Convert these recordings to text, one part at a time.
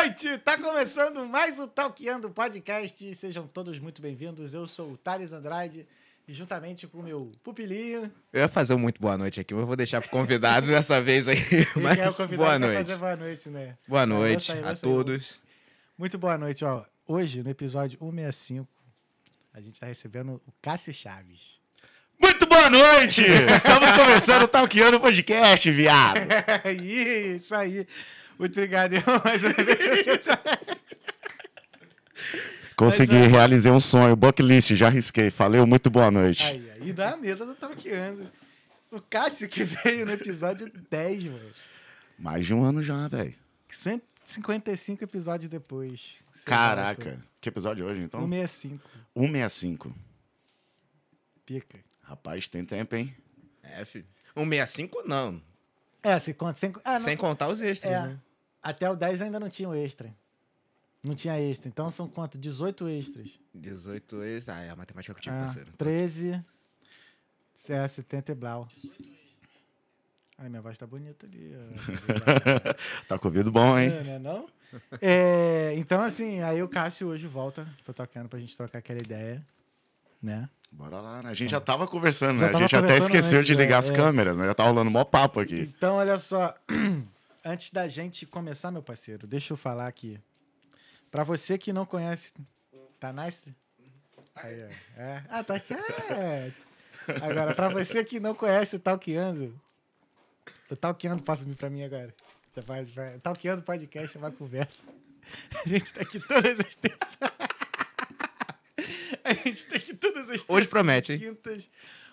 noite! Tá começando mais o Talkeando Podcast. Sejam todos muito bem-vindos. Eu sou o Thales Andrade e juntamente com o meu pupilinho. Eu ia fazer um muito boa noite aqui, mas eu vou deixar pro convidado dessa vez aí. Mas é o convidado boa noite. fazer boa noite, né? Boa Vai, noite a todos. Muito boa noite, ó. Hoje, no episódio 165, a gente tá recebendo o Cássio Chaves. Muito boa noite! Estamos começando o Talkiano Podcast, viado. Isso aí. Muito obrigado, irmão, mais uma vez. Você tá... Consegui, Mas, é- realizei um sonho. Bucklist, já risquei. Valeu, muito boa noite. Aí, aí da mesa do Talkeando. O Cássio que veio no episódio 10, mano. Mais de um ano já, velho. 155 episódios depois. Caraca. volta. Que episódio hoje, então? 165. 165. Pica. Rapaz, tem tempo, hein? É, filho. 165 não. É, se conta. Sem, ah, não, Sem contar os extras, é, né? Até o 10 ainda não tinha o extra. Não tinha extra. Então são quanto? 18 extras. 18 extras. Ah, é a matemática que eu tive, Ah, parceiro. 13. É, 70 e blau. Ai, minha voz tá bonita ali. Tá com ouvido bom, hein? É, né, não? É, então, assim, aí o Cássio hoje volta pro Tocando pra gente trocar aquela ideia, né? Bora lá, né? A gente já tava conversando, Já né? tava a gente até esqueceu antes, de ligar é, as é. câmeras, né? Já tá rolando mó papo aqui. Então, olha só. Antes da gente começar, meu parceiro, deixa eu falar aqui. Pra você que não conhece. Tá nice? Aí, ó. É. Ah, tá aqui. É. Agora, pra você que não conhece o Talkeando, o Talkeando passa pra mim agora. Você vai, Talkeando Podcast é uma conversa. A gente tá aqui todas as terças. A gente tá aqui todas as terças. Hoje promete, e hein? Quintas,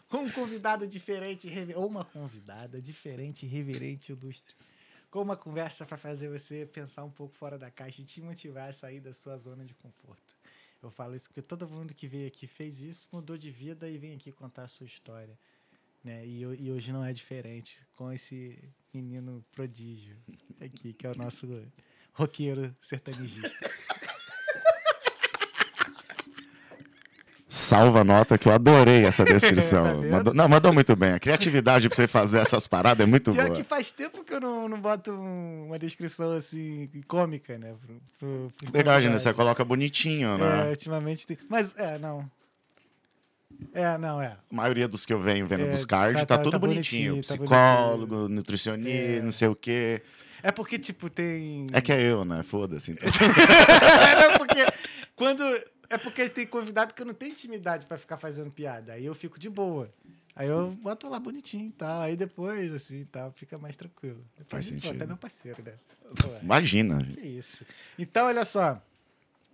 com um convidado diferente, ou uma convidada diferente, reverente, ilustre. Com uma conversa para fazer você pensar um pouco fora da caixa e te motivar a sair da sua zona de conforto. Eu falo isso porque todo mundo que veio aqui fez isso, mudou de vida e vem aqui contar a sua história. Né? E, e hoje não é diferente com esse menino prodígio aqui, que é o nosso roqueiro sertanejista. Salva nota que eu adorei essa descrição. Tá mandou, não, mandou muito bem. A criatividade pra você fazer essas paradas é muito Pior boa. que faz tempo que eu não, não boto um- uma descrição assim cômica, né? Pro, pro, pro Verdade, né? Você coloca bonitinho, É, né? ultimamente tem. Mas, é, não. É, não, é. A maioria dos que eu venho vendo É, dos cards tá- tá, tá- tudo tá bonitinho. bonitinho, tá Psicólogo, nutricionista, É. não sei o quê. É porque, tipo, tem. É que é eu, né? Foda-se. Então. é porque quando. É porque tem convidado que eu não tenho intimidade pra ficar fazendo piada. Aí eu fico de boa. Aí eu boto lá bonitinho e tal. Aí depois, assim, tal, fica mais tranquilo. Faz Pô, sentido. Até meu parceiro, né? Imagina. Que isso. Então, olha só.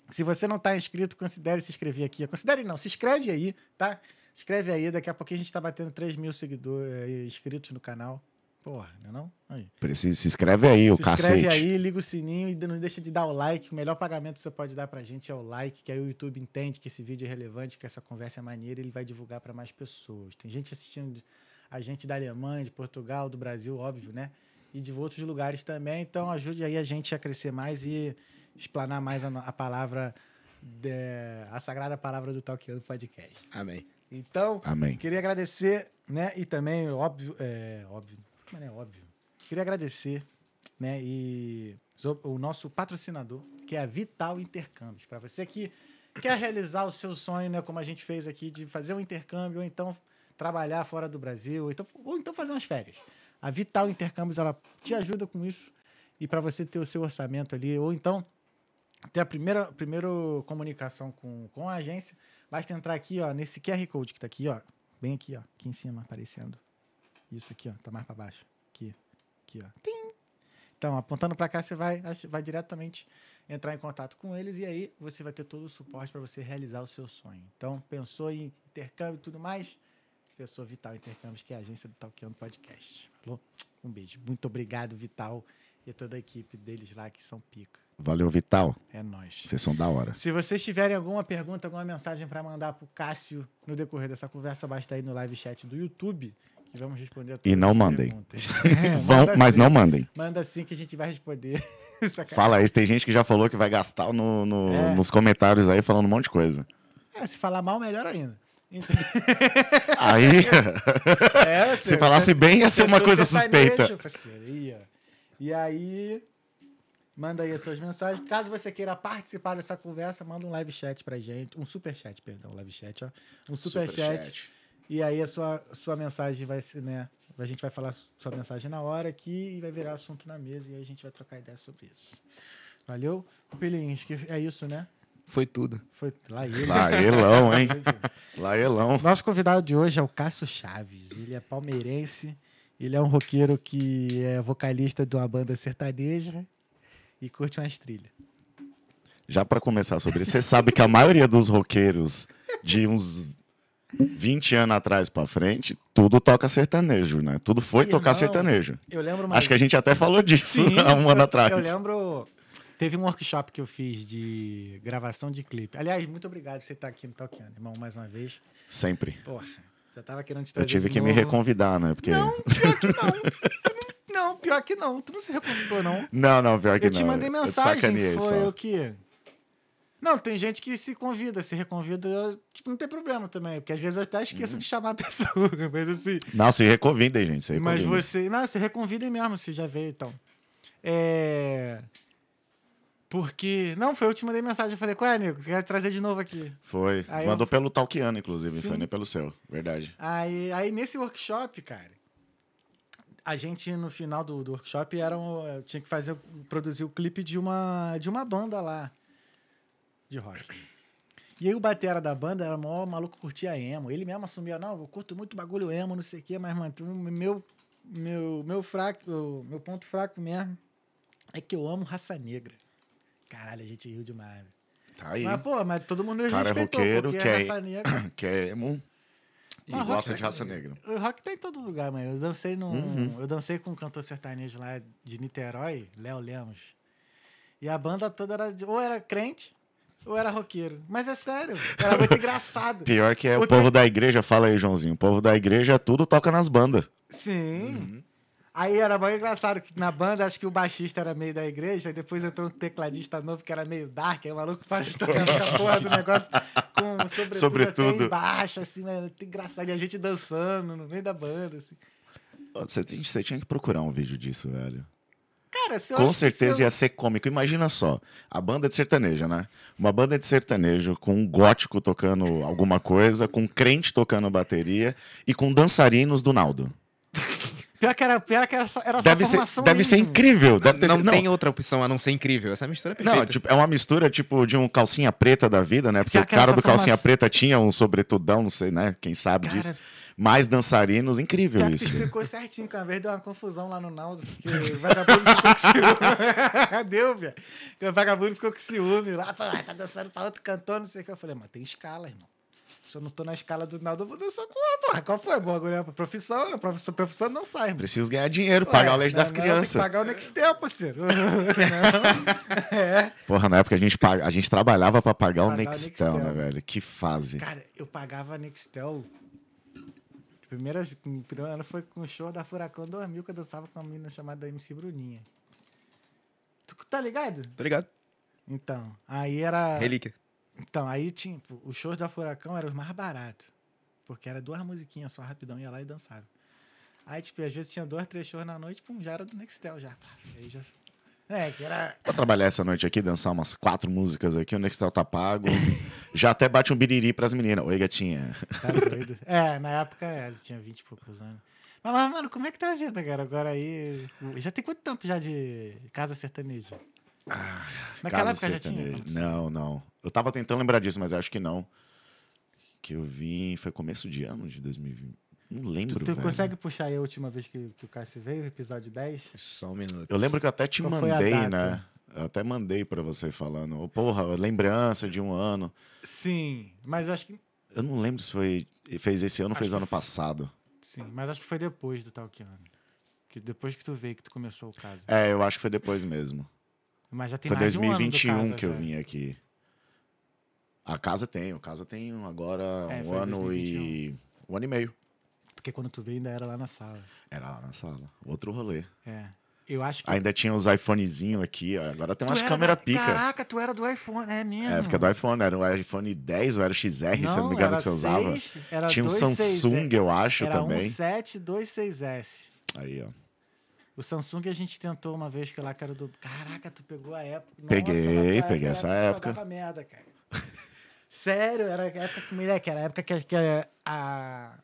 Se você não está inscrito, considere se inscrever aqui. Considere não, se inscreve aí, tá? Se inscreve aí, daqui a pouco a gente tá batendo 3 mil seguidores eh, inscritos no canal. Porra, não é não? Aí. Precisa, se inscreve aí, o se inscreve cacete. aí, liga o sininho e não deixa de dar o like. O melhor pagamento que você pode dar pra gente é o like, que aí o YouTube entende que esse vídeo é relevante, que essa conversa é maneira e ele vai divulgar para mais pessoas. Tem gente assistindo a gente da Alemanha, de Portugal, do Brasil, óbvio, né? E de outros lugares também. Então ajude aí a gente a crescer mais e explanar mais a, a palavra, de- a sagrada palavra do Talkando Podcast. Amém. Então, Amém. Queria agradecer, né? E também, óbvio, é, óbvio, mas é óbvio. Queria agradecer, né? E o nosso patrocinador, que é a Vital Intercâmbios. Para você que quer realizar o seu sonho, né? Como a gente fez aqui, de fazer um intercâmbio, ou então trabalhar fora do Brasil, ou então, ou então fazer umas férias. A Vital Intercâmbios, ela te ajuda com isso. E para você ter o seu orçamento ali, ou então ter a primeira, primeira comunicação com, com a agência, basta entrar aqui, ó, nesse QR Code que tá aqui, ó. Bem aqui, ó. Aqui em cima, aparecendo. Isso aqui, ó. Tá mais para baixo. Aqui. Aqui, ó. Tim! Então, apontando para cá, você vai, vai diretamente entrar em contato com eles e aí você vai ter todo o suporte para você realizar o seu sonho. Então, pensou em intercâmbio e tudo mais? Pessoa Vital Intercâmbios, que é a agência do Talkeando Podcast. Falou? Um beijo. Muito obrigado, Vital, e toda a equipe deles lá que são pica. Valeu, Vital. É nóis. Vocês são da hora. Se vocês tiverem alguma pergunta, alguma mensagem para mandar pro Cássio no decorrer dessa conversa, basta ir no live chat do YouTube vamos responder a todas E não as mandem. perguntas. É, Vão, manda mas sim. não mandem. Manda sim que a gente vai responder. Fala aí, tem gente que já falou que vai gastar no, no- É. nos comentários aí falando um monte de coisa. É, se falar mal, melhor ainda. Aí, é, se falasse bem, ia ser uma coisa suspeita. parceiro. E aí. Manda aí as suas mensagens. Caso você queira participar dessa conversa, manda um live chat pra gente. Um super chat, perdão, live chat, ó. Um super, chat. Superchat. E aí a sua, sua mensagem vai ser, né? A gente vai falar sua mensagem na hora aqui e vai virar assunto na mesa e aí a gente vai trocar ideia sobre isso. Valeu? Pelinho, acho que é isso, né? Foi tudo. Foi lá ele. Laelão, hein? Laelão. Nosso convidado de hoje é o Cássio Chaves. Ele é palmeirense. Ele é um roqueiro que é vocalista de uma banda sertaneja e curte umas trilhas. Já pra começar sobre isso, você sabe que a maioria dos roqueiros de uns 20 anos atrás pra frente, tudo toca sertanejo, né? Tudo foi tocar sertanejo. Eu lembro uma Acho que a gente até falou disso Sim, há um ano eu- atrás. Eu lembro. Teve um workshop que eu fiz de gravação de clipe. Aliás, muito obrigado por você estar aqui no Talkiano, irmão, mais uma vez. Sempre. Porra, já tava querendo te Eu trazer tive de que me novo. reconvidar, né? Porque... Não, pior que não. Tu não. Pior que não. Tu não se reconvidou, não. Não, não, pior que Eu não. te mandei Eu mensagem, sacaneei foi só. o quê? Não, tem gente que se convida, se reconvida, eu, tipo, não tem problema também, porque às vezes eu até Uhum. esqueço de chamar a pessoa, mas assim... Não, se reconvidem, gente. Se Mas você. Não, você reconvida mesmo, se já veio, então. É. Porque. Não, foi eu que te mandei mensagem. Eu falei, qual é, Nico? Você quer trazer de novo aqui? Foi. Aí Mandou eu- pelo Talkiano, inclusive. Sim. Foi nem pelo seu. Verdade. Aí, aí nesse workshop, cara, a gente no final do, do workshop era um, tinha que fazer, produzir o clipe de uma, de uma banda lá de rock. E aí o batera da banda era o maior maluco curtia emo. Ele mesmo assumia, não, eu curto muito bagulho emo, não sei o quê, mas, mano, meu, meu, meu fraco, meu ponto fraco mesmo é que eu amo raça negra. Caralho, a gente riu demais. Tá aí. Mas, pô, mas todo mundo Cara é respeitou, roqueiro, porque que é- raça negra... Que é emo e Mas rock gosta é- de raça negra. O rock tá em todo lugar, mano. Eu dancei num. Uhum. Eu dancei com um cantor sertanejo lá de Niterói, Léo Lemos. E a banda toda era. ou era crente, ou era roqueiro. Mas é sério, era muito engraçado. Pior que é o Outra- povo da igreja, fala aí, Joãozinho. O povo da igreja tudo toca nas bandas. Sim. Aí era muito engraçado que na banda, acho que o baixista era meio da igreja, e depois entrou um tecladista novo que era meio dark, aí o maluco faz tocando a porra do negócio com sobretudo, Sobretudo. até embaixo, assim, mano, muito engraçado. E a gente dançando no meio da banda, assim. Você, você tinha que procurar um vídeo disso, velho. Cara, se eu Com acho que se certeza eu- ia ser cômico. Imagina só, a banda de sertanejo, né? Uma banda de sertanejo com um gótico tocando alguma coisa, com um crente tocando bateria e com dançarinos do Naldo. Pior que era, pior que era só, era só Deve ser, formação deve ser mesmo. incrível. Deve ter não sido- tem outra opção a não ser incrível. Essa mistura é perfeita. Não, tipo, é uma mistura, tipo, de um calcinha preta da vida, né? Porque Pior o cara do calcinha formação- preta tinha um sobretudão, não sei, né? Quem sabe Cara- disso. Mais dançarinos, incrível Pior que isso. tu explicou certinho, que uma vez deu uma confusão lá no Naldo, porque o vagabundo ficou com ciúme. deu, velho. O vagabundo ficou com ciúme lá, falou, ah, tá dançando pra outro cantor, não sei o que. Eu falei, mas tem escala, irmão. Se eu não tô na escala do Naldo, eu vou dançar com ela, porra. Qual foi, bagulho? É Profissão, profissão, profissão não sai, irmão. Preciso ganhar dinheiro, pagar o Ué, leite das crianças. Que pagar o Nextel, parceiro. não. É. Porra, na época a gente, paga- a gente trabalhava pra pagar o Pagar o Nextel, Nextel. né, velho? Que fase. Cara, eu pagava Nextel. Primeiro ano foi com o show da Furacão 2000, que eu dançava com uma menina chamada MC Bruninha. Tu tá ligado? Tá ligado? Então, aí era. Relíquia. Então, aí tinha. pô, Os shows da Furacão eram os mais baratos. Porque era duas musiquinhas só, rapidão, ia lá e dançava. Aí, tipo, às vezes tinha dois, três shows na noite, pum, já era do Nextel já. Aí já. É, que era. Vou trabalhar essa noite aqui, dançar umas quatro músicas aqui, o Nextel tá pago. Já até bate um biriri pras meninas. Oi, gatinha. Tá doido. É, na época é, ele tinha 20 e poucos anos. Mas, mas, mano, como é que tá a vida, cara? Agora aí. Já tem quanto tempo já de casa sertaneja? Naquela Casa época já tinha? sertaneja. Não, não. Eu tava tentando lembrar disso, mas acho que não. Que eu vim. Foi começo de ano de 2020. Não lembro, Tu velho. consegue puxar aí a última vez que, que o Cássio veio, episódio 10? Só um minuto. Eu lembro que eu até te Qual foi a mandei, data? né? Eu até mandei pra você falando. "Ô, Porra, lembrança de um ano. Sim, mas acho que. Eu não lembro se foi. Fez esse ano ou Acho fez que ano foi- passado. Sim, mas acho que foi depois do Talkiano. Que depois que tu veio, que tu começou o caso. É, eu acho que foi depois mesmo. Mas já tem Foi mais de um ano do 2021 Casa, que eu já. vim aqui. A casa tem, a casa tem agora É, um foi ano 2021. e. Um ano e meio. Porque quando tu veio ainda era lá na sala. Era lá na sala. Outro rolê. É. Eu acho que. Ainda tinha os iPhonezinhos aqui, ó. agora tem umas era câmeras da- pica. Caraca, tu era do iPhone, é mesmo. É, fica do iPhone, era o iPhone 10 ou era o XR, se eu não me engano, era que você usava. seis, era Tinha um Samsung, seis- eu acho, era também. um 726S. Aí, ó. O Samsung a gente tentou uma vez que lá que era do. Caraca, tu pegou a época. Nossa, Peguei, tua peguei era essa só época. dava merda, cara. Sério, era a época que, moleque, era a época que, que a.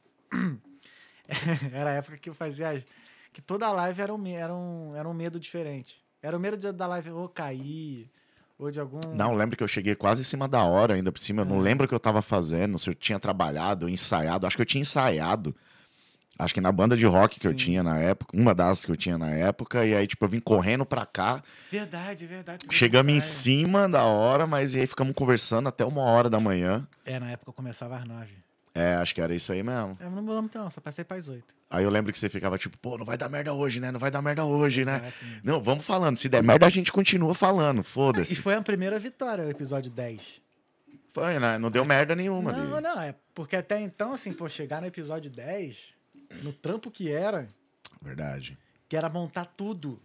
era a época que eu fazia. as- Que toda live era um, era um, era um medo diferente. Era o medo de, da live ou cair, ou de algum. Não, lembro que eu cheguei quase em cima da hora ainda por cima. Eu É. não lembro o que eu tava fazendo, se eu tinha trabalhado, ensaiado. Acho que eu tinha ensaiado. Acho que na banda de rock que eu Sim. tinha na época, uma das que eu tinha na época, e aí, tipo, eu vim correndo pra cá, Verdade, verdade. chegamos em cima da hora, mas e aí ficamos conversando até uma hora da manhã. É, na época eu começava às nove. É, acho que era isso aí mesmo. Eu não vamos então, só passei para as oito. Aí eu lembro que você ficava tipo, pô, não vai dar merda hoje, né? Não vai dar merda hoje, né? Exato. Não, vamos falando. Se der merda, a gente continua falando. E Foda-se. foi a primeira vitória, o episódio 10. Foi, né? Não deu merda nenhuma Não, ali. não, é porque até então, assim, pô, chegar no episódio 10, no trampo que era, Verdade. que era montar tudo.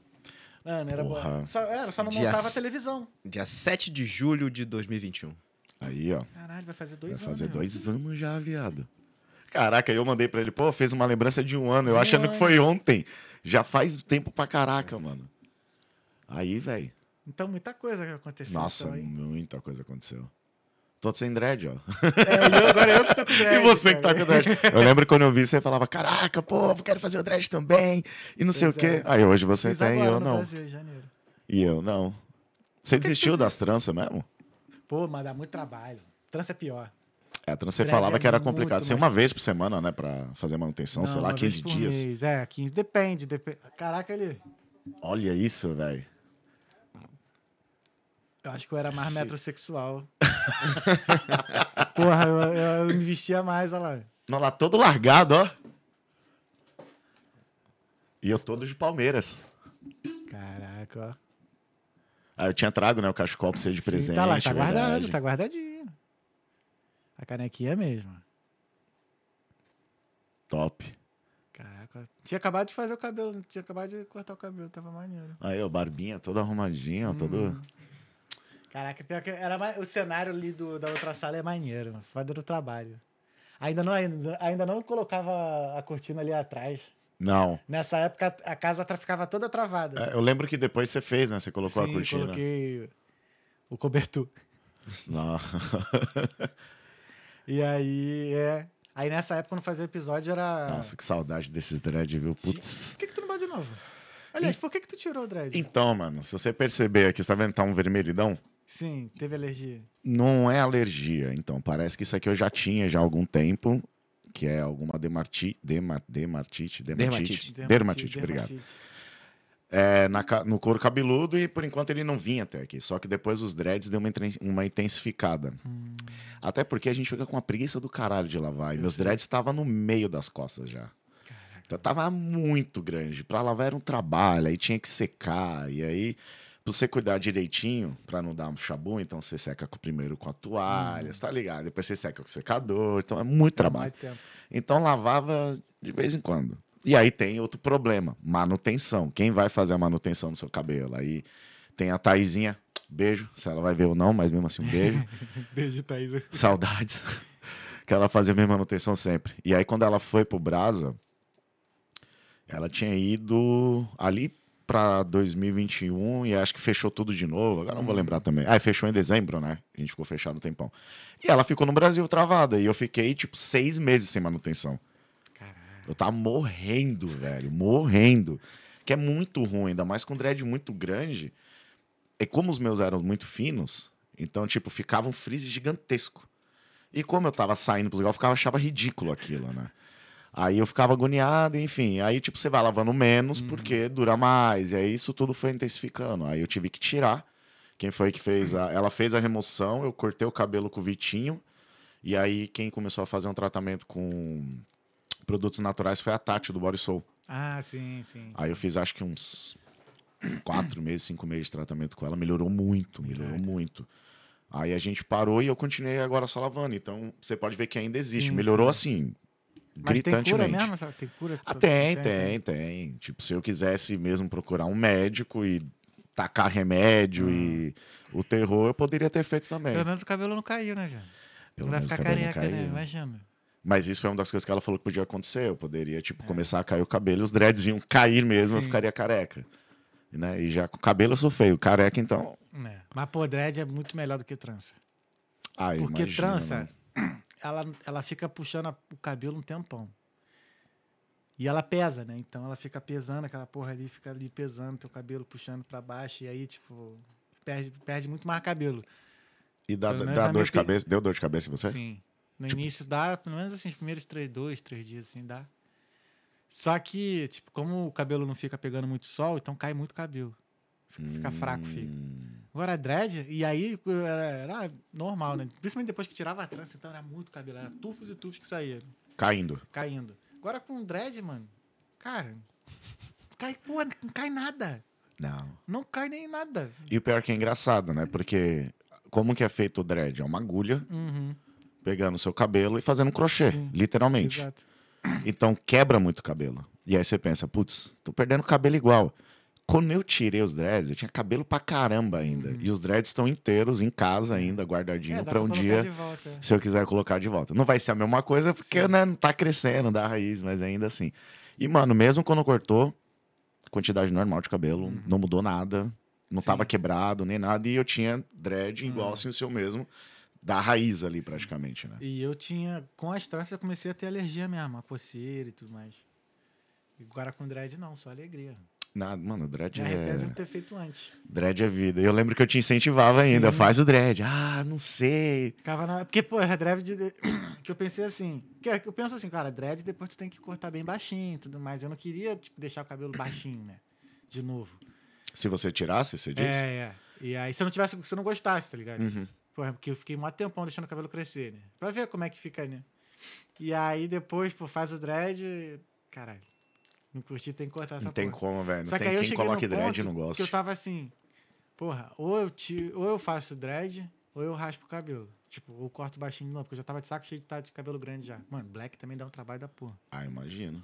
Mano, era Porra. bom. Só, era, só não Dia montava a televisão. Dia 7 de julho de 2021. Aí, ó. Caralho, vai fazer dois Vai anos. fazer né? dois anos já, viado. Caraca, eu mandei pra ele, pô, fez uma lembrança de um ano. Eu Um achando que ano. foi ontem. Já faz tempo pra caraca, mano. Aí, velho. Então, muita coisa que aconteceu. Nossa, então, muita coisa aconteceu. Tô sem dread, ó. É, eu, agora eu que tô com dread, e você que tá cara. com dread. Eu lembro quando eu vi, você falava, caraca, pô, quero fazer o dread também. E não sei o quê. é. Aí hoje você Fiz tem e eu não. Brasil. E eu não. Você desistiu das tranças mesmo? Pô, mas dá muito trabalho. Trança é pior. É, a trança você falava é que era complicado. Ser mais- uma vez por semana, né, pra fazer manutenção, sei Não, lá, uma vez 15 por dias. mês. É, 15. Depende, depende. Caraca, ele. Olha isso, velho. Eu acho que eu era mais Se- metrosexual. Porra, eu, eu, eu me vestia mais, olha lá. Não, lá todo largado, ó. E eu todo de Palmeiras. Caraca, ó. Aí eu tinha trago, né, o cachecol pra você de Sim, presente. tá lá, tá verdade. guardado, tá guardadinho. A canequinha mesmo. Top. Caraca. Tinha acabado de fazer o cabelo, tinha acabado de cortar o cabelo, tava maneiro. Aí, ó, barbinha toda arrumadinha, ó, todo... Caraca, pior que era o cenário ali do, da outra sala é maneiro, foda do trabalho. Ainda não, ainda, ainda não colocava a cortina ali atrás. Não. Nessa época a casa ficava toda travada. É, eu lembro que depois você fez, né? Você colocou Sim, a cortina. coloquei o cobertor. Não. E aí, é. Aí nessa época, quando fazia o episódio, era. Nossa, que saudade desses dread, viu? Putz. Por que, que tu não bota de novo? Aliás, por que, que tu tirou o dread? Então, mano, se você perceber aqui, você tá vendo que tá um vermelhidão? Sim, teve alergia. Não é alergia, então. Parece que isso aqui eu já tinha já há algum tempo, que é alguma demarti, demar, demartite, demartite. Dermatite. Dermatite, obrigado. É, na no couro cabeludo e por enquanto ele não vinha até aqui. Só que depois os dreads deu uma, uma intensificada. Até porque a gente fica com a preguiça do caralho de lavar. E meus dreads estavam no meio das costas já. Então tava muito grande. Pra lavar era um trabalho, aí tinha que secar. E aí, pra você cuidar direitinho, pra não dar um chabu, então você seca primeiro com a toalha, você tá ligado? Depois você seca com o secador. Então é muito trabalho. Então lavava de vez em quando. E aí tem outro problema, manutenção. Quem vai fazer a manutenção do seu cabelo? Aí tem a Taizinha, beijo, se ela vai ver ou não, mas mesmo assim um beijo. Beijo, Thaís. Saudades. que ela fazia a mesma manutenção sempre. E aí quando ela foi pro Brasa, ela tinha ido ali pra 2021 e acho que fechou tudo de novo. Agora não vou lembrar também. Ah, fechou em dezembro, né? A gente ficou fechado um tempão. E ela ficou no Brasil travada. E eu fiquei, tipo, seis meses sem manutenção. Caralho. Eu tava morrendo, velho. Morrendo. Que é muito ruim, ainda mais com dread muito grande. E como os meus eram muito finos, então, tipo, ficava um frizz gigantesco. E como eu tava saindo pros lugares, eu ficava, achava ridículo aquilo, né? Aí eu ficava agoniado, enfim. Aí, tipo, você vai lavando menos porque dura mais. E aí isso tudo foi intensificando. Aí eu tive que tirar. Quem foi que fez a. Ela fez a remoção, eu cortei o cabelo com o Vitinho. E aí quem começou a fazer um tratamento com produtos naturais foi a Tati do Body Soul. Ah, sim, sim. Aí eu fiz acho que uns quatro meses, cinco meses de tratamento com ela. Melhorou muito, melhorou Verdade. muito. Aí a gente parou e eu continuei agora só lavando. Então você pode ver que ainda existe. Sim, Melhorou sim. assim, Mas tem cura mesmo? Tem cura? Ah, tem, tem, tem. Tipo, se eu quisesse mesmo procurar um médico e tacar remédio e o terror, eu poderia ter feito também. Pelo menos o cabelo não caiu, né, velho? Pelo não vai ficar careca, né? Imagina. Mas isso foi uma das coisas que ela falou que podia acontecer. Eu poderia, tipo, começar a cair o cabelo, os dreads iam cair mesmo, eu Sim. ficaria careca. Né? E já com o cabelo eu sou feio, careca, então. É. Mas, pô, dread é muito melhor do que trança. Ai, Porque imagina, trança, né? Ela, ela fica puxando a- o cabelo um tempão. E ela pesa, né? Então ela fica pesando aquela porra ali, fica ali pesando teu cabelo, puxando pra baixo. E aí, tipo, perde, perde muito mais cabelo. E dá, dá dor de opini- cabeça? Deu dor de cabeça em você? Sim. No Tipo- início dá, pelo menos assim, os primeiros três, dois, três dias, assim, dá. Só que, tipo, como o cabelo não fica pegando muito sol, então cai muito cabelo. Fica, fica fraco, fica. Agora dread, e aí era, era normal, né? Principalmente depois que tirava a trança, então era muito cabelo. Era tufos e tufos que saía, Caindo. caindo. Agora com dread, mano, cara, cai, porra, não cai nada. Não. Não cai nem nada. E o pior que é engraçado, né? Porque como que é feito o dread? É uma agulha Uhum, pegando o seu cabelo e fazendo um crochê, Sim. literalmente. exato. Então quebra muito o cabelo. E aí você pensa, putz, tô perdendo cabelo igual. Quando eu tirei os dreads, eu tinha cabelo pra caramba ainda. E os dreads estão inteiros em casa ainda, guardadinho Uhum. É, pra um dia, é. se eu quiser colocar de volta. Não vai ser a mesma coisa porque né, não tá crescendo da raiz, mas ainda assim. E, mano, mesmo quando cortou, quantidade normal de cabelo, não mudou nada. Não Uhum. Sim. tava quebrado nem nada. E eu tinha dread igual Uhum. assim o seu mesmo, da raiz ali praticamente, né? E eu tinha, com as tranças, eu comecei a ter alergia mesmo, a coceira e tudo mais. E agora com dread, não, só alegria. Nada, mano, dread de é. não ter feito antes. Dread é vida. Eu lembro que eu te incentivava ainda. Faz o dread. Ah, não sei. Ficava na... Porque, pô, é dread de... que eu pensei assim. Que é que eu penso assim, cara, dread depois tu tem que cortar bem baixinho e tudo mais. Eu não queria, tipo, deixar o cabelo baixinho, né? De novo. Se você tirasse, você disse? É, é. E aí, se eu não tivesse, se eu não gostasse, tá ligado? Uhum. Porra, porque eu fiquei um tempão deixando o cabelo crescer, né? Pra ver como é que fica, né? E aí depois, pô, faz o dread. Caralho. Não curti, tem que cortar essa Não tem porra. como, velho. Só que aí eu cheguei no dread ponto não gosta. Que eu tava assim, porra, ou eu, ti- ou eu faço dread, ou eu raspo o cabelo. Tipo, ou corto baixinho de novo, porque eu já tava de saco cheio de estar de cabelo grande já. Mano, black também dá um trabalho da porra. Ah, imagino.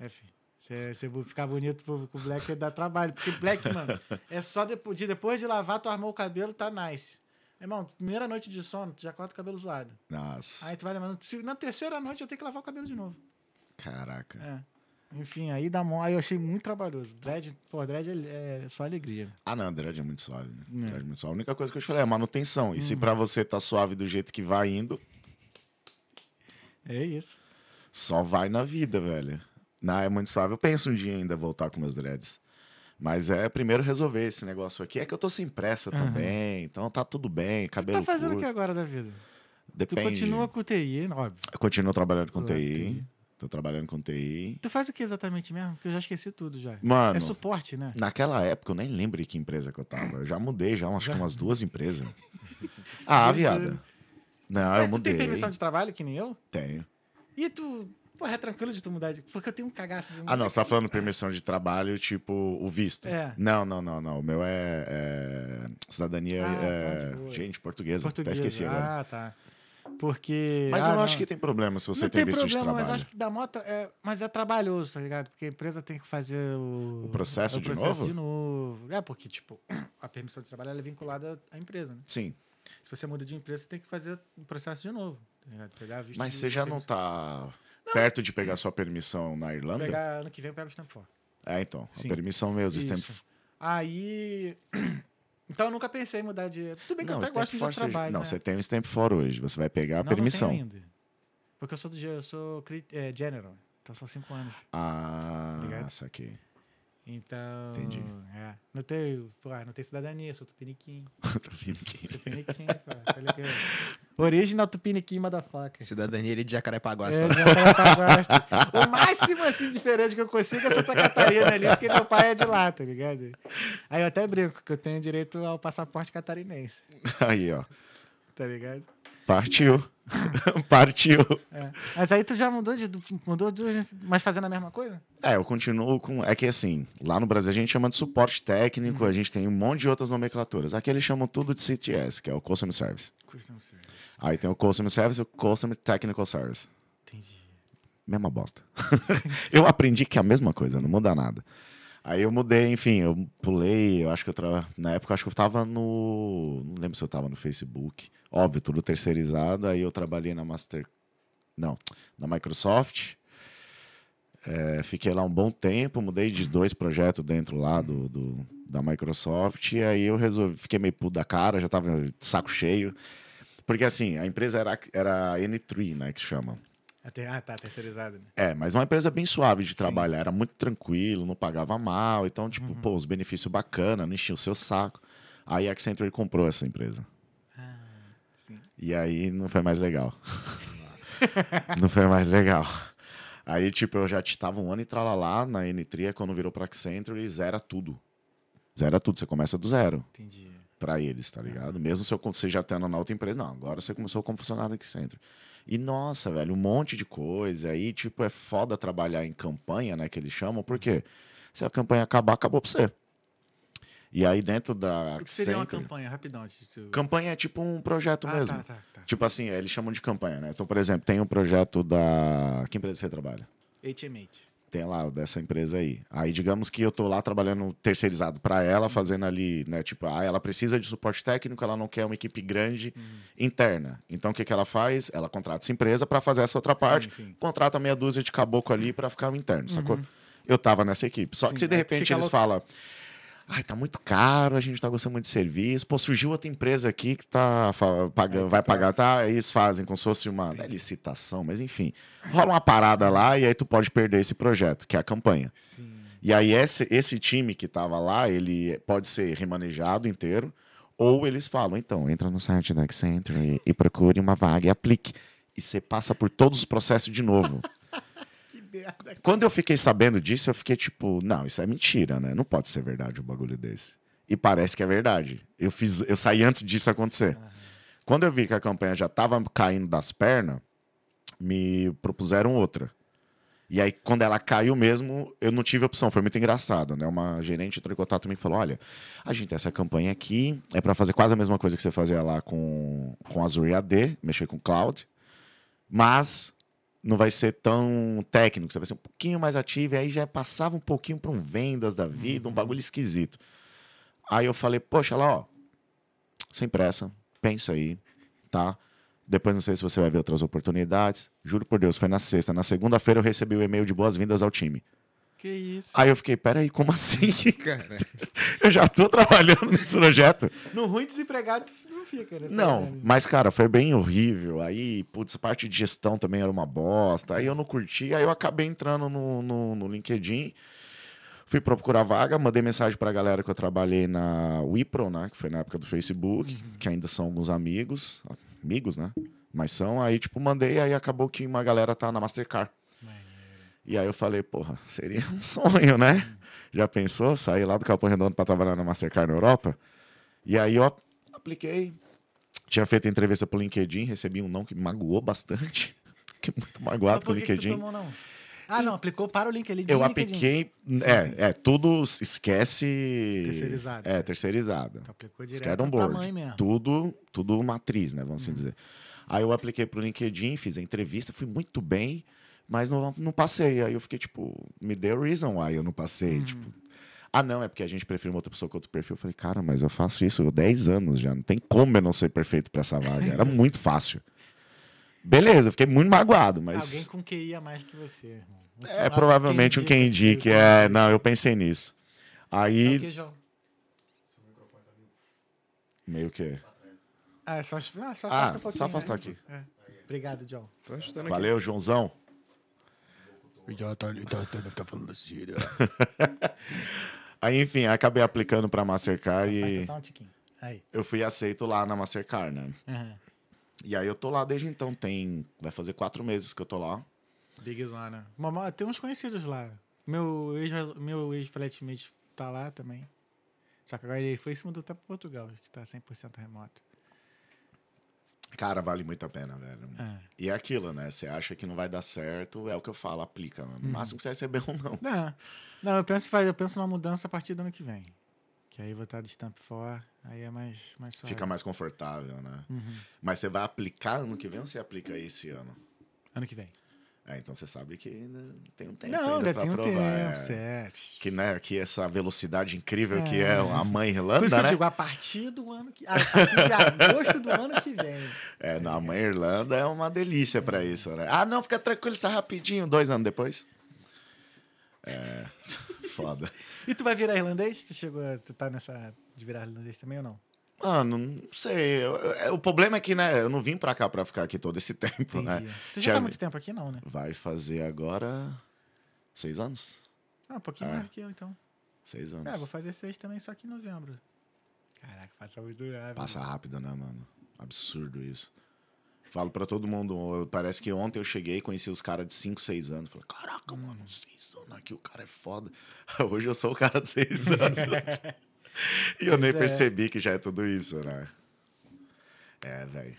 É, filho. Você ficar bonito pro- com black dá trabalho. Porque black, mano, é só depois de, depois de lavar, tu armou o cabelo, tá nice. Irmão, primeira noite de sono, tu já corta o cabelo zoado. Nossa. Aí tu vai lembrando, na terceira noite eu tenho que lavar o cabelo de novo. Caraca. É. Enfim, aí dá mó. Aí eu achei muito trabalhoso. Dread, pô, dread é, é só alegria. Ah, não, dread é muito suave. Né? É. Dread é muito suave. A única coisa que eu te falei é manutenção. E se pra você tá suave do jeito que vai indo, É isso. só vai na vida, velho. Não, é muito suave. Eu penso um dia ainda voltar com meus dreads. Mas é primeiro resolver esse negócio aqui. É que eu tô sem pressa também. Então tá tudo bem. Tu Cabelo tá fazendo o curto. que agora da vida? Depende. Tu continua com TI, óbvio. Eu continuo trabalhando com TI. TI. Tô trabalhando com TI. Tu faz o que exatamente mesmo? Porque eu já esqueci tudo já. Mano, É suporte, né? naquela época eu nem lembro em que empresa que eu tava. Eu já mudei, já acho que umas duas empresas. ah, Você- viada. Não, Mas eu tu mudei. tem permissão de trabalho, que nem eu? Tenho. E tu. Porra, é tranquilo de tu mudar de. Porque eu tenho um cagaço de Ah, não, você tá falando permissão de trabalho, tipo, o visto. É. Não, não, não, não. O meu é, é cidadania. Ah, é, tá, de boa. gente, portuguesa. Português. Até esqueci agora. Ah, tá. Porque. Mas ah, eu não acho que tem problema se você não tem tem visto de problema, mas trabalho. acho que dá mó tra- é, mas é trabalhoso, tá ligado? Porque a empresa tem que fazer o, O processo de processo novo? de novo. É, porque, tipo, a permissão de trabalho ela é vinculada à empresa, né? Sim. Se você muda de empresa, você tem que fazer o processo de novo. Tá Mas de- você já não permissão. tá perto de pegar sua permissão na Irlanda? Pegar ano que vem eu pego o stamp for. É, então. Sim. A permissão mesmo. o Isso. Stamp... Aí. Então eu nunca pensei em mudar de. Tudo bem que Não, eu até gosto de você... trabalho. Não, né? você tem o Stamp for hoje. Você vai pegar a Não, não permissão. tenho ainda. Porque eu sou do eu sou é, general. Então são cinco anos. Ah, Ligado? saquei. Então. Entendi. É. Não tenho, pô, não tenho cidadania, sou tupiniquim. Aqui. Tupiniquim, pô. Aqui. Original tupiniquim, motherfucker. Cidadania ali de Jacarepaguá. É, o máximo assim diferente que eu consigo é Santa Catarina ali, porque meu pai é de lá, tá ligado? Aí eu até brinco que eu tenho direito ao passaporte catarinense, Aí, ó. tá ligado? Partiu. Partiu. É. Mas aí tu já mudou de. Mudou de. Mas fazendo a mesma coisa? É, eu continuo com. É que assim, lá no Brasil a gente chama de suporte técnico, Uhum. a gente tem um monte de outras nomenclaturas. Aqui eles chamam tudo de CTS, que é o Customer Service. Custom service. Aí tem o Customer Service e o Customer Technical Service. Entendi. Mesma bosta. eu aprendi que é a mesma coisa, não muda nada. Aí eu mudei, enfim, eu pulei, eu acho que eu tra... na época acho que eu tava no, não lembro se eu tava no Facebook. Óbvio, tudo terceirizado, aí eu trabalhei na Master Não, na Microsoft. É, fiquei lá um bom tempo, mudei de dois projetos dentro lá do, do- da Microsoft. E aí eu resolvi, fiquei meio puto da cara, já tava de saco cheio. Porque assim, a empresa era, era a N3, né, que chamam. Até, ah, tá, terceirizado. Né? É, mas uma empresa bem suave de trabalhar, era muito tranquilo, não pagava mal, então, tipo, pô, os benefícios bacana, não enchia o seu saco. Aí a Accenture comprou essa empresa. sim. E aí não foi mais legal. não foi mais legal. Aí, tipo, eu já tava um ano e tralalá na N3, quando virou pra Accenture, zera tudo. Zera tudo, você começa do zero Entendi. pra eles, tá ligado? Mesmo se eu- você já tendo na outra empresa, não, agora você começou como funcionário da Accenture. E nossa, velho, um monte de coisa. Aí, tipo, é foda trabalhar em campanha, né, que eles chamam, porque se a campanha acabar, acabou pra você. E aí, dentro da O que seria uma Accenture- campanha, rapidão? tu- Campanha é tipo um projeto Ah, mesmo. tá, tá, tá. Tipo assim, eles chamam de campanha, né? Então, por exemplo, tem um projeto da. Que empresa você trabalha? HM8. Tem lá, dessa empresa aí. Aí, digamos que eu tô lá trabalhando terceirizado para ela, fazendo ali, né? Tipo, ah, ela precisa de suporte técnico, ela não quer uma equipe grande interna. Então, o que, que ela faz? Ela contrata essa empresa para fazer essa outra parte, sim. Uhum. contrata meia dúzia de caboclo ali para ficar o interno, sacou? Eu tava nessa equipe. Só que Sim, se de repente eles falam. Ai, tá muito caro, a gente tá gostando muito de serviço. Pô, surgiu outra empresa aqui que tá pagando, vai pagar, tá? Aí eles fazem como se fosse uma é licitação, mas enfim. Rola uma parada lá e aí tu pode perder esse projeto, que é a campanha. Sim. E aí esse, esse time que tava lá, ele pode ser remanejado inteiro, ou eles falam, então, entra no site da Accenture e, e procure uma vaga e aplique. E você passa por todos os processos de novo. Quando eu fiquei sabendo disso, eu fiquei tipo, não, isso é mentira, né? Não pode ser verdade um bagulho desse. E parece que é verdade. Eu fiz, eu saí antes disso acontecer. Quando eu vi que a campanha já tava caindo das pernas, me propuseram outra. E aí, quando ela caiu mesmo, eu não tive opção. Foi muito engraçado, né? Uma gerente entrou em contato comigo e falou: Olha, a gente tem essa campanha aqui, é para fazer quase a mesma coisa que você fazia lá com, com Azure AD, mexer com cloud, mas não vai ser tão técnico, você vai ser um pouquinho mais ativo, e aí já passava um pouquinho para um vendas da vida, um bagulho esquisito. Aí eu falei, poxa, lá, ó, sem pressa, pensa aí, tá? Depois não sei se você vai ver outras oportunidades. Juro por Deus, foi na sexta. Na segunda-feira eu recebi o e-mail de boas-vindas ao time. Que isso? Aí eu fiquei, peraí, como assim? Cara, eu já tô trabalhando nesse projeto. No ruim desempregado, tu não fica, né? Não, mas, cara, foi bem horrível. Aí, putz, a parte de gestão também era uma bosta. Aí eu não curti. Aí eu acabei entrando no, no, no LinkedIn. Fui procurar vaga, mandei mensagem pra galera que eu trabalhei na Wipro, né? Que foi na época do Facebook, que ainda são alguns amigos. Amigos, né? Mas são. Aí, tipo, mandei, aí acabou que uma galera tá na Mastercard. E aí eu falei, porra, seria um sonho, né? Já pensou? Sair lá do Capão Redondo pra trabalhar na Mastercard na Europa? E aí eu apliquei. Tinha feito entrevista pro LinkedIn, recebi um não que me magoou bastante. Fiquei muito magoado Mas com o por que tu LinkedIn. tomou, não? Ah, não, aplicou para o LinkedIn. Eu LinkedIn. apliquei. É, sim. é, tudo esquece. Terceirizado. É, terceirizado. Tu aplicou direto on pra board. mãe mesmo. Tudo, tudo matriz, né? Vamos Hum. assim dizer. Aí eu apliquei pro LinkedIn, fiz a entrevista, fui muito bem, mas não, não passei. Aí eu fiquei, tipo, me deu reason why eu não passei. Hum. Tipo, ah, não, é porque a gente prefere uma outra pessoa com outro perfil. Eu falei, cara, mas eu faço isso há 10 anos já. Não tem como eu não ser perfeito pra essa vaga. Era muito fácil. Beleza, eu fiquei muito magoado, mas. Alguém com QI a mais que você, irmão. É provavelmente um quem indique. É, não, eu pensei nisso. É Aí. que, João? Meio que. Ah, é só, ah, só Ah, afasta um pouquinho. só afastar né? aqui. É. Obrigado, John. tô ajudando aqui. Valeu, Joãozão. Já tá, tá, tá, tá falando assim, né? Aí, enfim, acabei aplicando pra Mastercard e só um tiquinho. Aí. eu fui aceito lá na Mastercard, né? Aham. E aí eu tô lá desde então, tem. Vai fazer quatro meses que eu tô lá. Big Zona. Mamá, tem uns conhecidos lá. Meu ex, meu ex-flatmate tá lá também. Só que agora ele foi e se mudou até pra Portugal, que tá 100% remoto. Cara, vale muito a pena, velho. É. E é aquilo, né? Você acha que não vai dar certo, é o que eu falo, aplica. Uhum. No máximo que você receber um não. Não, não eu, penso, eu penso numa mudança a partir do ano que vem. Que aí vou estar de Stamp for, aí é mais, mais suave. Fica mais confortável, né? Uhum. Mas você vai aplicar ano que vem ou você aplica esse ano? Ano que vem. É, então você sabe que ainda tem um tempo Não, ainda ainda tem um provar. tempo, é. certo. Que, né, que essa velocidade incrível que É. é a mãe Por Irlanda, isso que eu né? digo, a partir do ano que. A partir de agosto do ano que vem. É, na mãe Irlanda é uma delícia pra isso, né? Ah, não, fica tranquilo, isso é rapidinho. Dois anos depois. É. Foda. E tu vai virar irlandês? Tu chegou. Tu tá nessa de virar irlandês também ou não? Mano, não sei. Eu- o problema é que, né, eu não vim pra cá pra ficar aqui todo esse tempo, Entendi. né? Tu já Tinha- tá muito tempo aqui, não, né? Vai fazer agora seis anos? Ah, um pouquinho É. mais do que eu, então. Seis anos. É, vou fazer seis também, só que em novembro. Caraca, passa muito rápido. Passa rápido, né, mano? Absurdo isso. Falo pra todo mundo, parece que ontem eu cheguei e conheci os caras de 5, 6 anos. Falei, caraca, mano, 6 anos aqui, o cara é foda. Hoje eu sou o cara de 6 anos. e eu nem é. percebi que já é tudo isso, né? É, velho.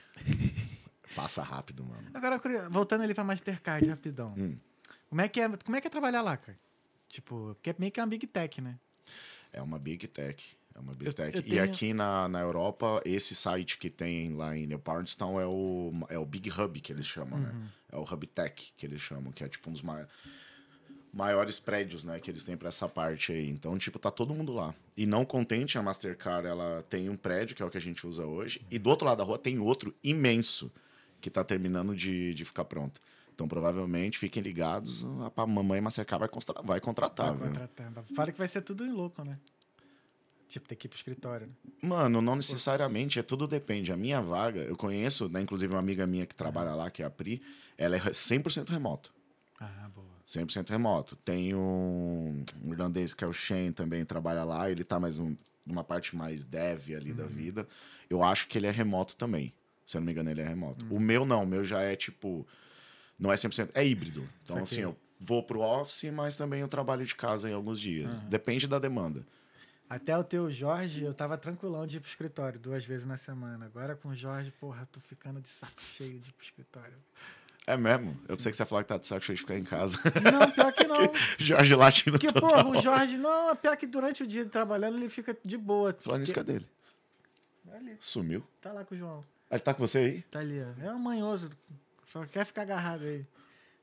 Passa rápido, mano. Agora, voltando ali pra Mastercard, rapidão. Hum. Como, é que é, como é que é trabalhar lá, cara? Tipo, porque é meio que uma Big Tech, né? É uma Big Tech. É uma Big Eu- Tech. eu E tenho- aqui na, na Europa, esse site que tem lá em New Bardstown é o, é o Big Hub, que eles chamam, Uhum. né? É o Hub Tech, que eles chamam, que é tipo um dos mai- maiores prédios, né, que eles têm pra essa parte aí. Então, tipo, tá todo mundo lá. E não contente, a Mastercard, ela tem um prédio, que é o que a gente usa hoje, e do outro lado da rua tem outro imenso, que tá terminando de, de ficar pronto. Então, provavelmente, fiquem ligados, a mamãe Mastercard vai, constra- vai contratar, viu? contratar. Fala que vai ser tudo em louco, né? Tipo, ter que ir pro escritório, né? Mano, não necessariamente, é tudo depende. A minha vaga, eu conheço, né, inclusive uma amiga minha que trabalha lá, que é a Pri, ela é 100% remoto. Ah, boa. 100% remoto. Tem um um irlandês que é o Shane também, trabalha lá, ele tá mais um, numa parte mais dev ali da vida. Eu acho que ele é remoto também. Se eu não me engano, ele é remoto. O meu não, o meu já é tipo. Não é 100%, é híbrido. Então, assim, eu vou pro office, mas também eu trabalho de casa em alguns dias. Depende da demanda. Até o teu Jorge, eu tava tranquilão de ir pro escritório duas vezes na semana. Agora com o Jorge, porra, tô ficando de saco cheio de ir pro escritório. É mesmo? Eu sei que você ia falar que tá de saco cheio de ficar em casa. Não, pior que não. Jorge Latino Porque, total. porra, o Jorge, não, é pior que durante o dia trabalhando ele fica de boa. Falando nisso, Porque- cadê ele? Ali, Sumiu. tá lá com o João. Ele tá com você aí? Tá ali, ó. É um manhoso. Só quer ficar agarrado aí.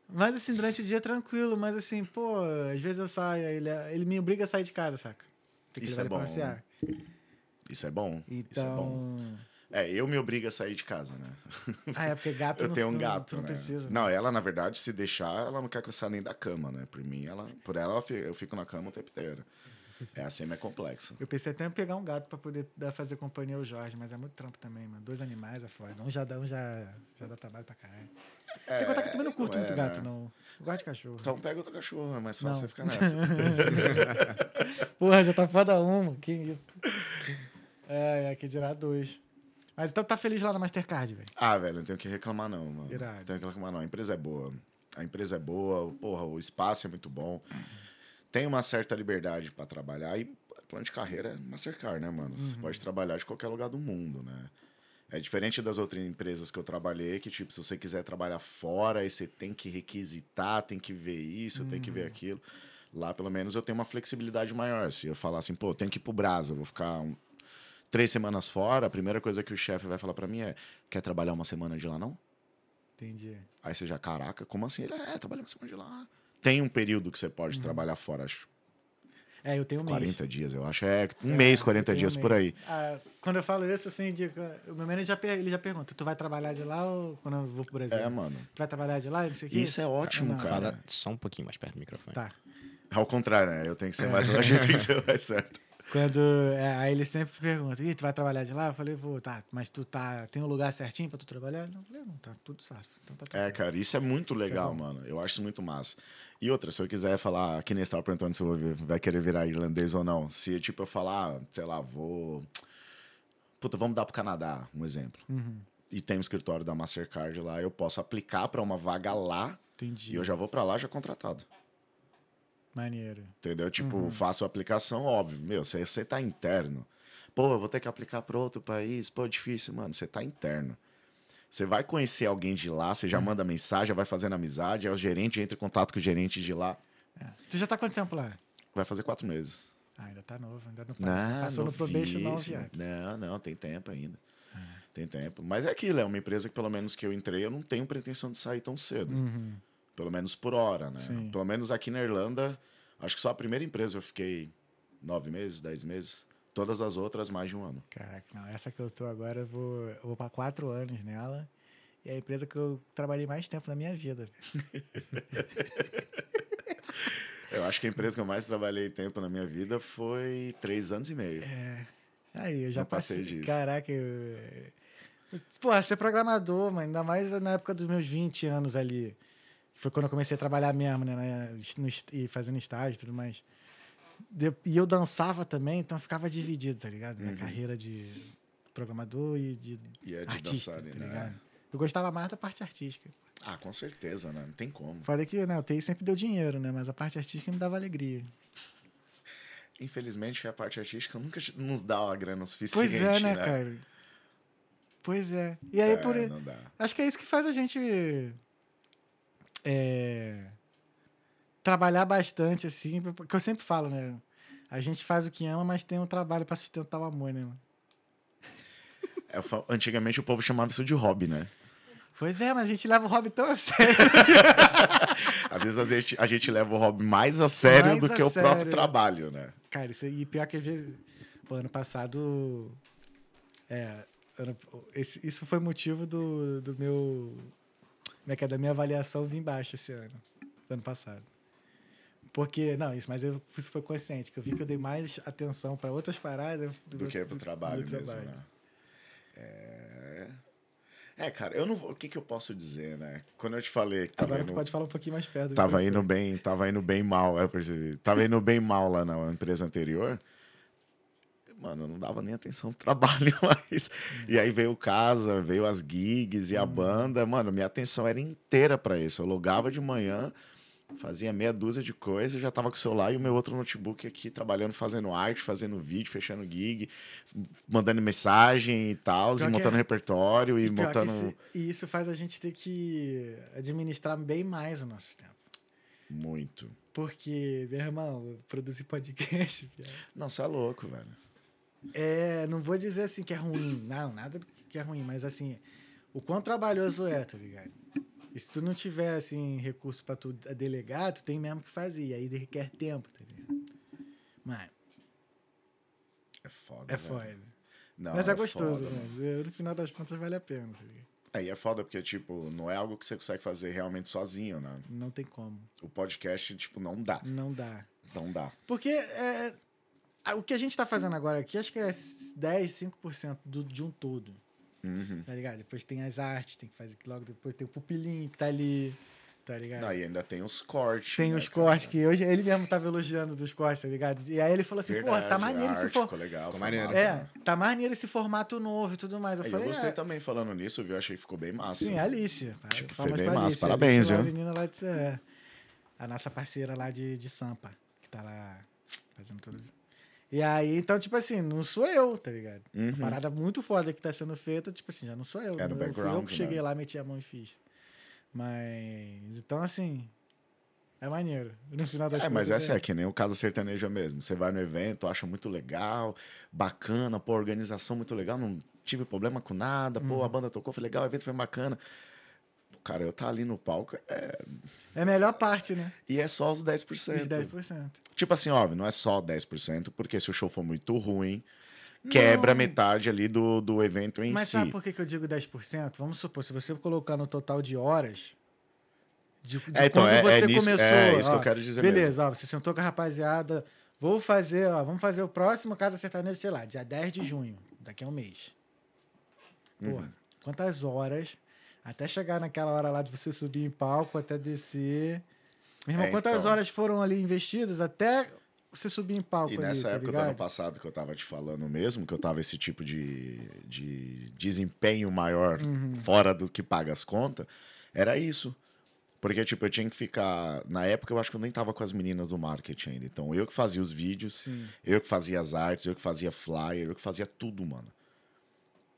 Mas assim, durante o dia é tranquilo, mas assim, pô, às vezes eu saio, ele, ele me obriga a sair de casa, saca? Tem que Isso levar é pra bom, passear. Isso é bom. Isso é bom. É, eu me obrigo a sair de casa, né? Ah, é porque gato eu não, tenho um não- gato, não né? precisa. Não, ela, na verdade, se deixar, ela não quer que eu saia nem da cama, né? Por mim, ela... Por ela, eu fi- eu fico na cama o tempo inteiro. É assim, é complexo. Eu pensei até em pegar um gato pra poder dar, fazer companhia ao Jorge, mas é muito trampo também, mano. Dois animais é foda. Um já dá, um já, já dá trabalho pra caralho. Você contar que eu também não curto não é, muito gato, né? não. Eu gosto de cachorro. Então pega outro cachorro, é mais fácil Não. você ficar nessa. Porra, já tá foda um, que isso. É, é, que dirá dois. Mas então tá feliz lá na Mastercard, velho. ah, velho, não tenho que reclamar não, mano. Irado. Não tenho que reclamar não. A empresa é boa. A empresa é boa, porra, o espaço é muito bom. Tem uma certa liberdade pra trabalhar e plano de carreira é Mastercard, né, mano? Você pode trabalhar de qualquer lugar do mundo, né? É diferente das outras empresas que eu trabalhei, que, tipo, se você quiser trabalhar fora, aí você tem que requisitar, tem que ver isso, tem que ver aquilo. Lá, pelo menos, eu tenho uma flexibilidade maior. Se eu falar assim, pô, eu tenho que ir pro Brasa, vou ficar três semanas fora, a primeira coisa que o chefe vai falar pra mim é: quer trabalhar uma semana de lá, não? Entendi. Aí você já, caraca, como assim? Ele é, trabalha uma semana de lá. Tem um período que você pode trabalhar fora, acho. É, eu tenho um mês. 40 dias, eu acho. É, um É, mês, eu 40 tenho um dias mês. por aí. Ah, quando eu falo isso, assim, de, o meu manager já, ele já pergunta: tu vai trabalhar de lá ou quando eu vou pro Brasil? É, mano. Tu vai trabalhar de lá? Não sei o quê? Isso é ótimo, Não, cara. Fala só um pouquinho mais perto do microfone. Tá. Ao contrário, né? Eu tenho que ser mais longe, eu tenho que ser mais certo. Quando. é, aí ele sempre pergunta: Ih, tu vai trabalhar de lá? Eu falei: vou, tá. Mas tu tá. Tem um lugar certinho pra tu trabalhar? Eu falei: não, tá tudo certo. Então tá É, tranquilo." cara, isso é muito legal, bom. mano. Eu acho isso muito massa. E outra, se eu quiser falar, que nem estava perguntando se eu vou vai querer virar irlandês ou não. Se, tipo, eu falar, sei lá, vou. Puta, vamos dar pro Canadá, um exemplo. Uhum. E tem um escritório da Mastercard lá, eu posso aplicar pra uma vaga lá Entendi. e eu já vou pra lá já contratado. Maneiro. Entendeu? Tipo, Uhum. faço a aplicação, óbvio. Meu, você, você tá interno. Pô, eu vou ter que aplicar para outro país. Pô, difícil, mano. Você tá interno. Você vai conhecer alguém de lá, você já Uhum. manda mensagem, vai fazendo amizade, aí o gerente entra em contato com o gerente de lá. É. Tu já tá quanto tempo lá? Vai fazer quatro meses. Ah, ainda tá novo. Ainda não Não, passou no probation, não, viado. Não, não, tem tempo ainda. Tem tempo. Mas é aquilo, é uma empresa que pelo menos que eu entrei, eu não tenho pretensão de sair tão cedo. Uhum. Pelo menos por hora, né? Sim. Pelo menos aqui na Irlanda, acho que só a primeira empresa eu fiquei nove meses, dez meses. Todas as outras, mais de um ano. Caraca, não. Essa que eu tô agora, eu vou, eu vou pra quatro anos nela. E é a empresa que eu trabalhei mais tempo na minha vida. Eu acho que a empresa que eu mais trabalhei tempo na minha vida foi três anos e meio. É. Aí, eu já Não passei passei. disso. Caraca, eu. Porra, ser programador, mas ainda mais na época dos meus 20 anos ali. Foi quando eu comecei a trabalhar mesmo, né? no e fazendo estágio e tudo mais. De- E eu dançava também, então ficava dividido, tá ligado? Minha carreira de programador e de, Uhum. E é de artista, dançarem, tá né? ligado? Eu gostava mais da parte artística. Ah, com certeza, né? Não tem como. Falei que né, o TI sempre deu dinheiro, né? Mas a parte artística me dava alegria. Infelizmente, a parte artística nunca nos dá a grana Pois suficiente, é, né, cara? Pois é. E aí, É, por. não dá. Acho que é isso que faz a gente. É, trabalhar bastante, assim. Porque eu sempre falo, né? A gente faz o que ama, mas tem um trabalho pra sustentar o amor, né? É, antigamente o povo chamava isso de hobby, né? Pois é, mas a gente leva o hobby tão a sério. Às vezes a gente, a gente leva o hobby mais a sério Mais do a que o próprio sério. trabalho, né? Cara, isso aí, pior que às vezes. Pô, ano passado. É. ano- esse- isso foi motivo do, do meu. Como é que é? Da minha avaliação vir baixo esse ano. do Ano passado. Porque, não, isso, mas eu, isso foi consciente, que eu vi que eu dei mais atenção para outras paradas Do que pro trabalho do mesmo, trabalho. né? É... É, cara, eu não. O que, que eu posso dizer, né? Quando eu te falei que tava Agora tu indo, pode falar um pouquinho mais perto. do tava indo bem, tava indo bem mal, eu percebi. Tava indo bem mal lá na empresa anterior. Mano, eu não dava nem atenção pro trabalho mais. E aí veio casa, veio as gigs e a banda. Mano, minha atenção era inteira pra isso. Eu logava de manhã, fazia meia dúzia de coisas, já tava com o celular e o meu outro notebook aqui trabalhando, fazendo arte, fazendo vídeo, fechando gig, mandando mensagem e tal, e montando é- repertório e, E montando isso- e isso faz a gente ter que administrar bem mais o nosso tempo. muito. Porque, meu irmão, produzir podcast. Não, você é louco, velho. É, não vou dizer assim que é ruim, não, nada que é ruim, mas assim, o quão trabalhoso é, tá ligado? E se tu não tiver, assim, recurso pra tu delegar, tu tem mesmo que fazer, e aí requer tempo, tá ligado? Mas É foda. é velho. foda. Não, mas é, gostoso, foda, mano. No final das contas vale a pena, tá ligado? É, e é foda porque, tipo, não é algo que você consegue fazer realmente sozinho, né? Não tem como. O podcast, tipo, não dá. Não dá. Não dá. Porque é, o que a gente tá fazendo agora aqui, acho que é 10, 5% do, de um todo. Uhum. Tá ligado? Depois tem as artes, tem que fazer logo depois tem o pupilinho que tá ali. Tá ligado? Não, e ainda tem os cortes. Tem né, os cara? cortes, que hoje ele mesmo tava elogiando dos cortes, tá ligado? E aí ele falou assim, porra, tá Verdade, maneiro a esse arte for... Ficou legal. Ficou maneiro. É, né? tá maneiro esse formato novo e tudo mais. Eu Aí falei, eu gostei é, também falando nisso, viu? Achei que ficou bem massa. Sim, a Alice. Tipo, foi bem massa. Alice. Parabéns, Alice, lá, a viu? menina lá de é, A nossa parceira lá de, de Sampa, que tá lá fazendo tudo. E aí, então, tipo assim, não sou eu, tá ligado? Uhum. Uma parada muito foda que tá sendo feita, tipo assim, já não sou eu. É no eu fui eu background, que cheguei né? lá, meti a mão e fiz. Mas, então, assim, é maneiro. No final das É, mas essa é que nem o Casa Sertaneja mesmo. Você vai no evento, acha muito legal, bacana, pô, organização muito legal, não tive problema com nada, pô, Uhum. a banda tocou, foi legal, o evento foi bacana. Cara, eu tá ali no palco é... É a melhor parte, né? e é só os 10%. Os 10%. Tipo assim, óbvio, não é só 10%, porque se o show for muito ruim, quebra Não. metade ali do, do evento em Mas si. sabe por que, que eu digo 10%? Vamos supor, se você colocar no total de horas. De, de É, então, quando é- é você nisso- começou. é isso que ó, eu quero dizer Beleza, ó, você sentou com a rapaziada. Vou fazer, ó, vamos fazer o próximo Casa Sertaneja, sei lá, dia 10 de junho, daqui a um mês. Pô, Uhum. quantas horas até chegar naquela hora lá de você subir em palco, até descer. Meu irmão, É, quantas então. horas foram ali investidas até você subir em palco E ali, nessa tá época do ligado? ano passado que eu tava te falando mesmo, que eu tava esse tipo de, de desempenho maior Uhum. fora do que paga as contas, era isso. Porque, tipo, eu tinha que ficar. Na época, eu acho que eu nem tava com as meninas do marketing ainda. Então, eu que fazia os vídeos, Sim. eu que fazia as artes, eu que fazia flyer, eu que fazia tudo, mano.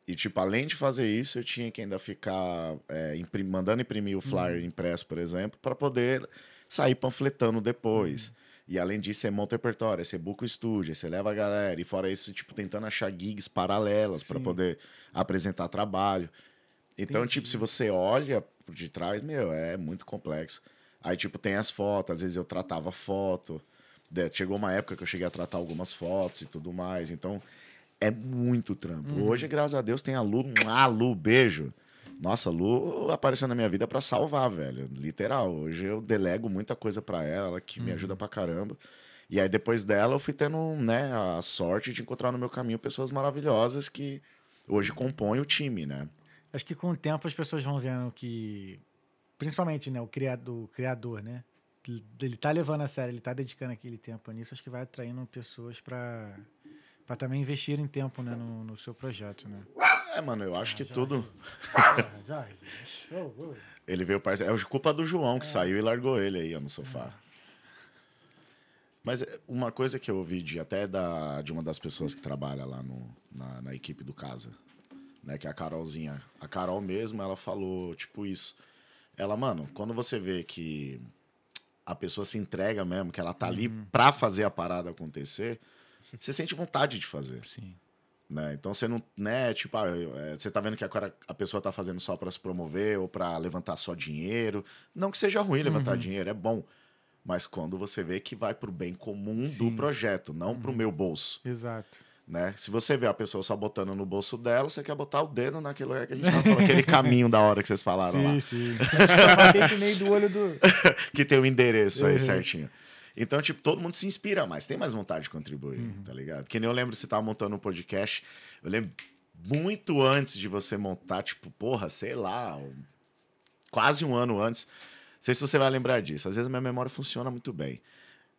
E, tipo, além de fazer isso, eu tinha que ainda ficar é, imprim- mandando imprimir o flyer Uhum. impresso, por exemplo, para poder sair panfletando depois. Uhum. E além disso, você monta o repertório, você buca o estúdio, você leva a galera. E fora isso, tipo, tentando achar gigs paralelas para poder apresentar trabalho. Então, Entendi. tipo, se você olha por de trás, meu, é muito complexo. Aí, tipo, tem as fotos, às vezes eu tratava foto. Chegou uma época que eu cheguei a tratar algumas fotos e tudo mais. Então, é muito trampo. Hoje, graças a Deus, tem a Lu. Ah, Lu, beijo. Nossa, a Lu apareceu na minha vida pra salvar, velho. Literal. Hoje eu delego muita coisa pra ela, ela que me ajuda pra caramba. E aí, depois dela, eu fui tendo né, a sorte de encontrar no meu caminho pessoas maravilhosas que hoje compõem o time, né? Acho que com o tempo as pessoas vão vendo que, principalmente, né, o criador, o criador, né? Ele tá levando a sério, ele tá dedicando aquele tempo nisso, acho que vai atraindo pessoas para para também investirem tempo né, no, no seu projeto, né? É, mano, eu acho que tudo. Já, show, show. Ele veio parceiro. É culpa do João que saiu e largou ele aí no sofá. Mas é, uma coisa que eu ouvi de, até da, de uma das pessoas que trabalha lá no, na, na equipe do Casa, né? Que é a Carolzinha. A Carol mesmo, ela falou, tipo, isso. Ela, mano, quando você vê que a pessoa se entrega mesmo, que ela tá ali pra fazer a parada acontecer, você sente vontade de fazer. Sim. né? Então você não, né, tipo, ah, é, você tá vendo que agora a pessoa tá fazendo só pra se promover ou pra levantar só dinheiro. Não que seja ruim levantar dinheiro, é bom. Mas quando você vê que vai pro bem comum do projeto, não pro meu bolso, Exato. né? Se você vê a pessoa só botando no bolso dela, você quer botar o dedo naquele lugar que a gente tava falando, aquele caminho da hora que vocês falaram lá Sim, sim. Do olho do. que tem o endereço aí Uhum. certinho. Então, tipo, todo mundo se inspira mais, tem mais vontade de contribuir, Uhum. tá ligado? Que nem eu lembro você tava montando um podcast, eu lembro muito antes de você montar, tipo, porra, sei lá, quase um ano antes. Não sei se você vai lembrar disso. Às vezes a minha memória funciona muito bem.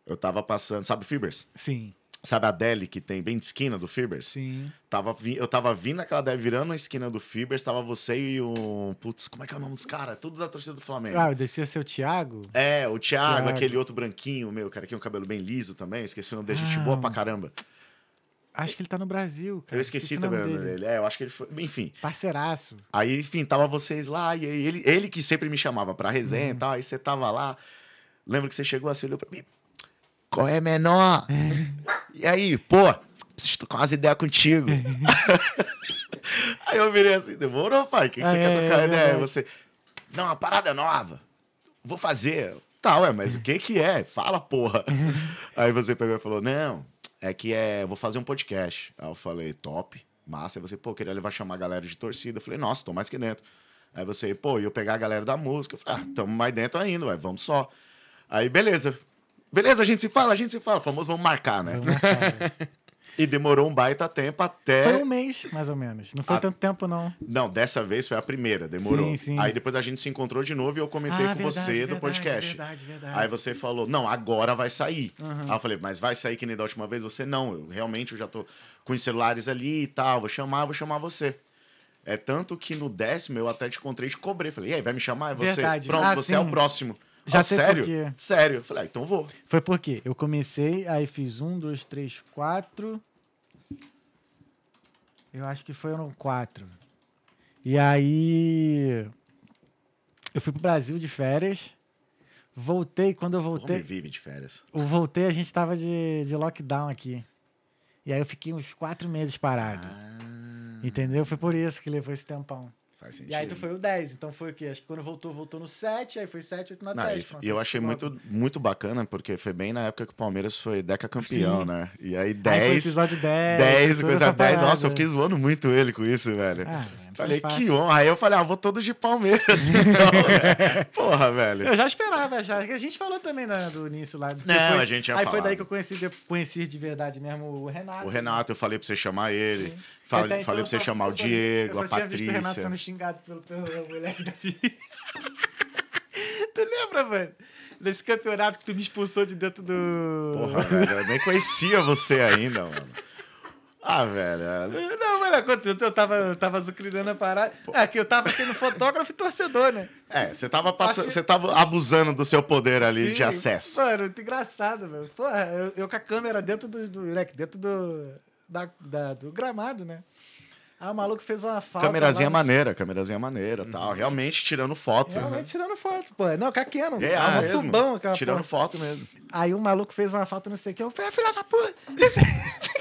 Eu tava passando, sabe Fibers? Sim, Sabe a Deli que tem bem de esquina do Fibers? sim. Tava, eu tava vindo naquela Deli, virando a esquina do Fibers, tava você e o. Putz, como é que é o nome dos caras? Tudo da torcida do Flamengo. Ah, descia seu Thiago? É, o Thiago, Thiago. aquele outro branquinho, meu, cara que tem um cabelo bem liso também. Esqueci o nome dele, gente Ah. boa pra caramba. Acho que ele tá no Brasil, cara. Eu esqueci o também o nome nome dele. É, eu acho que ele foi. Enfim. Parceiraço. Aí, enfim, tava vocês lá, e ele, ele que sempre me chamava pra resenha Uhum. e tal. Aí você tava lá. Lembro que você chegou assim, olhou pra mim. Qual é, menor? e aí, pô, preciso trocar umas ideias contigo. aí eu virei assim, demorou, pai? O que, que você É, quer é trocar ideia? Verdade. você, não, uma parada nova. Vou fazer. Tá, ué, mas o que que é? Fala, porra. aí você pegou e falou, não, é que é, vou fazer um podcast. Aí eu falei, top, massa. Aí você, pô, queria levar chamar a galera de torcida. Eu falei, nossa, tô mais que dentro. Aí você, pô, e eu pegar a galera da música. Eu falei, ah, tamo mais dentro ainda, ué, vamos só. Aí, beleza. Beleza, a gente se fala, a gente se fala. Famoso, vamos marcar, né? Vamos marcar, né? E demorou um baita tempo até. Foi um mês, mais ou menos. Não foi Ah. tanto tempo, não. Não, dessa vez foi a primeira, demorou. Sim, sim. Aí depois a gente se encontrou de novo e eu comentei Ah, com verdade, você do verdade, podcast. verdade, verdade. Aí você falou, não, agora vai sair. Aí eu falei, mas vai sair que nem da última vez? Você, não, eu realmente eu já tô com os celulares ali e tal, vou chamar, vou chamar você. É tanto que no décimo eu até te encontrei e te cobrei. Falei, e aí, vai me chamar? É você? Verdade. Pronto, Ah, você é o sim. próximo. Já Ah, sério? quê. Sério. Eu falei, ah, então vou. Foi porque eu comecei, aí fiz um, dois, três, quatro. Eu acho que foram quatro. E aí. Eu fui pro Brasil de férias. Voltei, quando eu Como voltei. vive de férias. Eu voltei, a gente tava de, de lockdown aqui. E aí eu fiquei uns quatro meses parado. Ah, Entendeu? Foi por isso que levou esse tempão. Faz sentido. E aí tu foi o 10. Então foi o quê? Acho que quando voltou, voltou no 7, aí foi 7, 8, 9, Não, 10. e- eu achei muito, muito bacana, porque foi bem na época que o Palmeiras foi Deca campeão, Sim. né? E aí Aí foi 10. episódio 10. 10, toda coisa essa 10. Nossa, eu fiquei zoando muito ele com isso, velho. Ah, falei, que honra. Aí eu falei, ah, vou todo de Palmeiras, então. Porra, velho. Eu já esperava, já. A gente falou também né, do início lá. Não, a gente Aí foi falado. daí que eu conheci, de- conheci de verdade mesmo o Renato. O Renato, eu falei pra você chamar ele. Sim. Falei, então falei eu pra você chamar o eu só- Diego, a Eu só tinha visto o Renato Patrícia. sendo xingado pelo, pelo moleque da pista. tu lembra, mano? Desse campeonato que tu me expulsou de dentro do... Porra, velho, eu nem conhecia você ainda, mano. Ah, velho. Não, mas quando eu tava, eu tava azucrinando a parada. É que eu tava sendo fotógrafo e torcedor, né? É, você tava, passando, você tava abusando do seu poder ali de Sim. acesso. Mano, muito engraçado, velho. Porra, eu, eu com a câmera dentro do. do dentro do. Da, da- do gramado, né? Aí o maluco fez uma falta. Câmerazinha lá no- maneira, câmerazinha maneira tal. Realmente tirando foto. Realmente tirando foto, pô. Não, Canon. É, É, ah, mesmo. tubão Tirando porra. foto mesmo. Aí o maluco fez uma falta, não sei o que. Eu falei, "Ah, filha da puta.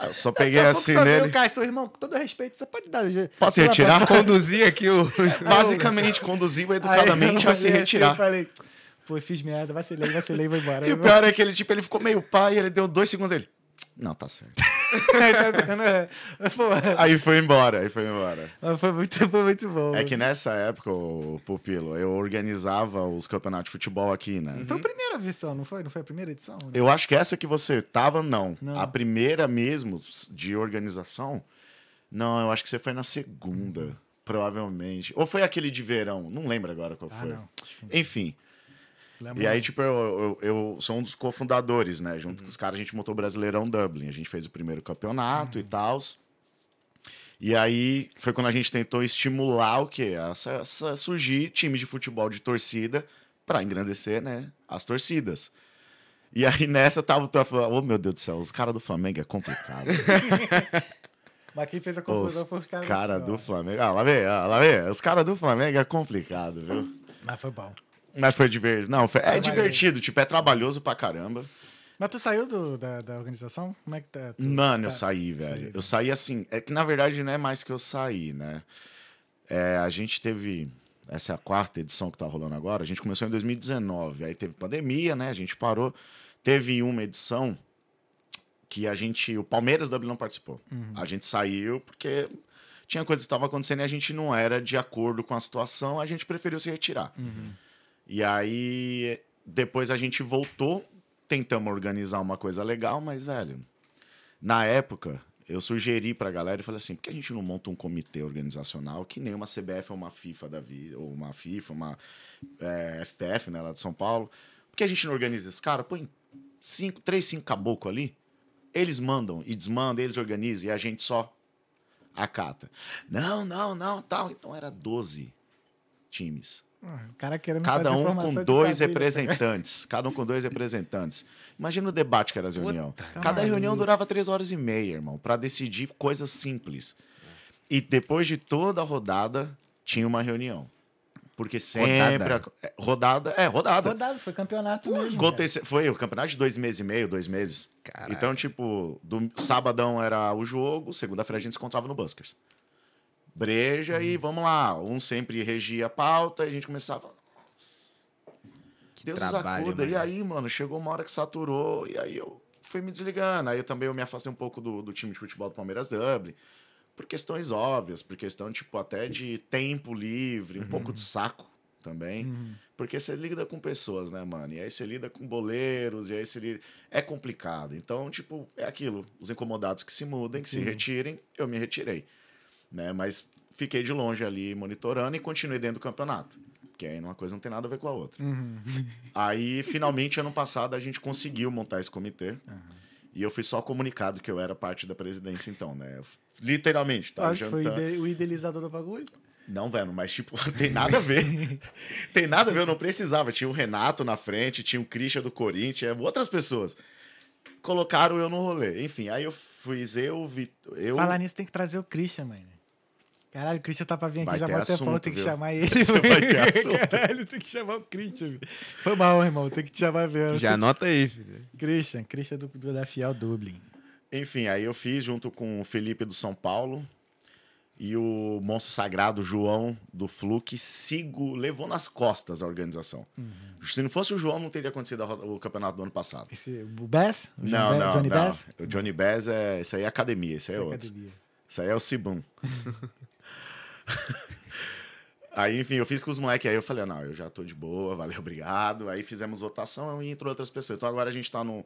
Eu só peguei pouco assim nele. Caio, seu irmão, com todo respeito, você pode dar. Posso se retirar? Conduzir aqui o. Basicamente, conduziu educadamente eu a se assim, retirar. Eu falei, Pô, fiz merda, vacilei, vacilei, vou embora. E o pior é que ele, tipo, ele ficou meio pai, ele deu dois segundos ele. Não, tá certo. Aí foi embora, aí foi embora. mas foi muito, foi muito bom. É que nessa época, o Pupilo, eu organizava os campeonatos de futebol aqui, né? Foi a primeira versão, não foi? Não foi a primeira edição? né? Eu acho que essa que você tava, não. Não. A primeira mesmo de organização, não, eu acho que você foi na segunda, provavelmente. Ou foi aquele de verão, não lembro agora qual Ah, foi. não. Enfim. Lembro E aí, tipo, eu, eu, eu sou um dos cofundadores, né? Junto com os caras, a gente montou o Brasileirão Dublin. A gente fez o primeiro campeonato e tal. E aí foi quando a gente tentou estimular o quê? Essa, essa- surgir times de futebol de torcida para engrandecer, né? As torcidas. E aí nessa tava o falando, oh meu Deus do céu, os caras do Flamengo é complicado. Mas quem fez a Os confusão foi os caras cara do Flamengo. Ah, lá vem, ah, lá vem. Os caras do Flamengo é complicado, viu? Mas foi bom. Mas foi divertido. Não, foi- é divertido, tipo, é trabalhoso pra caramba. Mas tu saiu do, da, da organização? Como é que tá? Tu- Mano, eu tá- saí, velho. Saí. Eu saí assim. É que na verdade não é mais que eu saí, né? É, a gente teve. Essa é a quarta edição que tá rolando agora. A gente começou em 2019. Aí teve pandemia, né? A gente parou. Teve uma edição que a gente. O Palmeiras Dublin não participou. A gente saiu porque tinha coisas que estavam acontecendo e a gente não era de acordo com a situação. A gente preferiu se retirar. E aí, depois a gente voltou, tentamos organizar uma coisa legal, mas, velho, na época, eu sugeri pra galera e falei assim: por que a gente não monta um comitê organizacional que nem uma CBF ou uma FIFA da vida, ou uma FIFA, uma é, FPF, né, lá de São Paulo? Por que a gente não organiza esse cara? Põe cinco, três, cinco caboclo ali, eles mandam e desmandam, eles organizam e a gente só acata. Não, não, não, tal. Então era 12 times. O cara querendo Cada um com de dois quadrilha, representantes. Cada um com dois representantes. Imagina o debate que era as reuniões. tá Cada reunião durava três horas e meia, irmão, pra decidir coisas simples. E depois de toda a rodada, tinha uma reunião. Porque sempre. Rodada? É, rodada, é, rodada. Rodado, foi campeonato mesmo. Foi o campeonato de dois meses e meio, dois meses. Caralho. Então, tipo, do sabadão era o jogo, segunda-feira a gente se encontrava no Buskers. Breja e vamos lá. Um sempre regia a pauta e a gente começava. Deus nos trabalho, acuda. E aí, mano, chegou uma hora que saturou e aí eu fui me desligando. Aí eu também eu me afastei um pouco do, do time de futebol do Palmeiras Dublin. Por questões óbvias, por questão, tipo, até de tempo livre, um pouco de saco também. Porque você lida com pessoas, né, mano? E aí você lida com boleiros, e aí você lida... É complicado. Então, tipo, é aquilo. Os incomodados que se mudem, que se retirem, eu me retirei. Né? Mas fiquei de longe ali monitorando e continuei dentro do campeonato. Porque aí uma coisa não tem nada a ver com a outra. Aí, finalmente, ano passado, a gente conseguiu montar esse comitê. E eu fui só comunicado que eu era parte da presidência, então, né? Literalmente, tá? Acho que foi jantando- ide- o idealizador do bagulho. Não, velho, mas, tipo, tem nada a ver. tem nada a ver, eu não precisava. Tinha o Renato na frente, tinha o Christian do Corinthians, outras pessoas. Colocaram eu no rolê. Enfim, aí eu fiz eu, vi, eu Falar nisso tem que trazer o Christian, mano. Caralho, o Christian tá pra vir aqui Vai já ter bater assunto, pau, tem que chamar ele. Você vai ter assunto. Caralho, tem que chamar o Christian. velho. Foi mal, irmão, tem que te chamar mesmo. Já anota aí, filho. Christian, Christian do, do da Fiel Dublin. Enfim, aí eu fiz junto com o Felipe do São Paulo e o monstro sagrado João do Flu, que sigo, levou nas costas a organização. Se não fosse o João, não teria acontecido o campeonato do ano passado. Esse, o Bass? O Não, Johnny não, Johnny não. Bass? O Johnny Bass é. Isso aí é academia, isso aí é outro. Academia. Isso aí é o Cibum. aí, enfim, eu fiz com os moleques, aí eu falei, ah, não, eu já tô de boa, valeu, obrigado. Aí fizemos votação e entrou outras pessoas. Então agora a gente tá no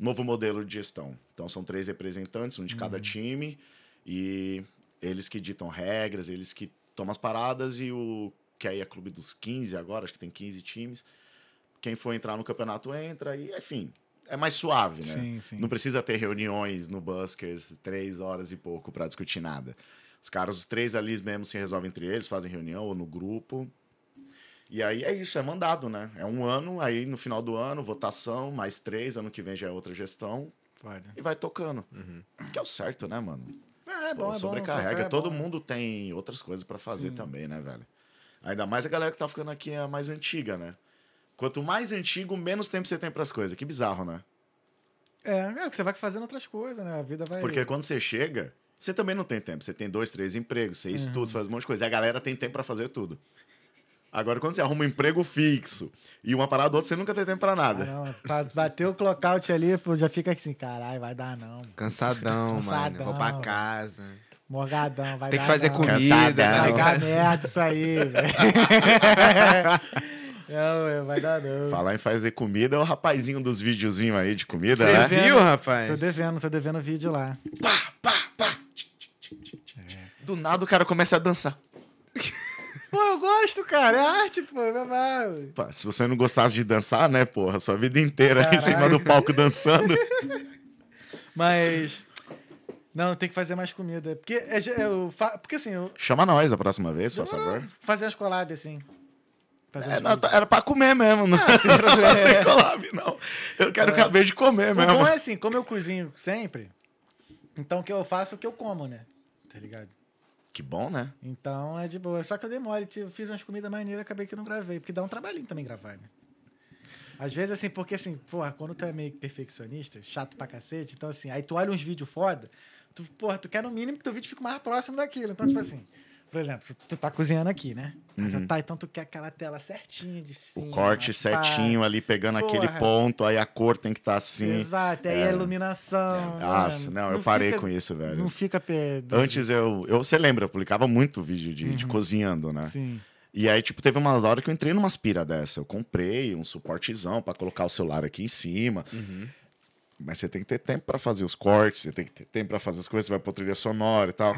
novo modelo de gestão. Então são três representantes, um de cada time, e eles que ditam regras, eles que tomam as paradas, e o que aí é clube dos 15 agora, acho que tem 15 times. Quem for entrar no campeonato entra, e enfim. É mais suave, né? Sim, sim. Não precisa ter reuniões no Buskers três horas e pouco pra discutir nada. Os caras, os três ali mesmo se resolvem entre eles, fazem reunião ou no grupo. E aí é isso, é mandado, né? É um ano, aí no final do ano, votação, mais três, ano que vem já é outra gestão, Pode. e vai tocando. Que é o certo, né, mano? É Pô, bom, é bom. sobrecarrega. tocar é Todo bom. mundo tem outras coisas pra fazer também, né, velho? Ainda mais a galera que tá ficando aqui é a mais antiga, né? Quanto mais antigo, menos tempo você tem pras coisas. Que bizarro, né? É, é que você vai fazendo outras coisas, né? A vida vai. Porque quando você chega, você também não tem tempo. Você tem dois, três empregos, você Uhum. estuda, você faz um monte de coisa. E a galera tem tempo pra fazer tudo. Agora, quando você arruma um emprego fixo e uma parada ou outra, você nunca tem tempo pra Ah, nada. não, pra bater o clockout ali, pô, já fica assim, caralho, vai dar não. Cansadão, Cansadão. mano. Vou pra casa. Morgadão, vai Tem dar que fazer não. comida, Cansadão. né? Vai dar merda isso aí, velho. Não, vai dar não. Falar em fazer comida é o rapazinho dos videozinhos aí de comida, Você né? viu, rapaz? Tô devendo, tô devendo vídeo lá. Pá. Do nada o cara começa a dançar. Pô, eu gosto, cara. É arte, pô. É. Pá, se você não gostasse de dançar, né, porra? Sua vida inteira aí em Caralho. cima do palco dançando. Mas. Não, tem que fazer mais comida. Porque, é, eu, fa- porque assim, eu. Chama nós a próxima vez, por favor. Fazer umas collabs assim. Fazer É, não, era pra comer mesmo, não, não tem collab, não. Eu quero caber de comer O mesmo. bom é assim, como eu cozinho sempre, então o que eu faço é o que eu como, né? Tá ligado? Que bom, né? Então é de boa. Só que eu demore, tipo, fiz umas comidas maneiras, acabei que não gravei. Porque dá um trabalhinho também gravar, né? Às vezes, assim, porque assim, porra, quando tu é meio perfeccionista, chato pra cacete, então assim, aí tu olha uns vídeos foda, tu, porra, tu quer no mínimo que teu vídeo fique mais próximo daquilo. Então, tipo assim, por exemplo, tu tá cozinhando aqui, né? Tá, então tu quer aquela tela certinha de O cima, corte pá. certinho ali, pegando aquele Porra. ponto, aí a cor tem que estar assim. Exato, aí É. a iluminação. Nossa, mano, não, eu parei fica- com isso, velho. Não fica perto. Antes eu, eu. Você lembra, eu publicava muito vídeo de, de cozinhando, né? Uhum. Sim. E aí, tipo, teve umas horas que eu entrei numa aspira dessa. Eu comprei um suportezão pra colocar o celular aqui em cima. Mas você tem que ter tempo pra fazer os cortes, você tem que ter tempo pra fazer as coisas, você vai pôr trilha sonora e tal.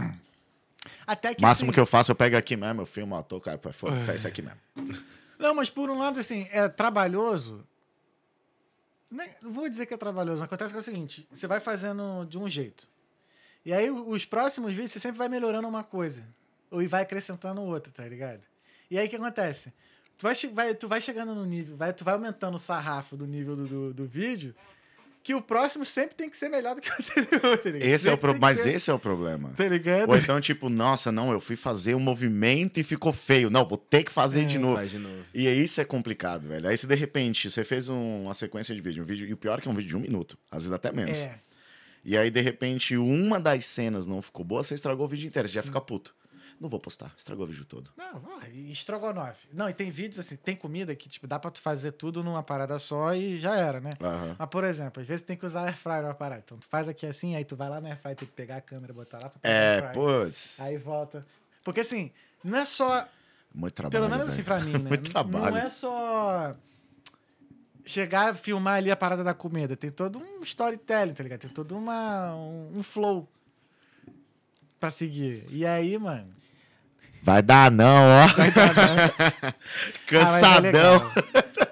Até que O máximo assim, que eu faço, eu pego aqui mesmo, eu filmo, ó, tô, cara, foda-se, é isso aqui mesmo. Não, mas por um lado, assim, é trabalhoso. Não vou dizer que é trabalhoso, mas acontece que é o seguinte: você vai fazendo de um jeito. E aí, os próximos vídeos, você sempre vai melhorando uma coisa. Ou vai acrescentando outra, tá ligado? E aí, o que acontece? Tu vai, vai- tu vai chegando no nível, vai, tu vai aumentando o sarrafo do nível do, do, do vídeo, que o próximo sempre tem que ser melhor do que o anterior, tá ligado? Esse é o pro... Mas ter- esse é o problema. Tá ligado? Ou então, tipo, nossa, não, eu fui fazer um movimento e ficou feio. Não, vou ter que fazer É, de novo. Faz de novo. E aí isso é complicado, velho. Aí se de repente você fez um- uma sequência de vídeo, um vídeo, e o pior é que é um vídeo de um minuto, às vezes até menos. É. E aí, de repente, uma das cenas não ficou boa, você estragou o vídeo inteiro, você já fica puto. Não vou postar, estragou o vídeo todo. Não, porra, e estrogonofe. Não, e tem vídeos assim, tem comida que, tipo, dá pra tu fazer tudo numa parada só e já era, né? Aham. Mas, por exemplo, às vezes tem que usar air fryer numa parada. Então, tu faz aqui assim, aí tu vai lá na air fryer, tem que pegar a câmera, botar lá pra pegar É, putz. Aí volta. Porque, assim, não é só... Muito trabalho. Pelo menos assim, velho. pra mim, né? Muito trabalho. Não é só chegar, filmar ali a parada da comida. Tem todo um storytelling, tá ligado? Tem todo uma, um, um flow pra seguir. E aí, mano... Vai dar não, ó. Ah, Cansadão.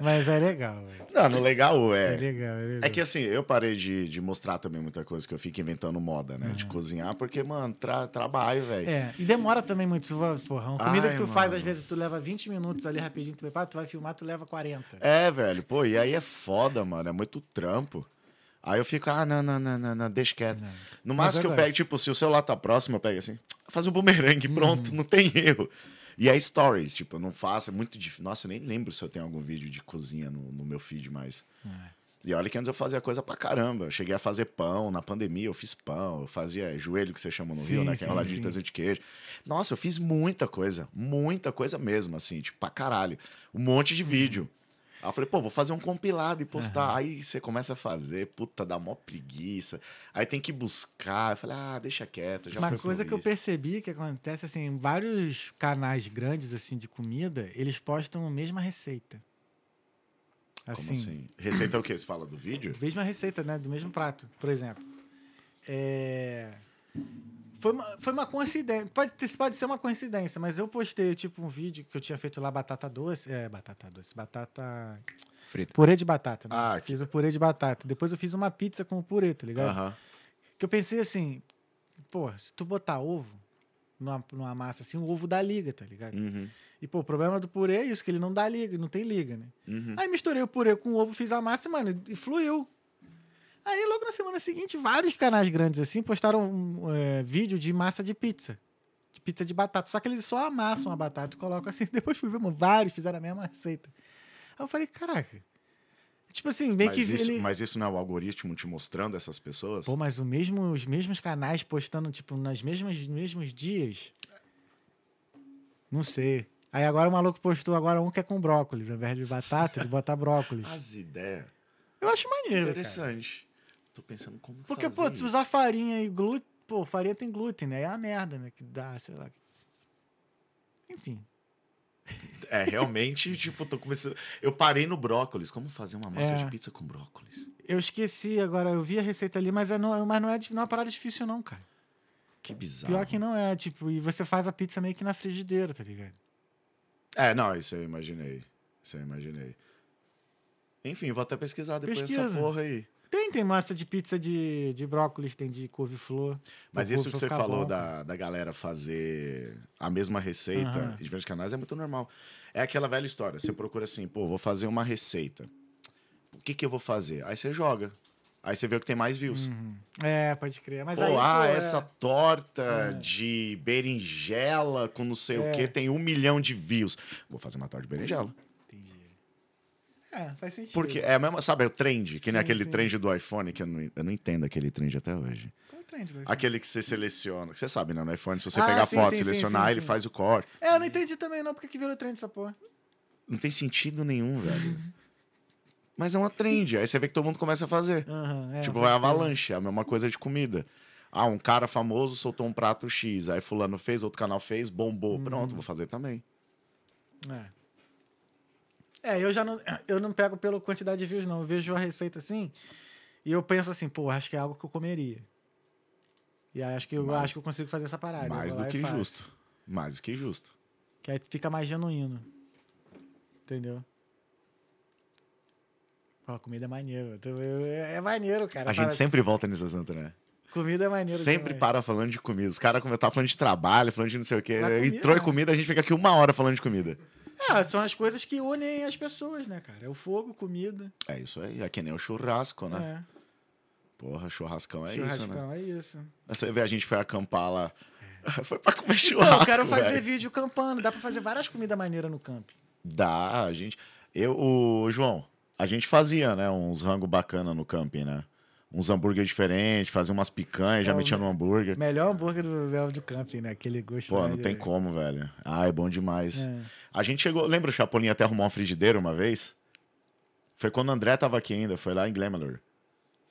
Mas é legal, velho. não, no legal É é. legal, é legal. É que assim, eu parei de, de mostrar também muita coisa que eu fico inventando moda, né? De cozinhar, porque, mano, tra- trabalho, velho. É, e demora também muito. Porra, uma comida Ai, que tu faz, mano. às vezes, tu leva 20 minutos ali rapidinho, tu prepara, tu vai filmar, tu leva 40. É, velho. Pô, e aí é foda, mano. É muito trampo. Aí eu fico, ah, não, não, não, não, não deixa quieto. No Mas máximo que eu pego, tipo, se o celular tá próximo, eu pego assim, faz um bumerangue, pronto, Uhum. não tem erro. E aí stories, tipo, eu não faço, é muito difícil. Nossa, eu nem lembro se eu tenho algum vídeo de cozinha no, no meu feed mais. É. E olha que antes eu fazia coisa pra caramba. Eu cheguei a fazer pão, na pandemia eu fiz pão, eu fazia joelho que você chama no Sim, Rio, né? Que é sim, enroladinho de presunto de queijo. Nossa, eu fiz muita coisa, muita coisa mesmo, assim, tipo, pra caralho. Um monte Uhum. de vídeo. Aí eu falei, pô, vou fazer um compilado e postar. Aí você começa a fazer, puta, dá mó preguiça. Aí tem que buscar. Eu falei, ah, deixa quieto, já Uma coisa que eu vídeo. percebi que acontece, assim, vários canais grandes, assim, de comida, eles postam a mesma receita. Como Assim, assim? Receita é o quê? Você fala do vídeo? mesma receita, né? Do mesmo prato, por exemplo. É... Foi uma, foi uma coincidência. Pode, ter, pode ser uma coincidência, mas eu postei, tipo, um vídeo que eu tinha feito lá batata doce. É, batata doce. Batata. Frito. Purê de batata. Né? Ah, que- Fiz o purê de batata. Depois eu fiz uma pizza com o purê, tá ligado? Aham. Que eu pensei assim, pô, se tu botar ovo numa, numa massa assim, o ovo dá liga, tá ligado? Uhum. E, pô, o problema do purê é isso, que ele não dá liga, não tem liga, né? Uhum. Aí misturei o purê com o ovo, fiz a massa, mano, e fluiu. Aí, logo na semana seguinte, vários canais grandes assim postaram um é, vídeo de massa de pizza. De pizza de batata. Só que eles só amassam a batata e colocam assim. Depois fui ver, mano, vários fizeram a mesma receita. Aí eu falei, caraca. Tipo assim, meio Mas, que isso, ele... mas isso não é o algoritmo te mostrando essas pessoas? Pô, mas o mesmo, os mesmos canais postando, tipo, nas mesmas, nos mesmos dias. Não sei. Aí agora o maluco postou agora um que é com brócolis. Ao invés de batata, ele bota brócolis. As ideias. Eu acho maneiro, cara. Tô pensando como Porque, fazer pô, se usar farinha e glúten... Pô, farinha tem glúten, né? É a merda, né? Que dá, sei lá. Enfim. É, realmente, tipo, tô começando... Eu parei no brócolis. Como fazer uma massa É. de pizza com brócolis? Eu esqueci agora, eu vi a receita ali, mas, é não, mas não, é, não é uma parada difícil, não, cara. Que bizarro. Pior que não é, tipo, e você faz a pizza meio que na frigideira, tá ligado? É, não, isso eu imaginei. Isso eu imaginei. Enfim, vou até pesquisar depois Pesquisa. essa porra aí. Tem, tem massa de pizza de, de brócolis, tem de couve-flor. Mas O isso que couve-flor você falou bom, da, da galera fazer a mesma receita Aham. em diferentes canais é muito normal. É aquela velha história. Você procura assim, pô, vou fazer uma receita. O que que eu vou fazer? Aí você joga. Aí você vê o que tem mais views. É, pode crer. Mas Pô, aí, ah, pô, é- essa torta de berinjela com não sei o É. que tem um milhão de views. Vou fazer uma torta de berinjela. É, faz sentido. Porque é a mesma, sabe, o trend, que nem Sim, aquele sim. trend do iPhone, que eu não, eu não entendo aquele trend até hoje. Qual é o trend do iPhone? Aquele que você seleciona, que você sabe, né? No iPhone, se você Ah, pegar a foto, selecionar, ele faz o corte. É, eu não entendi também não, porque que virou trend essa porra. Não tem sentido nenhum, velho. Mas é uma trend. Aí você vê que todo mundo começa a fazer. Aham, é, tipo, vai crer. avalanche. É a mesma coisa de comida. Ah, um cara famoso soltou um prato X. Aí fulano fez, outro canal fez, bombou. Uhum. Pronto, vou fazer também. É. É, eu já não, eu não pego pela quantidade de views, não. Eu vejo a receita assim e eu penso assim, pô, acho que é algo que eu comeria. E aí acho que eu Mais- acho que eu consigo fazer essa parada. Mais do e que justo. Mais do que justo. Que aí fica mais genuíno. Entendeu? Pô, a comida é maneiro. É maneiro, cara. A gente Para- sempre volta nesse assunto, né? Comida é maneiro. Sempre demais. para falando de comida. Os caras, como eu tava falando de trabalho, falando de não sei o quê. Entrou em né? comida, a gente fica aqui uma hora falando de comida. É, são as coisas que unem as pessoas, né, cara? É o fogo, comida. É isso aí. É que nem o churrasco, né? É. Porra, churrascão é isso, né? Churrascão, é isso. Você vê, a gente foi acampar lá. Foi pra comer churrasco, eu quero fazer velho. vídeo campando. Dá pra fazer várias comidas maneiras no camp. Dá, a gente... Eu, o João, a gente fazia, né, uns rango bacana no camping, né? Uns hambúrguer diferentes, fazia umas picanhas, já É, o metia no hambúrguer. Melhor hambúrguer do Velho do Camping, né? Aquele gosto. Pô, não de- tem como, velho. Ah, é bom demais. É. A gente chegou... Lembra o Chapolin até arrumar uma frigideira uma vez? Foi quando o André tava aqui ainda, foi lá em Glamour.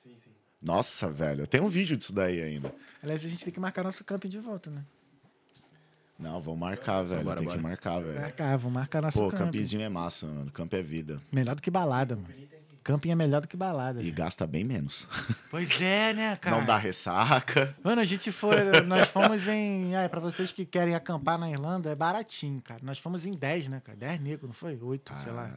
Sim, sim. Nossa, velho, tem um vídeo disso daí ainda. Aliás, a gente tem que marcar nosso camping de volta, né? Não, vamos marcar, velho. bora, tem que marcar, velho. Marcar, vamos marcar nosso Pô, camping. campinzinho é massa, mano. Camp é vida. Melhor do que balada, mano. Camping é melhor do que balada. E velho. gasta bem menos. Pois é, né, cara? Não dá ressaca. Mano, a gente foi. Nós fomos em. Ah, pra vocês que querem acampar na Irlanda, é baratinho, cara. Nós fomos em 10, né, cara? 10 negros, não foi? 8, sei lá.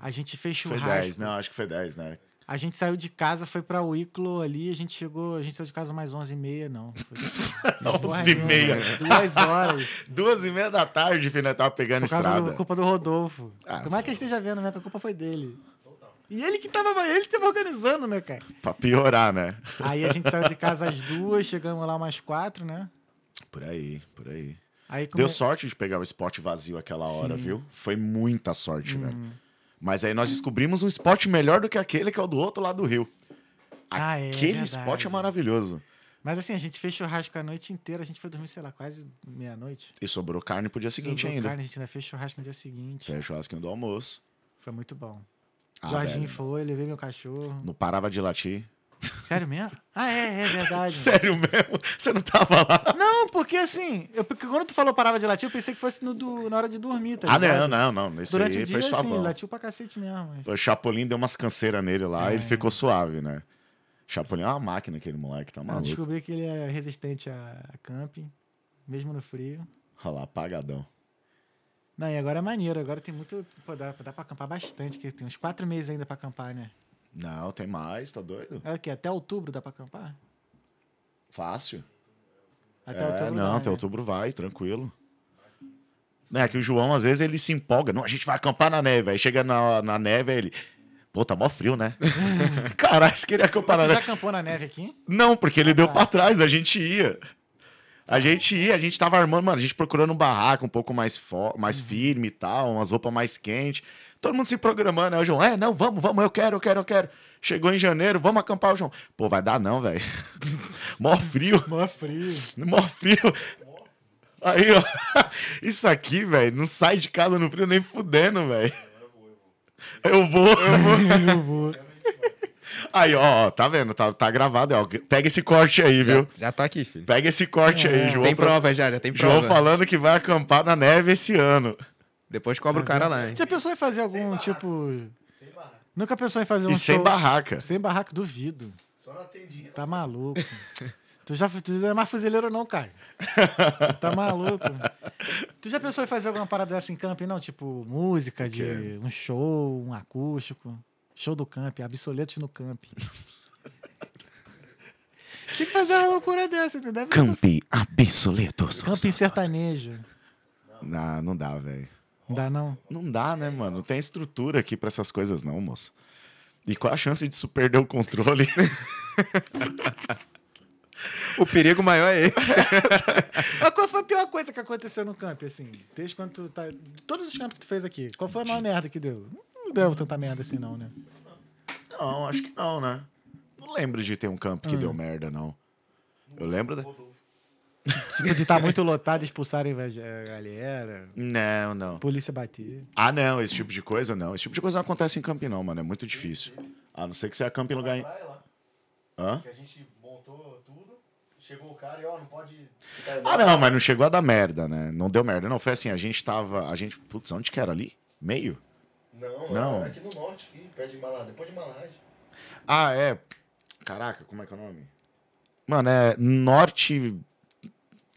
A gente fez Foi churrasco. 10, não, acho que foi 10, né? A gente saiu de casa, foi pra Wicklow ali, a gente chegou. A gente saiu de casa mais 11h30, não. Foi, porra 11 e nenhuma, meia. mano. Duas horas. Duas e meia da tarde, filho, nós tava pegando Por causa estrada. da culpa do Rodolfo. Ah, Tomara que ele esteja vendo, né? Que a culpa foi dele. E ele que tava, ele que tava organizando, né, cara? Pra piorar, né? Aí a gente saiu de casa às duas, chegamos lá umas quatro, né? Por aí, por aí. Aí Deu come- sorte de pegar o spot vazio aquela hora, Sim. viu? Foi muita sorte, Uhum. velho. Mas aí nós descobrimos um spot melhor do que aquele que é o do outro lado do rio. Ah, é, Aquele verdade. spot é maravilhoso. Mas assim, a gente fez churrasco a noite inteira, a gente foi dormir, sei lá, quase meia-noite. E sobrou carne pro dia seguinte Sobrou ainda. Carne, a gente ainda fez churrasco no dia seguinte. Fez churrasquinho do almoço. Foi muito bom. Ah, Jorginho velho. foi, levei meu cachorro. Não parava de latir. Sério mesmo? Ah, é, é verdade. Sério mesmo? Você não tava lá? Não, porque assim, eu, porque quando tu falou parava de latir, eu pensei que fosse no do- na hora de dormir, tá Ah, ligado? não, não, não. Esse Durante aí o dia, foi assim, suavão. latiu pra cacete mesmo. mas- O Chapolin deu umas canseiras nele lá É. e ele ficou suave, né? Chapolin é uma máquina, aquele moleque, tá Eu maluco. descobri que ele é resistente a camping, mesmo no frio. Olha lá, apagadão. Não, e agora é maneiro, agora tem muito. Pô, dá, dá pra acampar bastante, que tem uns quatro meses ainda pra acampar, né? Não, tem mais, tá doido? É o quê? Até outubro dá pra acampar? Fácil. Até é, outubro não, dá, até né? outubro vai, tranquilo. É que o João, às vezes, ele se empolga. Não, a gente vai acampar na neve. Aí chega na, na neve, aí ele... Pô, tá mó frio, né? Caralho, você queria acampar na Tu já neve. acampou na neve aqui? Não, porque ele deu pra trás, a gente ia. A gente ia, a gente tava armando, mano, a gente procurando um barraco um pouco mais, mais firme e tal, umas roupas mais quentes. Todo mundo se programando, né? O João, é, não, vamos, vamos, eu quero, eu quero, eu quero. Chegou em janeiro, vamos acampar o João. Pô, vai dar não, velho. Mó frio, Mó frio. mó frio. Aí, ó. Isso aqui, velho, não sai de casa no frio nem fudendo, velho. Eu vou, eu vou. Eu vou. Aí, ó, ó, tá vendo? Tá, tá gravado, ó. Pega esse corte aí, viu? Já tá aqui, filho. Pega esse corte aí, João. Tem prova já, já tem prova. João falando que vai acampar na neve esse ano. Depois cobra o cara lá, hein? Já pensou em fazer algum tipo. Nunca pensou em fazer um E sem show- barraca. Sem barraco, duvido. Só na tendinha. Tá maluco. tu já tu não é mais fuzileiro, não, cara. tá maluco. Tu já pensou em fazer alguma parada dessa em camping, não? Tipo, música de um show, um acústico. Show do camping, absolutos no camping. Tinha que fazer uma loucura dessa, entendeu? Campi absolutos. Camping sertanejo. Não, não dá, velho. Não dá, não? Não dá, né, mano? Não tem estrutura aqui pra essas coisas, não, moço. E qual a chance de isso perder o controle? O perigo maior é esse. Mas qual foi a pior coisa que aconteceu no camping, assim? Desde quando tu tá. Todos os campos que tu fez aqui, qual foi a maior merda que deu? Não deu tanta merda assim, não, né? não, acho que não, né? Não lembro de ter um campo que deu merda, não. Eu lembro da... Tipo, de estar muito lotado, expulsarem a galera, Não, não. polícia bater. Ah, não, esse tipo de coisa não. Esse tipo de coisa não acontece em camping, não, mano. É muito difícil. A não ser que você acampe em lugar. em-. Hã? Que a gente montou tudo. Chegou o cara e, ó, não pode ficar Ah, não, mas não chegou a dar merda, né? Não deu merda. Não, foi assim, a gente tava. A gente. Putz, onde que era ali? Meio? Não, Não. é aqui no norte, aqui, perto de Malá, depois de Malagem. Ah, é. Caraca, como é que é o nome? Mano, é norte.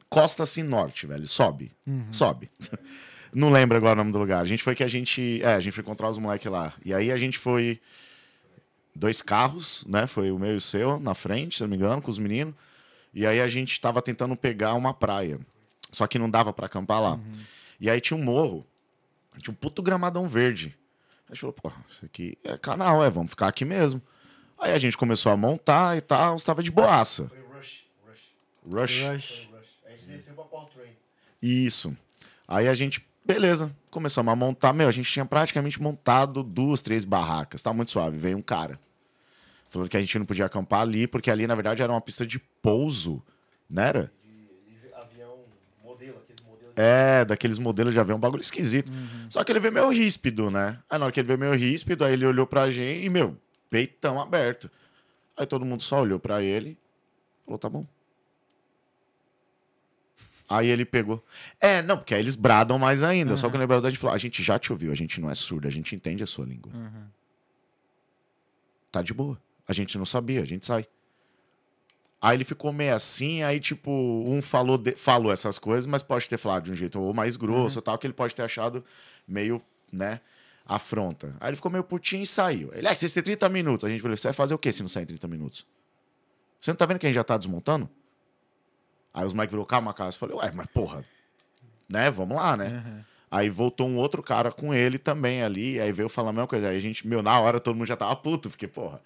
Costa assim norte, velho. Sobe. Sobe. Não lembro agora o nome do lugar. A gente foi que a gente. É, a gente foi encontrar os moleques lá. E aí a gente foi. Dois carros, né? Foi o meu e o seu na frente, se eu não me engano, com os meninos. E aí a gente tava tentando pegar uma praia. Só que não dava pra acampar lá. E aí tinha um morro. Tinha um puto gramadão verde. A gente falou, pô, isso aqui é canal, é, vamos ficar aqui mesmo. Aí a gente começou a montar e tal, estava de boaça. Foi Rush, Rush, Rush. Rush. foi Rush. A gente desceu pra Power Train. Isso. Aí a gente, beleza, começamos a montar. Meu, a gente tinha praticamente montado duas, três barracas. Tá muito suave. Veio um cara. Falando que a gente não podia acampar ali, porque ali, na verdade, era uma pista de pouso. Não era? De, de avião modelo, aqueles modelos. É, daqueles modelos de avião, um bagulho esquisito. Só que ele veio meio ríspido, né? Aí na hora que ele veio meio ríspido, aí ele olhou pra gente e, meu, peitão aberto. Aí todo mundo só olhou pra ele falou, tá bom. Aí ele pegou. É, não, porque aí eles bradam mais ainda. Só que o liberador a gente falou, a gente já te ouviu, a gente não é surdo, a gente entende a sua língua. Tá de boa. A gente não sabia, a gente sai. Aí ele ficou meio assim, aí, tipo, um falou, de- falou essas coisas, mas pode ter falado de um jeito ou mais grosso ou tal, que ele pode ter achado meio, né, afronta. Aí ele ficou meio putinho e saiu. Ele, ah, vocês têm 30 minutos. A gente falou, você vai fazer o quê se não sair em 30 minutos? Você não tá vendo que a gente já tá desmontando? Aí os moleques virou calma, casa. Eu falei, ué, mas porra, né, vamos lá, né? Aí voltou um outro cara com ele também ali, aí veio falar a mesma coisa. Aí a gente, meu, na hora todo mundo já tava puto, porque, porra.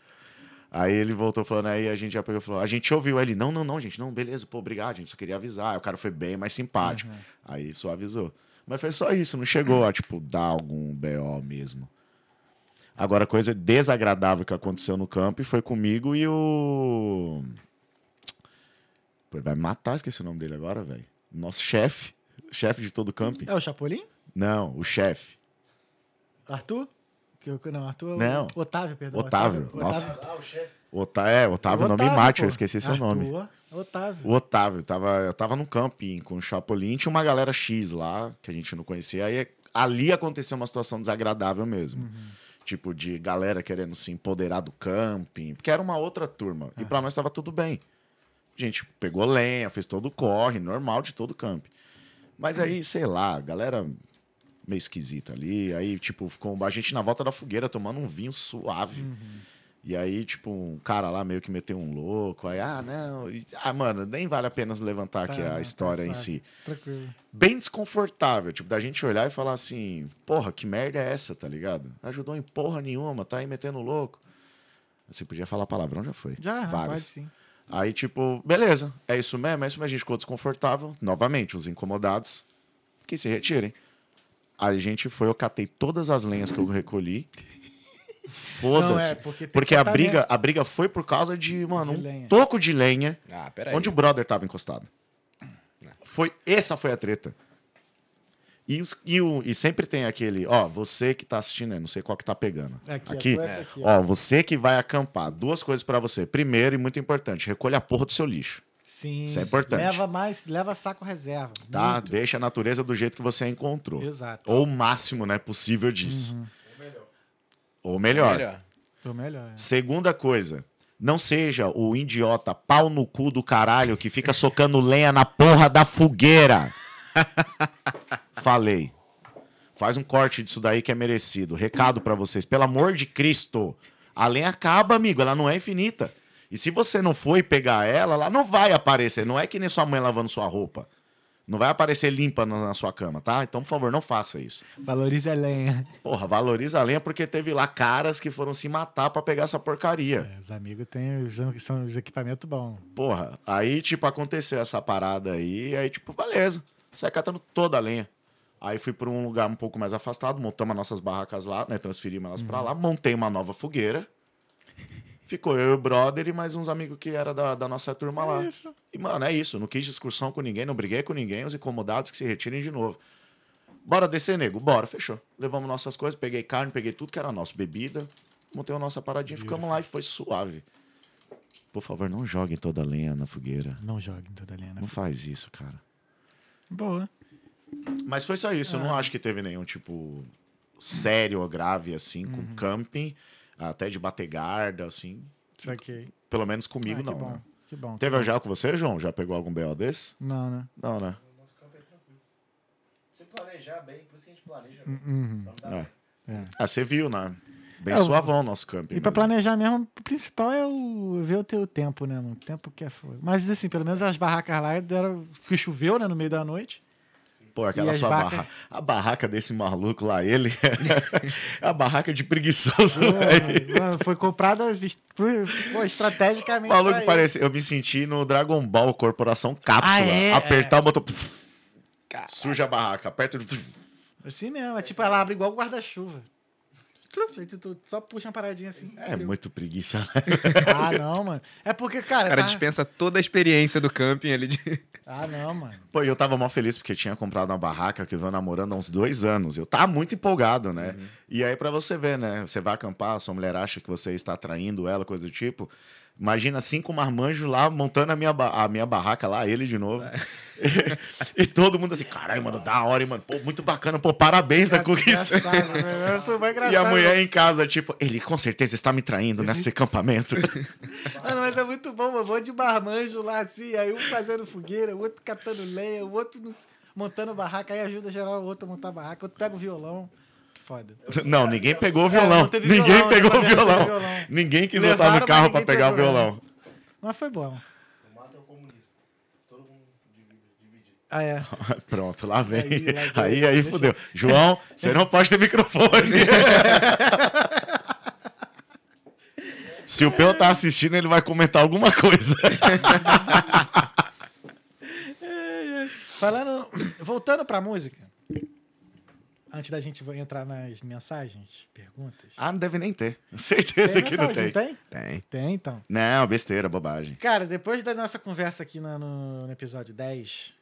Aí ele voltou falando, aí a gente já pegou e falou, a gente ouviu. Aí ele, não, não, não, gente, não, beleza, pô, obrigado, a gente só queria avisar. Aí o cara foi bem mais simpático. Aí só avisou. Mas foi só isso, não chegou a, tipo, dar algum BO mesmo. Agora, coisa desagradável que aconteceu no campo foi comigo e o. Pô, vai matar, esqueci o nome dele agora, velho. Nosso chefe. Chefe de todo o camping. É o Chapolin? Não, o chefe. Arthur? Que eu- não, Arthur. Não. Otávio, perdão. Otávio, nossa. Ah, o chefe. Ota é, Otávio, não me mate, pô. eu esqueci seu nome. Arthur, Otávio. O Otávio, tava, eu tava num camping com o Chapolin, tinha uma galera X lá, que a gente não conhecia, aí ali aconteceu uma situação desagradável mesmo. Tipo, de galera querendo se empoderar do camping, porque era uma outra turma. E pra nós tava tudo bem. A gente pegou lenha, fez todo o corre, normal de todo camping. Mas aí, sei lá, a galera meio esquisita ali. Aí, tipo, ficou a gente na volta da fogueira tomando um vinho suave. E aí, tipo, um cara lá meio que meteu um louco. Aí, ah, não. e- ah, mano, nem vale a pena levantar aqui Tá, a tá história em suave. si. Tranquilo. Bem desconfortável, tipo, da gente olhar e falar assim: porra, que merda é essa, tá ligado? Ajudou em porra nenhuma, tá aí metendo louco. Você podia falar palavrão, já foi. Já, pode Vários. sim. Aí, tipo, beleza, é isso mesmo, é isso mesmo. A gente ficou desconfortável. Novamente, os incomodados que se retirem. A gente foi, eu catei todas as lenhas que eu recolhi. Foda-se. É, porque porque que a briga, lenha. a briga foi por causa de, mano, De um lenha. toco de lenha Ah, peraí. onde o brother tava encostado. Foi, essa foi a treta. E, os- e, o- e sempre tem aquele, ó, você que tá assistindo aí, não sei qual que tá pegando. Aqui, Aqui, é ó. ó, você que vai acampar, duas coisas pra você. Primeiro e muito importante, recolha a porra do seu lixo. Sim. Isso é importante. Leva mais, leva saco reserva. Tá? Muito. Deixa a natureza do jeito que você a encontrou. Exato. Ou o máximo, né, possível disso. Uhum. Ou melhor. Melhor. Foi melhor. é. Segunda coisa, não seja o idiota pau no cu do caralho que fica socando lenha na porra da fogueira. Falei. Faz um corte disso daí que é merecido. Recado pra vocês. Pelo amor de Cristo. A lenha acaba, amigo. Ela não é infinita. E se você não foi pegar ela, ela não vai aparecer. Não é que nem sua mãe lavando sua roupa. Não vai aparecer limpa na sua cama, tá? Então, por favor, não faça isso. Valorize a lenha. Porra, valoriza a lenha porque teve lá caras que foram se matar pra pegar essa porcaria. É, os amigos têm os, são os equipamentos bons. Porra, aí, tipo, aconteceu essa parada aí, aí, tipo, beleza. Sai catando toda a lenha. Aí fui pra um lugar um pouco mais afastado, montamos as nossas barracas lá, né? Transferimos elas pra lá, montei uma nova fogueira. Ficou eu e o brother e mais uns amigos que era da, da nossa turma lá. E, mano, é isso. Não quis discussão com ninguém, não briguei com ninguém. Os incomodados que se retirem de novo. Bora descer, nego? Bora, fechou. Levamos nossas coisas, peguei carne, peguei tudo que era nosso, bebida. Montei a nossa paradinha, ficamos lá e foi suave. Por favor, não joguem toda a lenha na fogueira. Não joguem toda a lenha. né? Não faz isso, cara. Boa. Mas foi só isso. Eu não acho que teve nenhum tipo sério ou grave assim com camping, até de bater guarda, assim. Saquei. Pelo menos comigo Ah, não. que bom. né? Que bom. Teve já com você, João? Já pegou algum BO desse? Não, né? Não, né? Nosso campo é tranquilo. Se planejar bem, por isso que a gente planeja. Uhum. Não dar É. Ah, você viu, né? Bem É, suavão o nosso camping. E pra mesmo. planejar mesmo, o principal é o ver o teu tempo, né, mano? O tempo que é foda. Mas assim, pelo menos as barracas lá deram. Que choveu, né, no meio da noite. Pô, aquela sua vacas? barra... A barraca desse maluco lá, ele. é a barraca de preguiçoso. Pô, mano, foi comprada pô, O estrategicamente. pra maluco isso. parece. Eu me senti no Dragon Ball Corporação Cápsula. Ah, é? Apertar o botão. Suja a barraca. Aperta. Assim mesmo, é tipo, ela abre igual o guarda-chuva. Aí tu, tu só puxa uma paradinha assim. É muito preguiça, né? Ah, não, mano. É porque, cara. O cara faz- dispensa toda a experiência do camping ali de. Ah, não, mano. Pô, e eu tava mó feliz porque tinha comprado uma barraca que eu venho namorando há uns dois anos. Eu tava muito empolgado, né? E aí, pra você ver, né? Você vai acampar, sua mulher acha que você está atraindo ela, coisa do tipo. Imagina cinco marmanjos lá montando a minha, a minha barraca lá, ele de novo. e todo mundo assim, caralho, mano, da hora, hein, mano. Pô, muito bacana, pô, parabéns a conquista. Né? Foi mais engraçado. E a mulher em casa, tipo, ele com certeza está me traindo nesse acampamento. Mano, mas é muito bom, mano. Um monte de marmanjo lá, assim. Aí um fazendo fogueira, o outro catando lenha, o outro montando barraca. Aí ajuda geral o outro a montar barraca. O outro pega o violão. Foda. Não, ninguém pegou o violão. É, ninguém violão, pegou dessa o não violão. violão. Ninguém quis Levaram, voltar no carro pra pegar o né? violão. Mas foi bom. O mato é o comunismo. Todo mundo divide, dividido. Ah, é. Pronto, lá vem. Aí, Aí, lá aí, fudeu. João, você não pode ter microfone. Se o Peu tá assistindo, ele vai comentar alguma coisa. Falando. Voltando pra música. Antes da gente entrar nas mensagens, perguntas. Ah, não deve nem ter. Certeza que não tem. Tem? Tem. Tem, então. Não, besteira, bobagem. Cara, depois da nossa conversa aqui no, no episódio 10,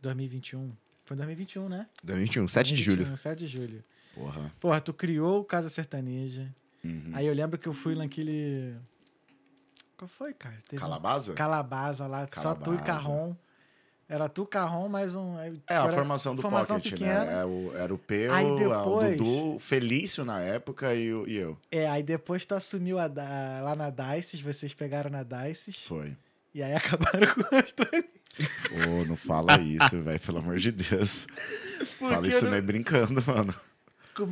2021. Foi 2021, né? 2021, 7 de julho. 7 de julho. Porra. Porra, tu criou o Casa Sertaneja. Uhum. Aí eu lembro que eu fui naquele. Qual foi, cara? Teve um- Calabaza? Calabaza lá, só tu e Calabaza. Carrom. Era tu, Carrom, mais um. É, a era- formação do formação Pocket, pequena. né? É o- era o Peu, Aí a- depois- o Dudu, o Felício na época e, e eu. É, aí depois tu assumiu a da- lá na Dices, vocês pegaram na Dices. Foi. E aí acabaram com a Austrália. Ô, não fala isso, velho, pelo amor de Deus. Fala Porque isso não- nem brincando, mano.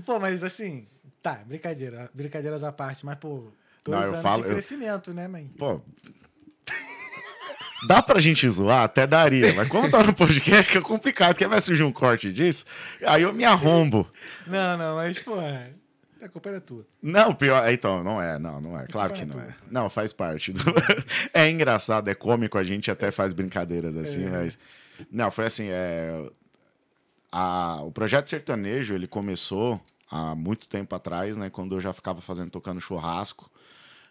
Pô, mas assim, tá, brincadeira, brincadeiras à parte, mas, pô, dois Não, eu anos falo- de eu- crescimento, né, mãe? Pô. Dá pra gente zoar? Até daria. Mas como tá no podcast, que é complicado. Porque vai surgir um corte disso, aí eu me arrombo. Não, não, mas, pô, a culpa era tua. Não, pior. Então, não é, não, não é. Claro que não é. Não, faz parte. do- É engraçado, é cômico, a gente até faz brincadeiras assim, mas. Não, foi assim, é. a- O projeto sertanejo, ele começou há muito tempo atrás, né? Quando eu já ficava fazendo, tocando churrasco.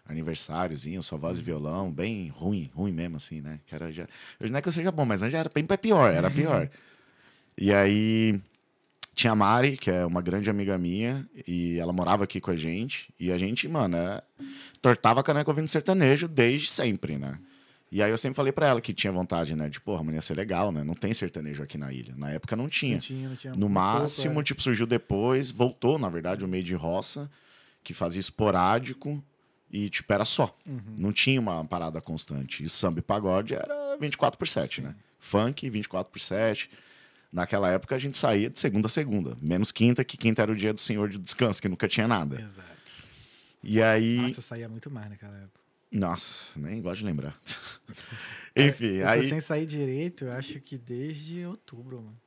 Aniversáriozinho, só voz e violão, bem ruim, ruim mesmo, assim, né? Que era já... Hoje não é que eu seja bom, mas já era bem pior, era pior. e aí tinha a Mari, que é uma grande amiga minha, e ela morava aqui com a gente, e a gente, mano, era... tortava a caneca ouvindo sertanejo desde sempre, né? E aí eu sempre falei pra ela que tinha vontade, né? De, porra, mano, ia ser legal, né? Não tem sertanejo aqui na ilha. Na época não tinha. Não tinha, não tinha. No máximo, pouco, é. tipo, surgiu depois, voltou, na verdade, o meio de roça, que fazia esporádico e, tipo, era só. Uhum. Não tinha uma parada constante. E samba e pagode era 24 por 7, né? Funk, 24 por 7. Naquela época a gente saía de segunda a segunda. Menos quinta, que quinta era o dia do senhor de descanso, que nunca tinha nada. Exato. E aí. Nossa, eu saía muito mais naquela época. Nossa, nem gosto de lembrar. Enfim, Eu tô aí. sem sair direito, eu acho que desde outubro, mano.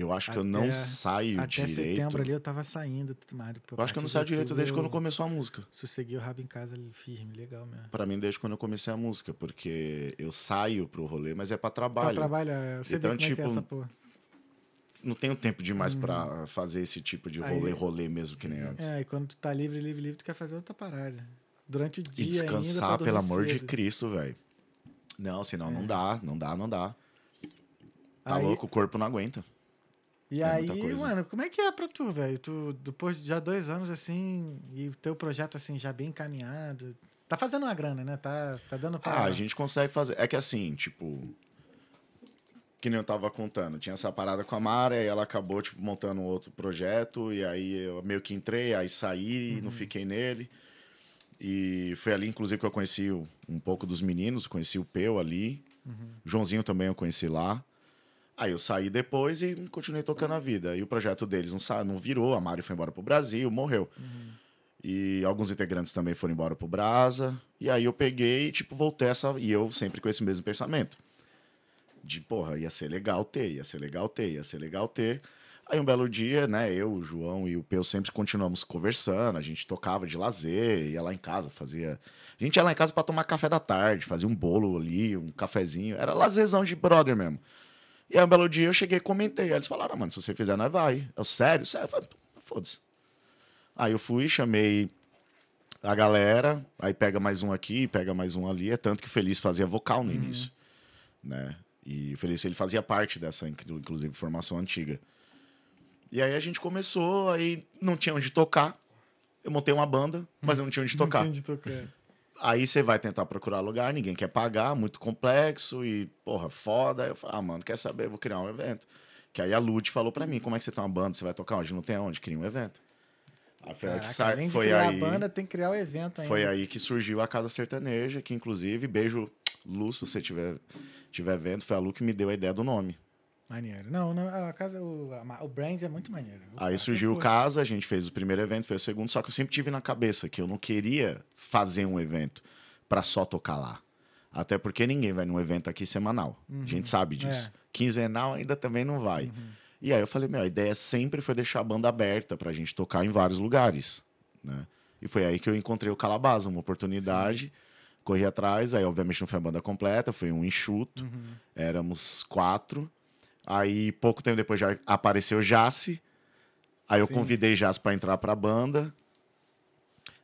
Eu acho que eu Até- não saio Até direito. setembro ali eu tava saindo tudo mais. Eu acho que eu não saio direito desde quando começou a música. Sosseguei o rabo em casa ali, firme, legal mesmo. Pra mim, desde quando eu comecei a música, porque eu saio pro rolê, mas é pra trabalho. Pra trabalhar, eu sei Então, é é tipo, essa porra. Não tenho tempo demais pra fazer esse tipo de Uhum. Aí- rolê, rolê mesmo que nem antes. É, e quando tu tá livre, livre, livre, tu quer fazer outra parada. Durante o dia e descansar, ainda, pelo amor de cedo. Cristo, velho. Não, senão não dá, não dá, não dá. Tá Aí- louco, o corpo não aguenta. E É aí, mano, como é que é pra tu, velho? Tu, depois de já dois anos, assim, e o teu projeto, assim, já bem encaminhado. Tá fazendo uma grana, né? Tá, tá dando pra... Ah, a gente consegue fazer. É que assim, tipo. Que nem eu tava contando. Tinha essa parada com a Mara, e ela acabou, tipo, montando um outro projeto. E aí eu meio que entrei, aí saí, Uhum. não fiquei nele. E foi ali, inclusive, que eu conheci um pouco dos meninos. Conheci o Peu ali. Uhum. Joãozinho também eu conheci lá. Aí eu saí depois e continuei tocando a vida. E o projeto deles não, sa- não virou. A Mari foi embora pro Brasil, morreu. E alguns integrantes também foram embora pro Brasa. E aí eu peguei e, tipo, voltei essa. E eu sempre com esse mesmo pensamento. De, porra, ia ser legal ter, ia ser legal ter, ia ser legal ter. Aí um belo dia, né, eu, o João e o Peu sempre continuamos conversando, a gente tocava de lazer, ia lá em casa, fazia. A gente ia lá em casa pra tomar café da tarde, fazia um bolo ali, um cafezinho. Era lazerzão de brother mesmo. E aí um belo dia eu cheguei e comentei. Aí eles falaram, ah, mano, se você fizer, nós vai. Eu, sério? Sério? Eu falei, foda-se. Aí eu fui, chamei a galera, aí pega mais um aqui, pega mais um ali. É tanto que o Feliz fazia vocal no início, né? E o Feliz, ele fazia parte dessa, inclu- inclusive, formação antiga. E aí a gente começou, aí não tinha onde tocar. Eu montei uma banda, mas eu não tinha onde Não tocar. tinha de tocar. Aí você vai tentar procurar lugar, ninguém quer pagar, muito complexo e, porra, foda. Aí eu falei, ah, mano, quer saber? Vou criar um evento. Que aí a Lud falou pra mim, como é que você tem uma banda, você vai tocar onde? Não tem aonde? Cria um evento. Foi aí que sai, além de foi criar aí, a banda, tem que criar o evento ainda. foi aí que surgiu a Casa Sertaneja, que inclusive, beijo, Lu, se você tiver, tiver vendo, foi a Lu que me deu a ideia do nome. Maneiro. Não, não, a casa, o, a o brand é muito maneiro. Aí Eu surgiu o. Casa, a gente fez o primeiro evento, fez o segundo, só que eu sempre tive na cabeça que eu não queria fazer um evento pra só tocar lá. Até porque ninguém vai num evento aqui semanal. A gente sabe disso. É. Quinzenal ainda também não vai. E aí eu falei, meu, a ideia sempre foi deixar a banda aberta pra gente tocar em vários lugares, né? E foi aí que eu encontrei o Calabaza, uma oportunidade. Corri atrás, aí obviamente não foi a banda completa, foi um enxuto. Éramos quatro. Aí pouco tempo depois já apareceu Jace. Aí eu Sim. convidei Jace pra entrar pra banda.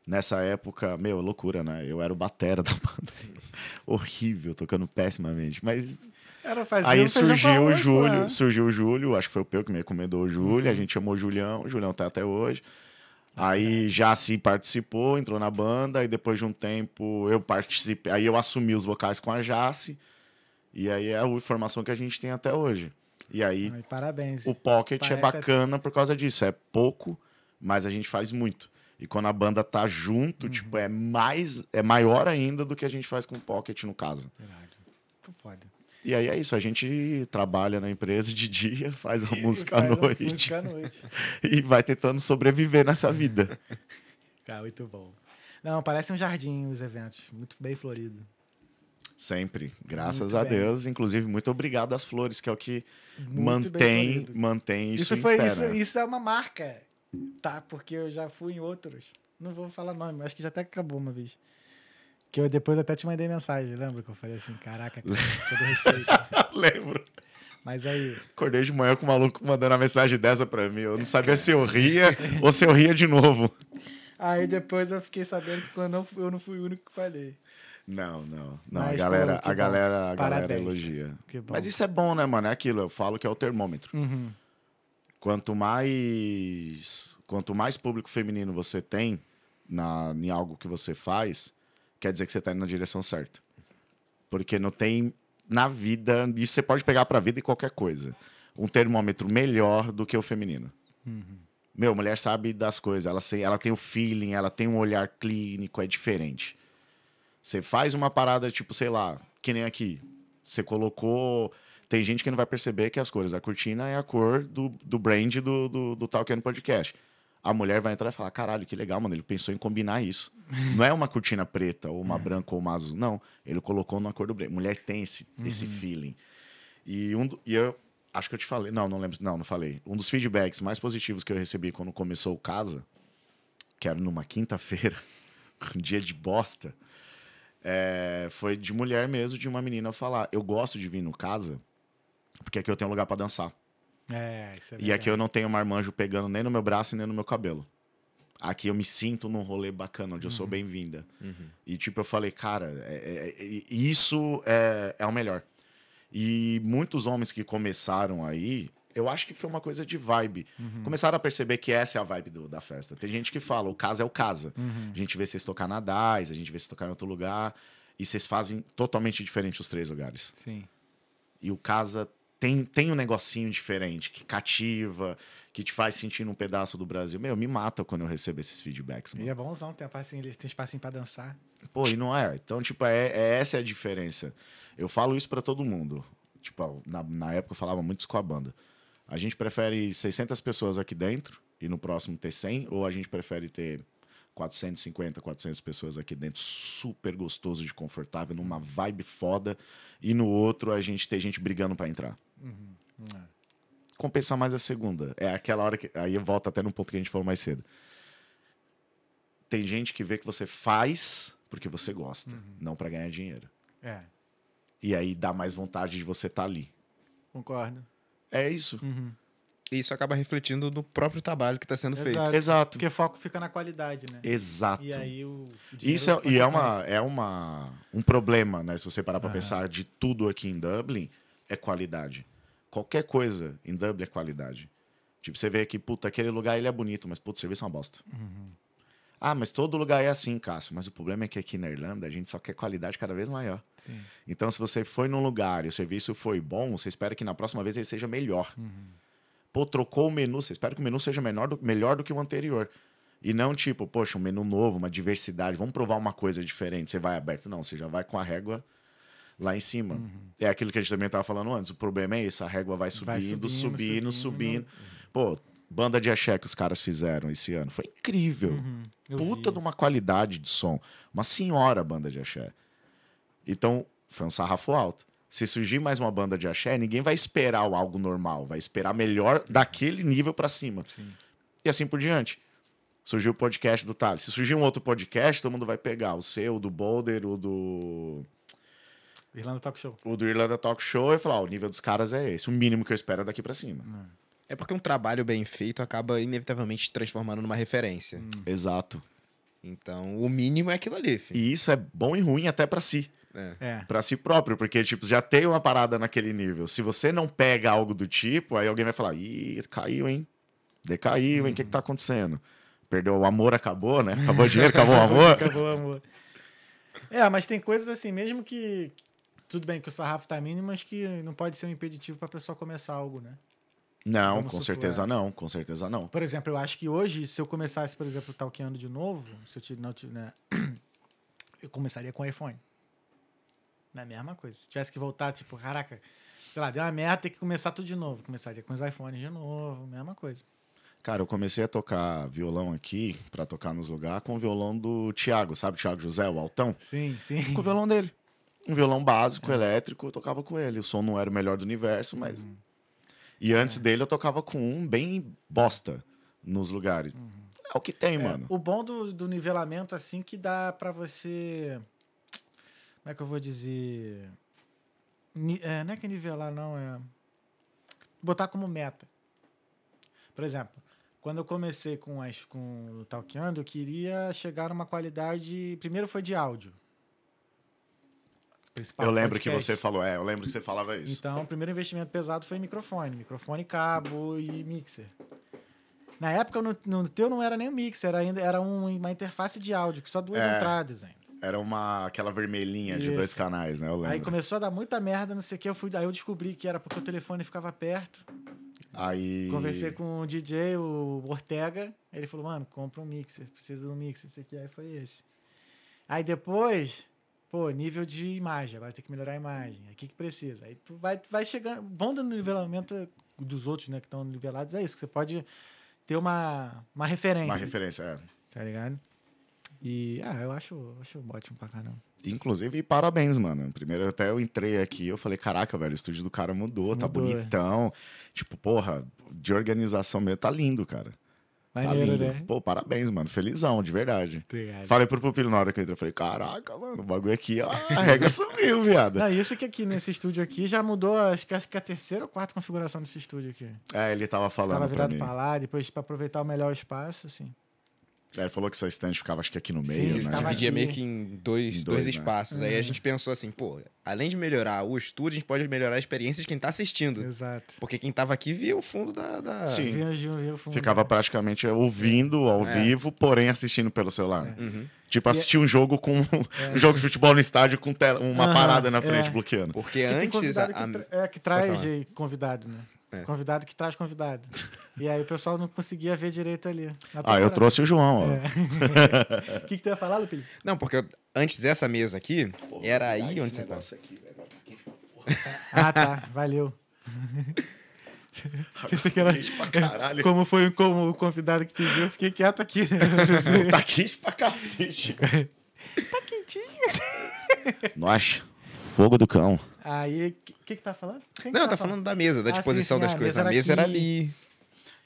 Nessa época, meu, loucura, né? Eu era o batera da banda. Horrível, tocando pessimamente. Mas Era fazer aí um surgiu o Júlio, né? surgiu o Júlio, acho que foi o Peu que me recomendou o Júlio, Uhum. a gente chamou o Julião, o Julião tá até hoje. Aí já se participou, entrou na banda, e depois de um tempo eu participei, aí eu assumi os vocais com a Jace, e aí é a informação que a gente tem até hoje. E aí Ai, Parabéns. o Pocket é Parece bacana por causa disso, é pouco, mas a gente faz muito. E quando a banda tá Uhum. junto, tipo, é mais é maior ainda do que a gente faz com o Pocket no caso. Foda. E aí é isso, a gente trabalha na empresa de dia, faz a música à Faz noite Música à noite. e vai tentando sobreviver nessa vida. Cara, muito bom. Não, parece um jardim os eventos. Muito bem florido. Sempre, graças Muito a bem. Deus. Inclusive, muito obrigado às flores, que é o que Muito mantém, mantém isso, Isso, foi isso, né? isso é uma marca, tá? Porque eu já fui em outros. Não vou falar nome, acho que já até acabou uma vez. Que eu depois até te mandei mensagem, lembra que eu falei assim, caraca, com todo respeito. Lembro. Mas aí, Acordei de manhã com o maluco mandando uma mensagem dessa pra mim. Eu não sabia se eu ria ou se eu ria de novo. Aí depois eu fiquei sabendo que eu não, fui- eu não fui o único que falei. Não, não. Não, Mas, a galera, pô, a galera, a galera elogia. Mas isso é bom, né, mano? É aquilo, eu falo que é o termômetro. Uhum. Quanto mais quanto mais público feminino você tem na, em algo que você faz, quer dizer que você tá indo na direção certa. Porque não tem na vida, isso você pode pegar pra vida e qualquer coisa, um termômetro melhor do que o feminino. Meu, mulher sabe das coisas, ela, ela tem o feeling, ela tem um olhar clínico, é diferente. Você faz uma parada, tipo, sei lá, que nem aqui. Você colocou. Tem gente que não vai perceber que as cores da cortina é a cor do, do brand do, do, do Talkando Podcast. A mulher vai entrar e falar: caralho, que legal, mano. Ele pensou em combinar isso. Não é uma cortina preta, ou uma branca, ou uma azul. Não. Ele colocou na cor do brand. Mulher tem esse, esse feeling. E, um, e eu acho que eu te falei. Não, não lembro. Não, não falei. Um dos feedbacks mais positivos que eu recebi quando começou o Casa, que era numa quinta-feira, um dia de bosta, é, foi de mulher mesmo, de uma menina falar: Eu gosto de vir no Casa, porque aqui eu tenho lugar pra dançar. É, isso é E aqui eu não tenho marmanjo pegando nem no meu braço e nem no meu cabelo. Aqui eu me sinto num rolê bacana, onde eu sou bem-vinda. E tipo, eu falei, cara, é- é- é- isso é, é o melhor. E muitos homens que começaram aí, eu acho que foi uma coisa de vibe. Começaram a perceber que essa é a vibe do- da festa. Tem gente que fala, o casa é o casa. A gente vê vocês tocar na DAIS, a gente vê vocês tocar em outro lugar. E vocês fazem totalmente diferente os três lugares. Sim. E o casa tem, tem um negocinho diferente, que cativa, que te faz sentir um pedaço do Brasil. Meu, me mata quando eu recebo esses feedbacks, mano. E é bonzão, tem, eles têm espacinho pra dançar. Pô, e não é. Então, tipo, é, é essa é a diferença. Eu falo isso pra todo mundo. Tipo, na, na época eu falava muito isso com a banda. A gente prefere 600 pessoas aqui dentro e no próximo ter 100, ou a gente prefere ter 450, 400 pessoas aqui dentro, super gostoso de confortável, numa vibe foda, e no outro a gente ter gente brigando pra entrar. Compensa mais a segunda. É aquela hora que. Aí eu volto até no ponto que a gente falou mais cedo. Tem gente que vê que você faz porque você gosta, não pra ganhar dinheiro. É, E aí dá mais vontade de você estar ali. concordo. É isso. E isso acaba refletindo no próprio trabalho que está sendo feito. Exato. Exato. Porque foco fica na qualidade, né? Exato. E aí o. o Isso é, e é, uma, é uma, um problema, né? Se você parar pra pensar de tudo aqui em Dublin, é qualidade. Qualquer coisa em Dublin é qualidade. Tipo, você vê que, puta, aquele lugar ele é bonito, mas, puta, o serviço é uma bosta. Ah, mas todo lugar é assim, Cássio. Mas o problema é que aqui na Irlanda a gente só quer qualidade cada vez maior. Sim. Então, se você foi num lugar e o serviço foi bom, você espera que na próxima vez ele seja melhor. Pô, trocou o menu, você espera que o menu seja menor do- melhor do que o anterior. E não tipo, poxa, um menu novo, uma diversidade, vamos provar uma coisa diferente. Você vai aberto. Não, você já vai com a régua lá em cima. É aquilo que a gente também estava falando antes. O problema é isso, a régua vai subindo, Vai subindo, subindo, subindo. subindo. Pô, banda de axé que os caras fizeram esse ano. Foi incrível. eu Puta vi. de uma qualidade de som. Uma senhora banda de axé. Então, foi um sarrafo alto. Se surgir mais uma banda de axé, ninguém vai esperar o algo normal, vai esperar melhor daquele nível pra cima. E assim por diante. Surgiu o podcast do Thales. Se surgir um outro podcast, todo mundo vai pegar o seu, o do Boulder, o do, Irlanda Talk Show. o do Irlanda Talk Show e falar: o nível dos caras é esse. O mínimo que eu espero é daqui pra cima. É porque um trabalho bem feito acaba inevitavelmente se transformando numa referência. Exato. Então, o mínimo é aquilo ali, filho. E isso é bom e ruim até pra si. É. É. Pra si próprio, porque, tipo, já tem uma parada naquele nível. Se você não pega algo do tipo, aí alguém vai falar, ih, caiu, hein? Decaiu, hein? O que que tá acontecendo? Perdeu o amor, acabou, né? Acabou o dinheiro, acabou o amor. Acabou o amor. É, mas tem coisas assim, mesmo que. Tudo bem que o sarrafo tá mínimo, mas que não pode ser um impeditivo pra pessoa começar algo, né? Não, Vamos com supor, certeza é. não, com certeza não. Por exemplo, eu acho que hoje, se eu começasse, por exemplo, talqueando de novo, se eu te, não, te- né, eu começaria com o iPhone. Não é mesma coisa. Se tivesse que voltar, tipo, caraca, sei lá, deu uma merda, tem que começar tudo de novo. Começaria com os iPhones de novo, mesma coisa. Cara, eu comecei a tocar violão aqui, pra tocar nos lugares, com o violão do Thiago, sabe? Thiago José, o Altão? Sim, sim. Com o violão dele. Um violão básico, elétrico, eu tocava com ele. O som não era o melhor do universo, mas. E antes dele eu tocava com um bem bosta nos lugares. É o que tem, mano. O bom do, do nivelamento, assim, que dá pra você. Como é que eu vou dizer? Ni- é, não é que nivelar, não, é. Botar como meta. Por exemplo, quando eu comecei com, as, com o Talkando, eu queria chegar numa qualidade. Primeiro foi de áudio. Principal Eu lembro que podcast. você falou, é, eu lembro que você falava isso. Então, o primeiro investimento pesado foi microfone. Microfone, cabo e mixer. Na época, no, no teu não era nem um mixer, era, ainda, era um- uma interface de áudio, que só duas É. entradas ainda. Era uma aquela vermelhinha de dois Isso. canais, né? Eu lembro. Aí começou a dar muita merda, não sei o que. Eu fui, aí eu descobri que era porque o telefone ficava perto. Aí Conversei com o DJ, o Ortega. Ele falou, mano, compra um mixer, precisa de um mixer, esse aqui. Aí foi esse. Aí depois, pô, nível de imagem, agora tem que melhorar a imagem. O que, precisa? Aí tu vai, vai chegando. Bom do nivelamento dos outros, né, que estão nivelados, é isso, que você pode ter uma, uma referência. uma referência, é. Tá ligado? E, ah, eu acho, acho ótimo pra caramba. Inclusive, parabéns, mano. Primeiro até eu entrei aqui, eu falei, caraca, velho, o estúdio do cara mudou, tá Mudou, é. bonitão. Tipo, porra, de organização mesmo, tá lindo, cara. Tá Maneiro, lindo. né? Pô, parabéns, mano. Felizão, de verdade. Obrigado. Falei pro Pupilo na hora que eu entrei, eu falei, caraca, mano, o bagulho aqui, ó, a regra sumiu, viado. Não, isso que aqui nesse estúdio aqui já mudou, acho que, acho que a terceira ou quarta configuração desse estúdio aqui. É, ele tava falando Tava pra virado mim. pra lá, depois pra aproveitar o melhor espaço, assim. É, ele falou que essa estante ficava, acho que aqui no Sim, meio, né? ficava Dividia meio que em dois, Em dois, dois, né? espaços. Aí a gente pensou assim, pô, além de melhorar o estúdio, a gente pode melhorar a experiência de quem tá assistindo. Exato. Porque quem tava aqui via o fundo da. da- Sim. Vinha, vinha o fundo. Ficava praticamente ouvindo ao É. vivo, porém assistindo pelo celular. Uhum. Tipo, assistir um jogo com um jogo de futebol no estádio com tela- uma Aham, parada na frente é. bloqueando. Porque Porque antes. a- que, tra- é, que traz convidado, né? É. Convidado que traz convidado. e aí o pessoal não conseguia ver direito ali. Ah, eu trouxe o João, ó. É. O que, que tu ia falar, Lupili? Não, porque eu- antes dessa mesa aqui, era aí onde você tá. Ah, tá. Valeu. Pensei que era- Quente pra caralho. Como foi como o convidado que pediu, eu fiquei quieto aqui. Né? Tá quente pra cacete. tá quentinho. Nossa, fogo do cão. Aí, o que, que tá falando? Quem que Não, tá falando da mesa, da Ah, sim, disposição sim, das a coisas. mesa A era mesa era ali.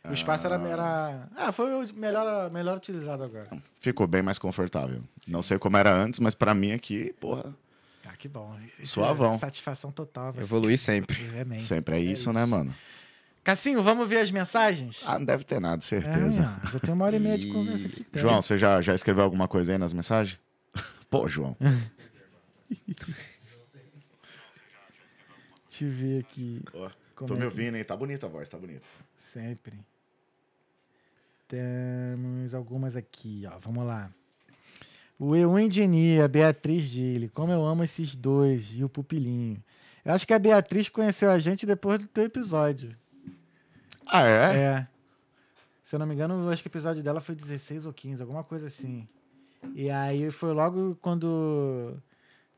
O espaço era, era. Ah, foi o melhor, melhor utilizado agora. Ficou bem mais confortável. Não sei como era antes, mas pra mim aqui, porra, Ah, que bom. Isso Suavão. é Satisfação total. você. Evoluir sempre. É, sempre é isso, né, mano? Cassinho, vamos ver as mensagens? Ah, não deve ter nada, certeza. É, já tem uma hora e meia de conversa aqui. Tem. João, você já, já escreveu alguma coisa aí nas mensagens? Pô, João. Deixa eu ver aqui. Ó, Como tô é me que- ouvindo, hein? Tá bonita a voz, tá bonita. Sempre. Temos algumas aqui, ó. Vamos lá. O Dini, a Beatriz Gile. Como eu amo esses dois. E o Pupilinho. Eu acho que a Beatriz conheceu a gente depois do teu episódio. Ah, é? É. Se eu não me engano, eu acho que o episódio dela foi 16 ou 15, alguma coisa assim. E aí foi logo quando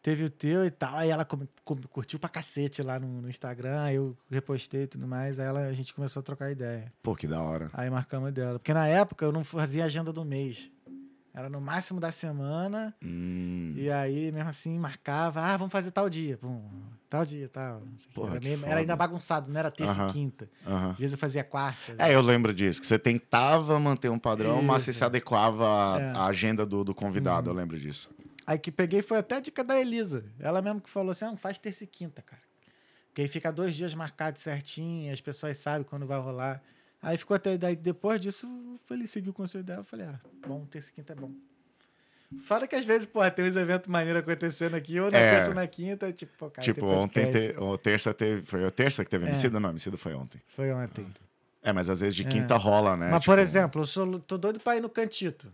teve o teu e tal. Aí ela curtiu pra cacete lá no, no Instagram. Eu repostei e tudo mais. Aí ela, a gente começou a trocar ideia. Pô, que da hora. Aí marcamos dela. Porque na época eu não fazia agenda do mês. Era no máximo da semana. Hum, E aí, mesmo assim, marcava. Ah, vamos fazer tal dia. Pum, tal dia, tal. Não sei o quê. Porra, era, meio- era ainda bagunçado, não era terça Aham. e quinta. aham. Às vezes eu fazia quarta. É, eu lembro disso, que você tentava manter um padrão, mas você Isso. se adequava à- É. à agenda do, do convidado, eu lembro disso. Aí que peguei foi até a dica da Elisa. Ela mesmo que falou assim: não, faz terça e quinta, cara. Porque aí fica dois dias marcados certinho, as pessoas sabem quando vai rolar. Aí ficou até. Daí, depois disso, eu falei, segui o conselho dela. Eu falei, ah, bom, terça e quinta é bom. Fora que às vezes, pô, tem uns eventos maneiros acontecendo aqui, ou na É. terça ou na quinta, tipo, pô, cara, tipo, tem ontem, te, ou terça teve. Foi a terça que teve É. homicídio? Não, homicídio foi ontem. Foi ontem. É, mas às vezes de É. quinta rola, né? Mas, por Tipo, exemplo, eu sou, tô doido pra ir no Cantito.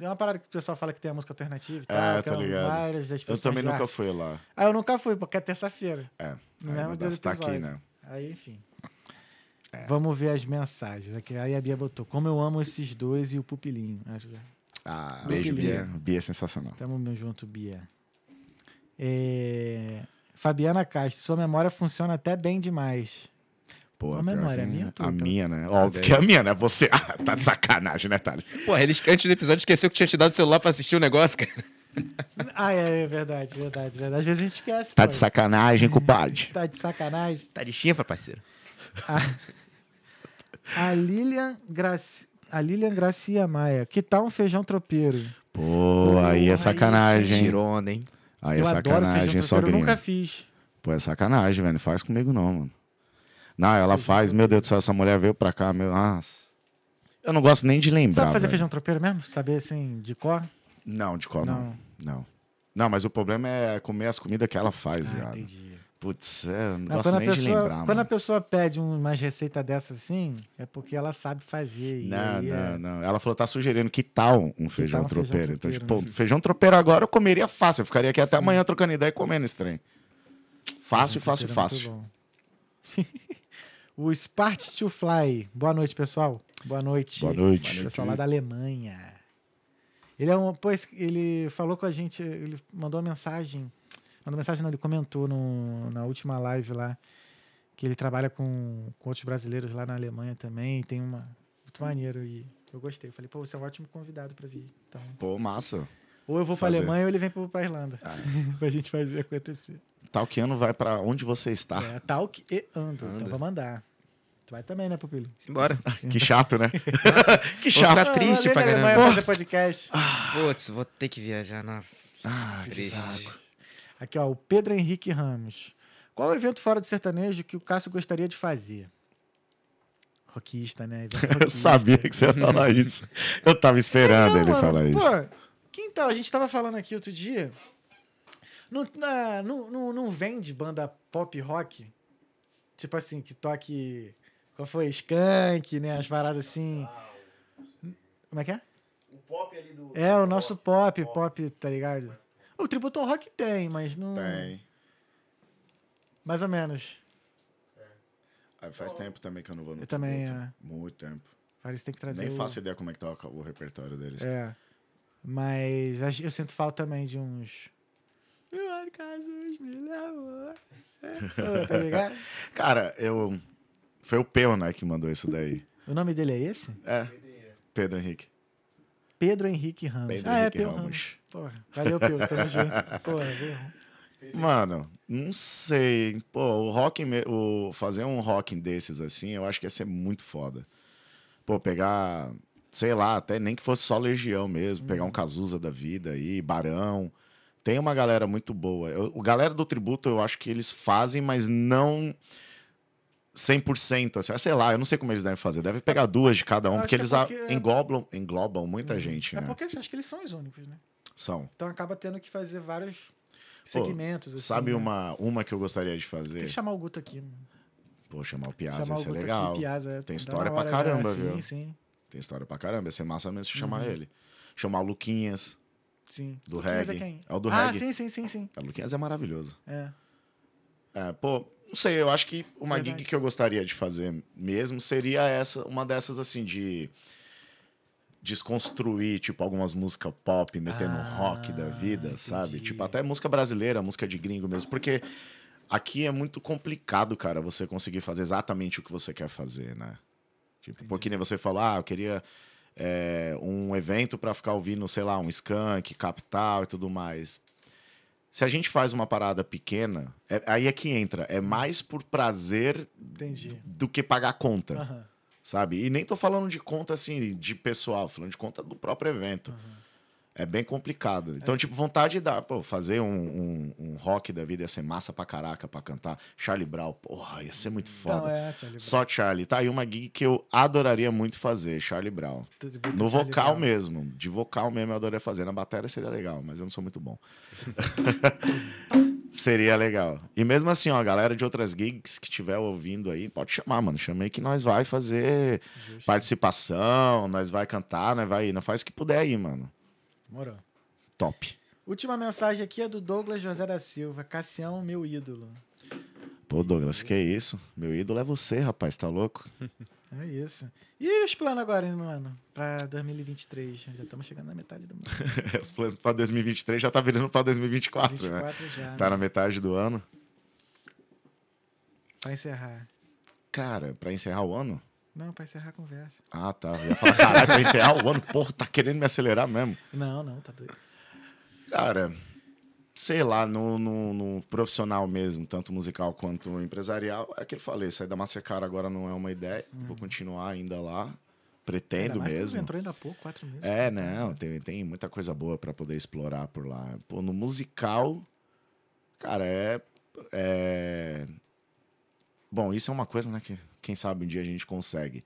É uma parada que o pessoal fala que tem a música alternativa e tal. É, tô é um- ligado. várias Eu expressões também nunca fui lá. Ah, eu nunca fui, porque é terça-feira. É. No aí mesmo dia do tá aqui, né? Aí, enfim. Vamos ver as mensagens. Aqui, aí a Bia botou. Como eu amo esses dois e o pupilinho. Ah, Meu beijo. Bia. Bia é sensacional. Tamo junto, Bia. É, Fabiana Castro. Sua memória funciona até bem demais. Pô, A memória, que a minha ou A minha, né? Óbvio que é a minha, né? Você. Ah, tá de sacanagem, né, Thales? Porra, ele antes do episódio esqueceu que tinha te dado o celular pra assistir o negócio, cara. Ah, é, é verdade, verdade, verdade. Às vezes a gente esquece. Tá pô. de sacanagem, compadre. Tá de sacanagem. Tá de chifra, parceiro. A Lilian, Graci... a Lilian Gracia Maia. Que tal um feijão tropeiro? Pô, aí é sacanagem. Tirou onda, hein? Aí é eu adoro feijão sacanagem, tropeiro. Eu sogrinha. nunca fiz. Pô, é sacanagem, velho. Não faz comigo, não, mano. Não, ela faz. Meu Deus do céu, essa mulher veio pra cá, meu. Nossa. Eu não gosto nem de lembrar. Sabe fazer velho. feijão tropeiro mesmo? Saber assim, de cor? Não, de qual não. Não. Não. Não, mas o problema é comer as comidas que ela faz, Ah, viado. entendi. Putz, é, eu não Não, gosto a nem de pessoa, lembrar, quando a mano. pessoa pede um- umas receitas dessas assim, é porque ela sabe fazer. Não, aí não, é- não. Ela falou, tá sugerindo que tal um feijão tal um feijão tropeiro. Então, tropeiro, tipo, né? feijão tropeiro agora eu comeria fácil. Eu ficaria aqui até amanhã trocando ideia e comendo esse trem. Fácil, fácil, Tropeiro é fácil. o Spart to Fly. Boa noite, pessoal. Boa noite. Boa noite. Pessoal lá da Alemanha. Ele é um. Pois ele falou com a gente, ele mandou uma mensagem. Mandou mensagem, não, ele comentou no, na última live lá que ele trabalha com, com outros brasileiros lá na Alemanha também. Tem uma. Muito maneiro. E eu gostei. Eu falei, pô, você é um ótimo convidado pra vir. Então, Pô, massa. ou eu vou pra Fazer. Alemanha ou ele vem pra Irlanda. pra gente fazer acontecer. Talkiano vai pra onde você está. É, Talk e Ando. Então vou mandar. Tu vai também, né, Pupilo? Simbora. Que chato, né? que Vou chato. ficar triste Ah, pra caramba. fazer podcast. Putz, vou ter que viajar. Nossa. Ah, que triste. Aqui, ó, o Pedro Henrique Ramos. Qual o evento fora do sertanejo que o Cássio gostaria de fazer? Roquista, né? Eu sabia que você ia falar isso. Eu tava esperando Não, ele mano, falar isso. Pô, quintal, a gente tava falando aqui outro dia. Não, na- não, não, não vende banda pop rock? Tipo assim, que toque. Qual foi? Skank, né? As paradas assim. Como é que é? O pop ali do. É, o nosso pop, pop, tá ligado? O Tributo ao Rock tem, mas não. Tem. Mais ou menos. Ah, Faz tempo também que eu não vou no Eu também, tributo. é. Muito tempo. Parece tem que trazer. Nem o... faço ideia como é que tá o o repertório deles. É. Mas eu sinto falta também de uns. Ai, Jesus me levou. É, tá ligado? Cara, eu. Foi o Peu, né, que mandou isso daí. O nome dele é esse? É. Pedro Henrique. Pedro Henrique Ramos. Pedro ah, Henrique é, Pedro Ramos. Ramos. Porra, valeu, Pedro. Tamo junto. Porra, viu? Mano, não sei. Pô, o rock, o fazer um rock desses assim, eu acho que ia ser muito foda. Pô, pegar, sei lá, até nem que fosse só Legião mesmo, pegar um Cazuza da vida aí, Barão. Tem uma galera muito boa. Eu- o galera do tributo, eu acho que eles fazem, mas não 100%, assim, sei lá, eu não sei como eles devem fazer. Deve pegar duas de cada um, Eu porque eles é a- porque- englobam, englobam muita gente, É né? porque assim, acho que eles são os únicos, né? São. Então acaba tendo que fazer vários Pô, segmentos. assim, Sabe né? uma, uma que eu gostaria de fazer? Tem que chamar o Guto aqui. mano. Pô, chamar o Piazza chamar ia ser legal. aqui, Piazza. é- Tem história pra hora, caramba, né? Sim, viu? sim, Tem história pra caramba. Ia ser massa mesmo se chamar Uhum. ele. Chamar o Luquinhas. Sim. Do Luquinhas reggae. É, quem? É o do ah, reggae. sim, sim, sim, sim. O Luquinhas é maravilhoso. É. É, pô, não sei, eu acho que uma Verdade. gig que eu gostaria de fazer mesmo seria essa, uma dessas assim de desconstruir, tipo, algumas músicas pop, meter no rock da vida, sabe? Ah, entendi. Tipo, até música brasileira, música de gringo mesmo, porque aqui é muito complicado, cara, você conseguir fazer exatamente o que você quer fazer, né? Tipo, que nem você falou, ah, eu queria é, um evento pra ficar ouvindo, sei lá, um skunk, capital e tudo mais. Se a gente faz uma parada pequena, é- aí é que entra. É mais por prazer Entendi. do que pagar conta, Aham. sabe? E nem tô falando de conta assim, de pessoal, falando de conta do próprio evento. É bem complicado. Então, tipo, vontade dá, pô, fazer um, um, um rock da vida ia ser massa pra caraca pra cantar. Charlie Brown, porra, ia ser muito foda. Então, é, Charlie. Só Charlie. Tá aí uma gig que eu adoraria muito fazer, Charlie Brown. No Charlie vocal Brown. mesmo. De vocal mesmo eu adoraria fazer. Na bateria seria legal, mas eu não sou muito bom. seria legal. E mesmo assim, ó, a galera de outras gigs que estiver ouvindo aí, pode chamar, mano. Chamei que nós vai fazer participação, nós vai cantar, nós vai. Não faz o que puder aí, mano. Morou. Top. Última mensagem aqui é do Douglas José da Silva. Cassião, meu ídolo. Pô, Douglas, que isso? Meu ídolo é você, rapaz, tá louco? É isso. E os planos agora, hein, mano? Pra 2023. Já estamos chegando na metade do ano. Os planos pra 2023 já tá virando pra 2024, né? 24 já. Tá né? na metade do ano. Pra encerrar. Cara, pra encerrar o ano? Não, pra encerrar a conversa. Ah, tá. Eu ia falar, caralho, pra encerrar o ano, porra, tá querendo me acelerar mesmo. Não, não, tá doido. Cara, sei lá, no, no, no profissional mesmo, tanto musical quanto empresarial, é que eu falei, sair da Mastercard agora não é uma ideia. Vou continuar ainda lá. Pretendo mesmo. Entrou ainda há pouco, quatro meses. É, não, tem, tem muita coisa boa pra poder explorar por lá. Pô, no musical, cara, é, é. Bom, isso é uma coisa, né, que quem sabe um dia a gente consegue.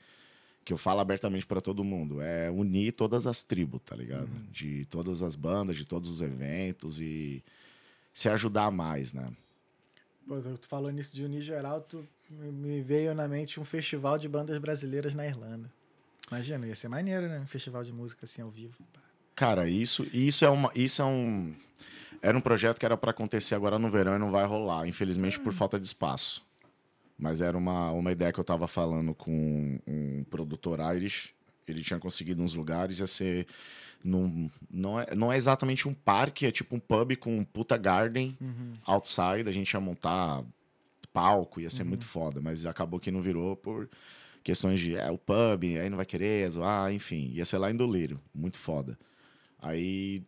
que eu falo abertamente pra todo mundo, é unir todas as tribos, tá ligado? Uhum. De todas as bandas, de todos os eventos e se ajudar mais, né? Pô, tu falou nisso de unir geral, tu me- veio na mente um festival de bandas brasileiras na Irlanda. Imagina, ia ser maneiro, né? Um festival de música assim ao vivo. Cara, isso, isso é uma, isso é um, era um projeto que era pra acontecer agora no verão e não vai rolar, infelizmente por falta de espaço. Mas era uma, uma ideia que eu tava falando com um produtor Irish. Ele tinha conseguido uns lugares, ia ser num, não é, não é exatamente um parque, é tipo um pub com um puta garden outside. A gente ia montar palco, ia ser muito foda, mas acabou que não virou por questões de é o pub, aí não vai querer zoar, enfim, ia ser lá em Dolírio, muito foda. Aí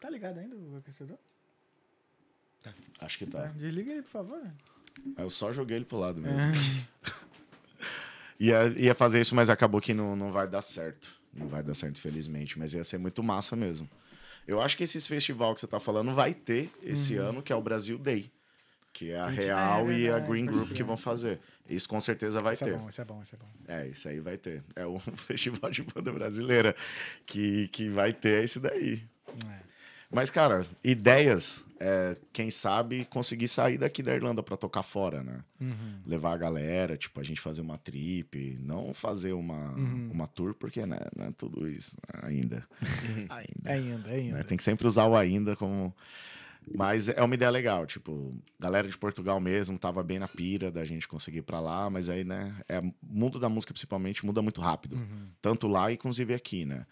Tá ligado ainda o aquecedor? acho que Tá. tá. Desliga ele, por favor. Aí eu só joguei ele pro lado mesmo. ia, ia fazer isso, mas acabou que não, não vai dar certo. Não vai dar certo, infelizmente. Mas ia ser muito massa mesmo. Eu acho que esses festival que você tá falando vai ter esse ano, que é o Brasil Day. Que é a Real é e a Green Group que vão fazer. Isso com certeza vai Isso ter. é bom, isso é bom, isso é bom. É, isso aí vai ter. É um festival de banda brasileira que, que vai ter esse daí. É. Mas, cara, ideias, é, quem sabe conseguir sair daqui da Irlanda pra tocar fora, né? Levar a galera, tipo, a gente fazer uma trip, não fazer uma, uma tour, porque né, não é tudo isso ainda. ainda. Ainda, ainda. né? Tem que sempre usar o ainda como. Mas é uma ideia legal, tipo, galera de Portugal mesmo tava bem na pira da gente conseguir ir pra lá, mas aí, né, é, o mundo da música principalmente muda muito rápido. Tanto lá, inclusive aqui, né?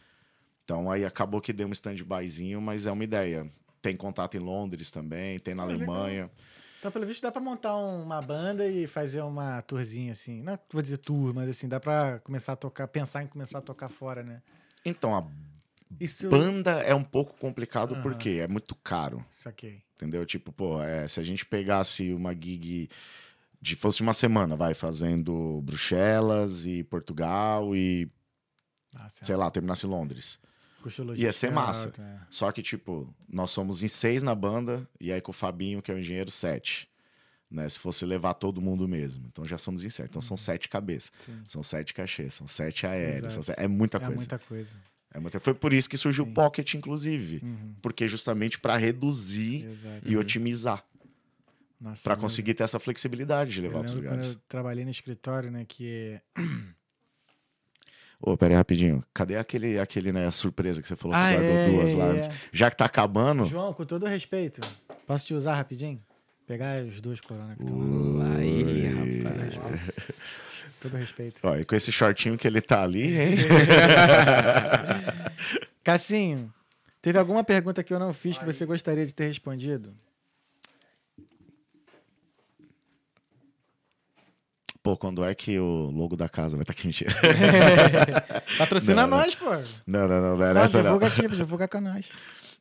Então aí acabou que deu um stand-byzinho, mas é uma ideia. Tem contato em Londres também, tem na Ah, legal. Alemanha. Então, pelo visto, dá pra montar um- uma banda e fazer uma tourzinha assim. Não vou dizer tour, mas assim, dá pra começar a tocar, pensar em começar a tocar fora, né? Então, a Isso. banda é um pouco complicado porque é muito caro. Saquei. Entendeu? Tipo, pô, é, se a gente pegasse uma gig de fosse uma semana, vai fazendo Bruxelas e Portugal e, Nossa, sei lá, terminasse em Londres. Ia ser massa. é. Só que, tipo, nós somos em seis na banda e aí com o Fabinho, que é o engenheiro, sete. Né? Se fosse levar todo mundo mesmo. Então já somos em sete. Então são sete cabeças. Sim. São sete cachês, são sete aéreos. São sete- É muita É coisa. muita coisa. É muita- Foi por isso que surgiu o Pocket, inclusive. Porque justamente para reduzir Uhum. Exato. e otimizar. Nossa, Pra eu conseguir ter essa flexibilidade de levar para os lembro quando lugares. eu trabalhei no escritório, né, que Ô, pera aí rapidinho. Cadê aquele, aquele né, surpresa que você falou Ah, que guardou é, duas é, lá é. antes? Já que tá acabando. João, com todo respeito, posso te usar rapidinho? Pegar os dois corona que estão lá. Lá ele, rapaz. Todo respeito. Ó, e com esse shortinho que ele tá ali, hein? Cassinho, teve alguma pergunta que eu não fiz que você gostaria de ter respondido? Pô, quando é que o logo da casa vai estar aqui? Mentira. Patrocina Não, não. nós, pô. Não, não, não, não era Não, essa não. divulga aqui, divulga com nós.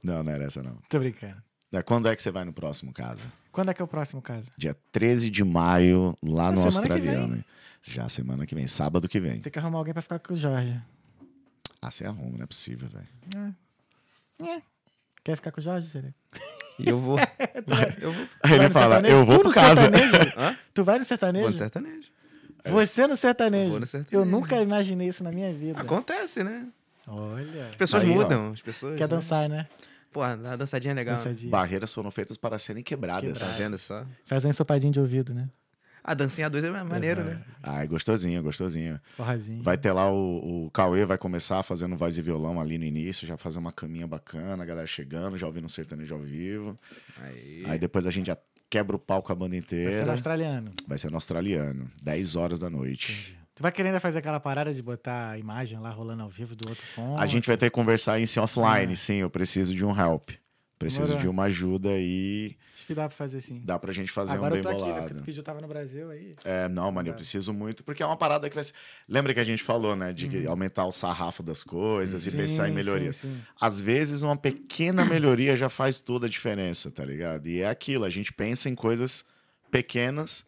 Não, não era essa não. Tô brincando. É, Quando é que você vai no próximo casa? Quando é que é o próximo caso? Dia 13 de maio, lá no Australiano. Já semana que vem, sábado que vem. Tem que arrumar alguém pra ficar com o Jorge. Ah, você arruma, não é possível, velho. É. Quer ficar com o Jorge, Jere? E eu vou. eu vou. Aí ele fala, sertanejo? eu vou Tu pro no casa. Tu vai no sertanejo? Vou no sertanejo. Você no sertanejo. Vou no sertanejo. Eu nunca imaginei isso na minha vida. Acontece, né? Olha. As pessoas Aí, ó. mudam. As pessoas. Quer né? dançar, né? Pô, a dançadinha é legal. Dançadinha. Barreiras foram feitas para serem quebradas. Tá vendo só? Faz um ensopadinho de ouvido, né? A dancinha a dois é maneiro, né? Ai, gostosinho, gostosinho. Forrazinho. Vai ter lá o, o Cauê, vai começar fazendo voz e violão ali no início, já fazer uma caminha bacana, a galera chegando, já ouvindo um sertanejo ao vivo. Aí. Aí depois a gente já quebra o palco com a banda Vai inteira. ser no australiano. Vai ser no australiano, 10 horas da noite. Tu vai querendo fazer aquela parada de botar a imagem lá rolando ao vivo do outro ponto? A gente vai ter que conversar isso em offline, sim, eu preciso de um help. Preciso de uma ajuda e Acho que dá pra fazer sim. dá pra gente fazer Agora um eu bem tô aqui, né? bolado. Porque o Pidgeot tava no Brasil aí. É, não, mano, eu preciso muito, porque é uma parada que vai ser. Lembra que a gente falou, né, de aumentar o sarrafo das coisas e Sim, pensar em sim, melhorias. sim. Às vezes, uma pequena melhoria já faz toda a diferença, tá ligado? E é aquilo, a gente pensa em coisas pequenas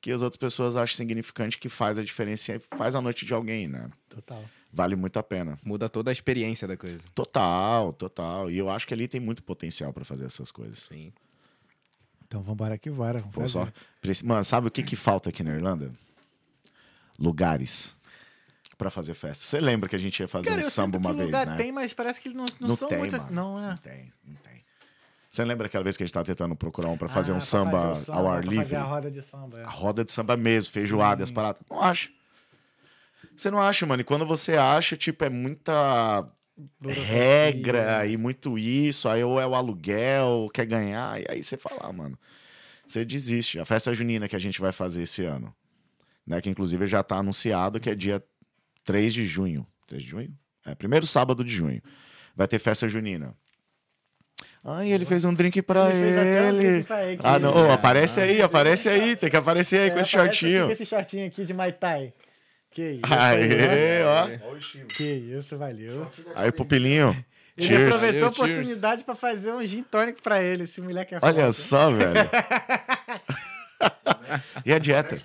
que as outras pessoas acham significante que faz a diferença e faz a noite de alguém, né? Total. Vale muito a pena. Muda toda a experiência da coisa. Total, total. E eu acho que ali tem muito potencial pra fazer essas coisas. Sim. Então vambora que bora. Vamos Pô, fazer. só... Mano, sabe o que, que falta aqui na Irlanda? lugares pra fazer festa. Você lembra que a gente ia fazer Cara, um eu samba sinto uma que vez, lugar né? tem, mas parece que não, não, Não são tem, muitas... mano. Não, é. Não tem, não tem. Você lembra aquela vez que a gente tava tentando procurar um pra fazer Ah, um pra samba, fazer o samba, ao ar pra livre? fazer a roda de samba. é. A roda de samba mesmo, feijoada, as paradas. Não acha. Você não acha, mano. E quando você acha, tipo, é muita regra e muito isso. Aí ou é o aluguel, quer ganhar. E aí você fala, ah, mano, você desiste. A festa junina que a gente vai fazer esse ano, né? Que inclusive já tá anunciado que é dia 3 de junho. 3 de junho? É, primeiro sábado de junho. Vai ter festa junina. Ai, ele fez um drink pra Ele ele. um drink pra ele, Ah, não. Ô, aparece aí, aparece aí. Tem que aparecer aí É, com esse shortinho. Com esse shortinho aqui de Mai Tai. Que isso, Aê, ó. Que isso, valeu. Aí, pupilinho. Ele Cheers. aproveitou a oportunidade pra fazer um gin tônico pra ele. Esse moleque é Olha foda. só, velho. e a dieta?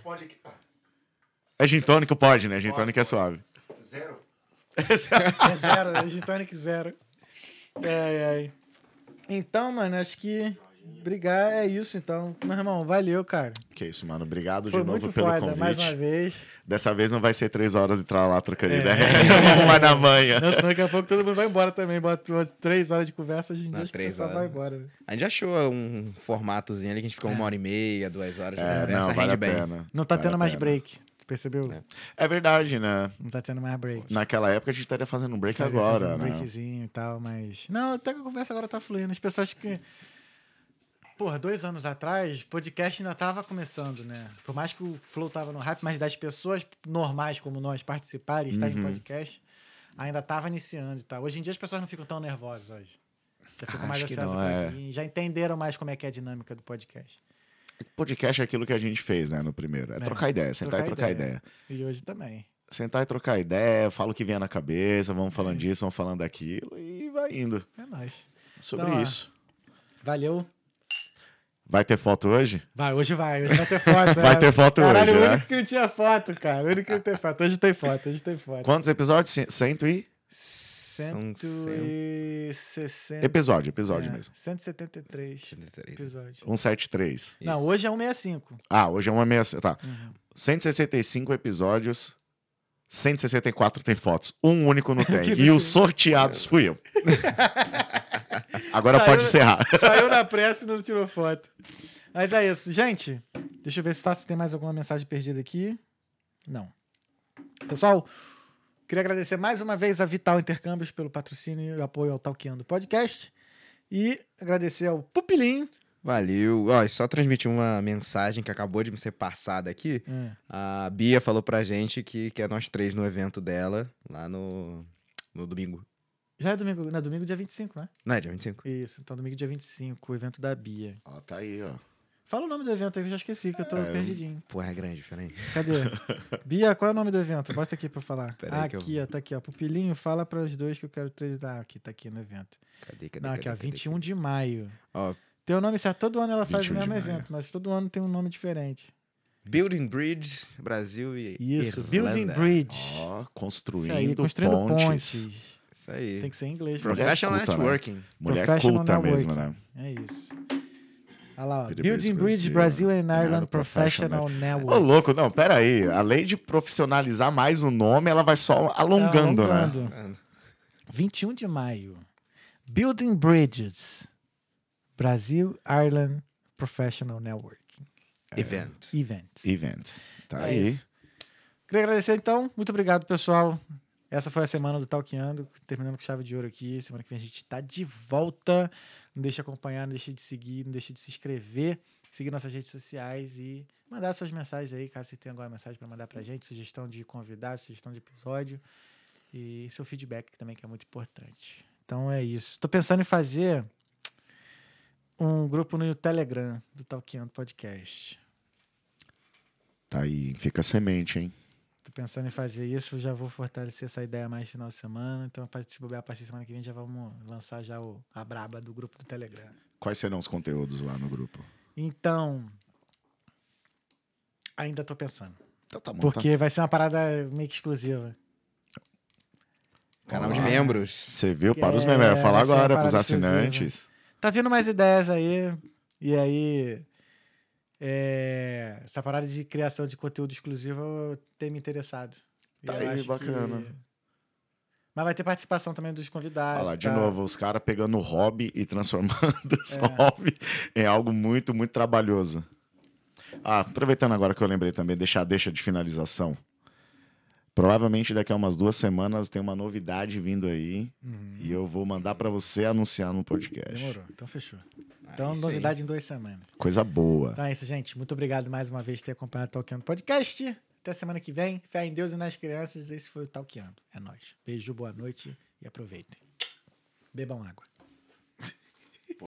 É gin tônico, pode, né? Gin tônico é suave. Zero. É zero, é gin tônico zero. Ai, ai. Então, mano, acho que brigar é isso, então. Meu irmão, valeu, cara. Que isso, mano. Obrigado Foi de novo muito pelo foda, convite. mais uma vez. Dessa vez não vai ser três horas de trás lá trocando É. ideia. Vai na manhã. Não, senão daqui a pouco todo mundo vai embora também. Bota umas três horas de conversa, hoje em dia Não, acho que o três horas. vai embora. né? A gente achou um formatozinho ali que a gente ficou uma hora e meia, duas horas de É, conversa. não, rende vale a bem. pena. Não tá Vale a tendo mais pena. break, percebeu? É verdade, né? Não tá tendo mais break. Naquela época a gente estaria fazendo um break agora, fazendo um né? breakzinho e tal, mas. Não, até que a conversa agora tá fluindo. As pessoas que. Porra, dois anos atrás, podcast ainda tava começando, né? Por mais que o Flow tava no hype, mas das pessoas normais como nós participarem e estarem Uhum. em podcast, ainda tava iniciando e tal. Hoje em dia as pessoas não ficam tão nervosas hoje. Já ficam Acho mais ansiosas não, é. Já entenderam mais como é que é a dinâmica do podcast. Podcast é aquilo que a gente fez, né, no primeiro. É, trocar ideia, sentar e trocar ideia. E hoje também. Sentar e trocar ideia, fala o que vier na cabeça, vamos falando disso, vamos falando daquilo e vai indo. É nóis. Sobre Então, ó. isso. Valeu. Vai ter foto hoje? Vai, hoje vai. Hoje vai ter foto. Vai né? ter foto Caralho, hoje, o né? único que não tinha foto, cara. O único que não tem foto. Hoje tem foto, hoje tem foto. Quantos episódios? Cento e... São 160. Episódio, episódio é, mesmo. 173 173. episódios. 173. Não, hoje é 165. Ah, hoje é uma meia... Tá. Uhum. 165 episódios, 164 tem fotos. Um único não tem. E os sorteados fui eu. Agora Saiu- pode encerrar. Saiu na pressa e não tirou foto. Mas é isso. Gente, deixa eu ver se só se tem mais alguma mensagem perdida aqui. Não. Pessoal, queria agradecer mais uma vez a Vital Intercâmbios pelo patrocínio e apoio ao Talkeando Podcast. E agradecer ao Pupilim. Valeu. Ó, só transmitir uma mensagem que acabou de me ser passada aqui. É. A Bia falou pra gente que quer nós três no evento dela, lá no, no domingo. Já é domingo, não é domingo dia 25, né? Não é dia 25? Isso, então domingo dia 25, o evento da Bia. Ó, tá aí, ó. Fala o nome do evento aí eu já esqueci, que eu tô É, perdidinho. Pô, é grande, peraí. Cadê? Bia, qual é o nome do evento? Bota aqui pra eu falar. Pera aí que eu- aqui, ó, tá aqui, ó. Pupilinho, fala para os dois que eu quero treinar. Ah, aqui, tá aqui no evento. Cadê, cadê? Não, cadê, aqui, ó, cadê, 21 de maio. Ó, Tem o nome certo, todo ano ela faz o 21 de mesmo evento, mas todo ano tem um nome diferente. Building Bridge, Brasil e Isso, Irlanda. Building Bridge. Ó, construindo, aí, construindo pontes. pontes. Isso aí. Tem que ser em inglês. Mulher Professional culta, né? Networking. Mulher Professional culta networking. mesmo, né? É isso. Olha lá, ó. Building Bridge Brasil and Ireland Ireland Professional Ô, Network. louco, não, pera aí. Além de profissionalizar mais o nome, ela vai só alongando, né? Alongando. 21 de maio. Building Bridges. Brasil Ireland Professional Networking Event. Event. Event. Tá É aí. isso. Queria agradecer então. Muito obrigado, pessoal. Essa foi a semana do Talkeando, terminando com chave de ouro aqui. Semana que vem a gente tá de volta. Não deixe de acompanhar, não deixe de seguir, não deixe de se inscrever, seguir nossas redes sociais e mandar suas mensagens aí, caso você tenha alguma mensagem para mandar pra gente, sugestão de convidado, sugestão de episódio e seu feedback também que é muito importante. Então é isso. Tô pensando em fazer um grupo no Telegram do Talkeando Podcast. Tá aí. Fica a semente, hein? Pensando em fazer isso, já vou fortalecer essa ideia mais no final de semana. Então, se bobear a partir da semana que vem, já vamos lançar já o, a braba do grupo do Telegram. Quais serão os conteúdos lá no grupo? Então, ainda tô pensando. Então tá bom. Porque vai ser uma parada meio que exclusiva. Canal de membros. Você viu? Para os É. Eu ia falar agora pros parada exclusiva. assinantes. Tá vindo mais ideias aí. E aí. É, essa parada de criação de conteúdo exclusivo tem me interessado. Tá Eu aí, acho que- bacana. Mas vai ter participação também dos convidados. Olha lá, de tá? novo, os caras pegando o hobby e transformando esse É. hobby em algo muito, muito trabalhoso. Ah, aproveitando agora que eu lembrei também, deixar deixa de finalização. Provavelmente daqui a umas duas semanas tem uma novidade vindo aí e eu vou mandar pra você anunciar no podcast. Uhum. Demorou, então fechou. Então, é novidade em duas semanas. Coisa boa. Então é isso, gente. Muito obrigado mais uma vez por ter acompanhado o Talkando Podcast. Até semana que vem. Fé em Deus e nas crianças. Esse foi o Talkando. É nóis. Beijo, boa noite e aproveitem. Bebam água.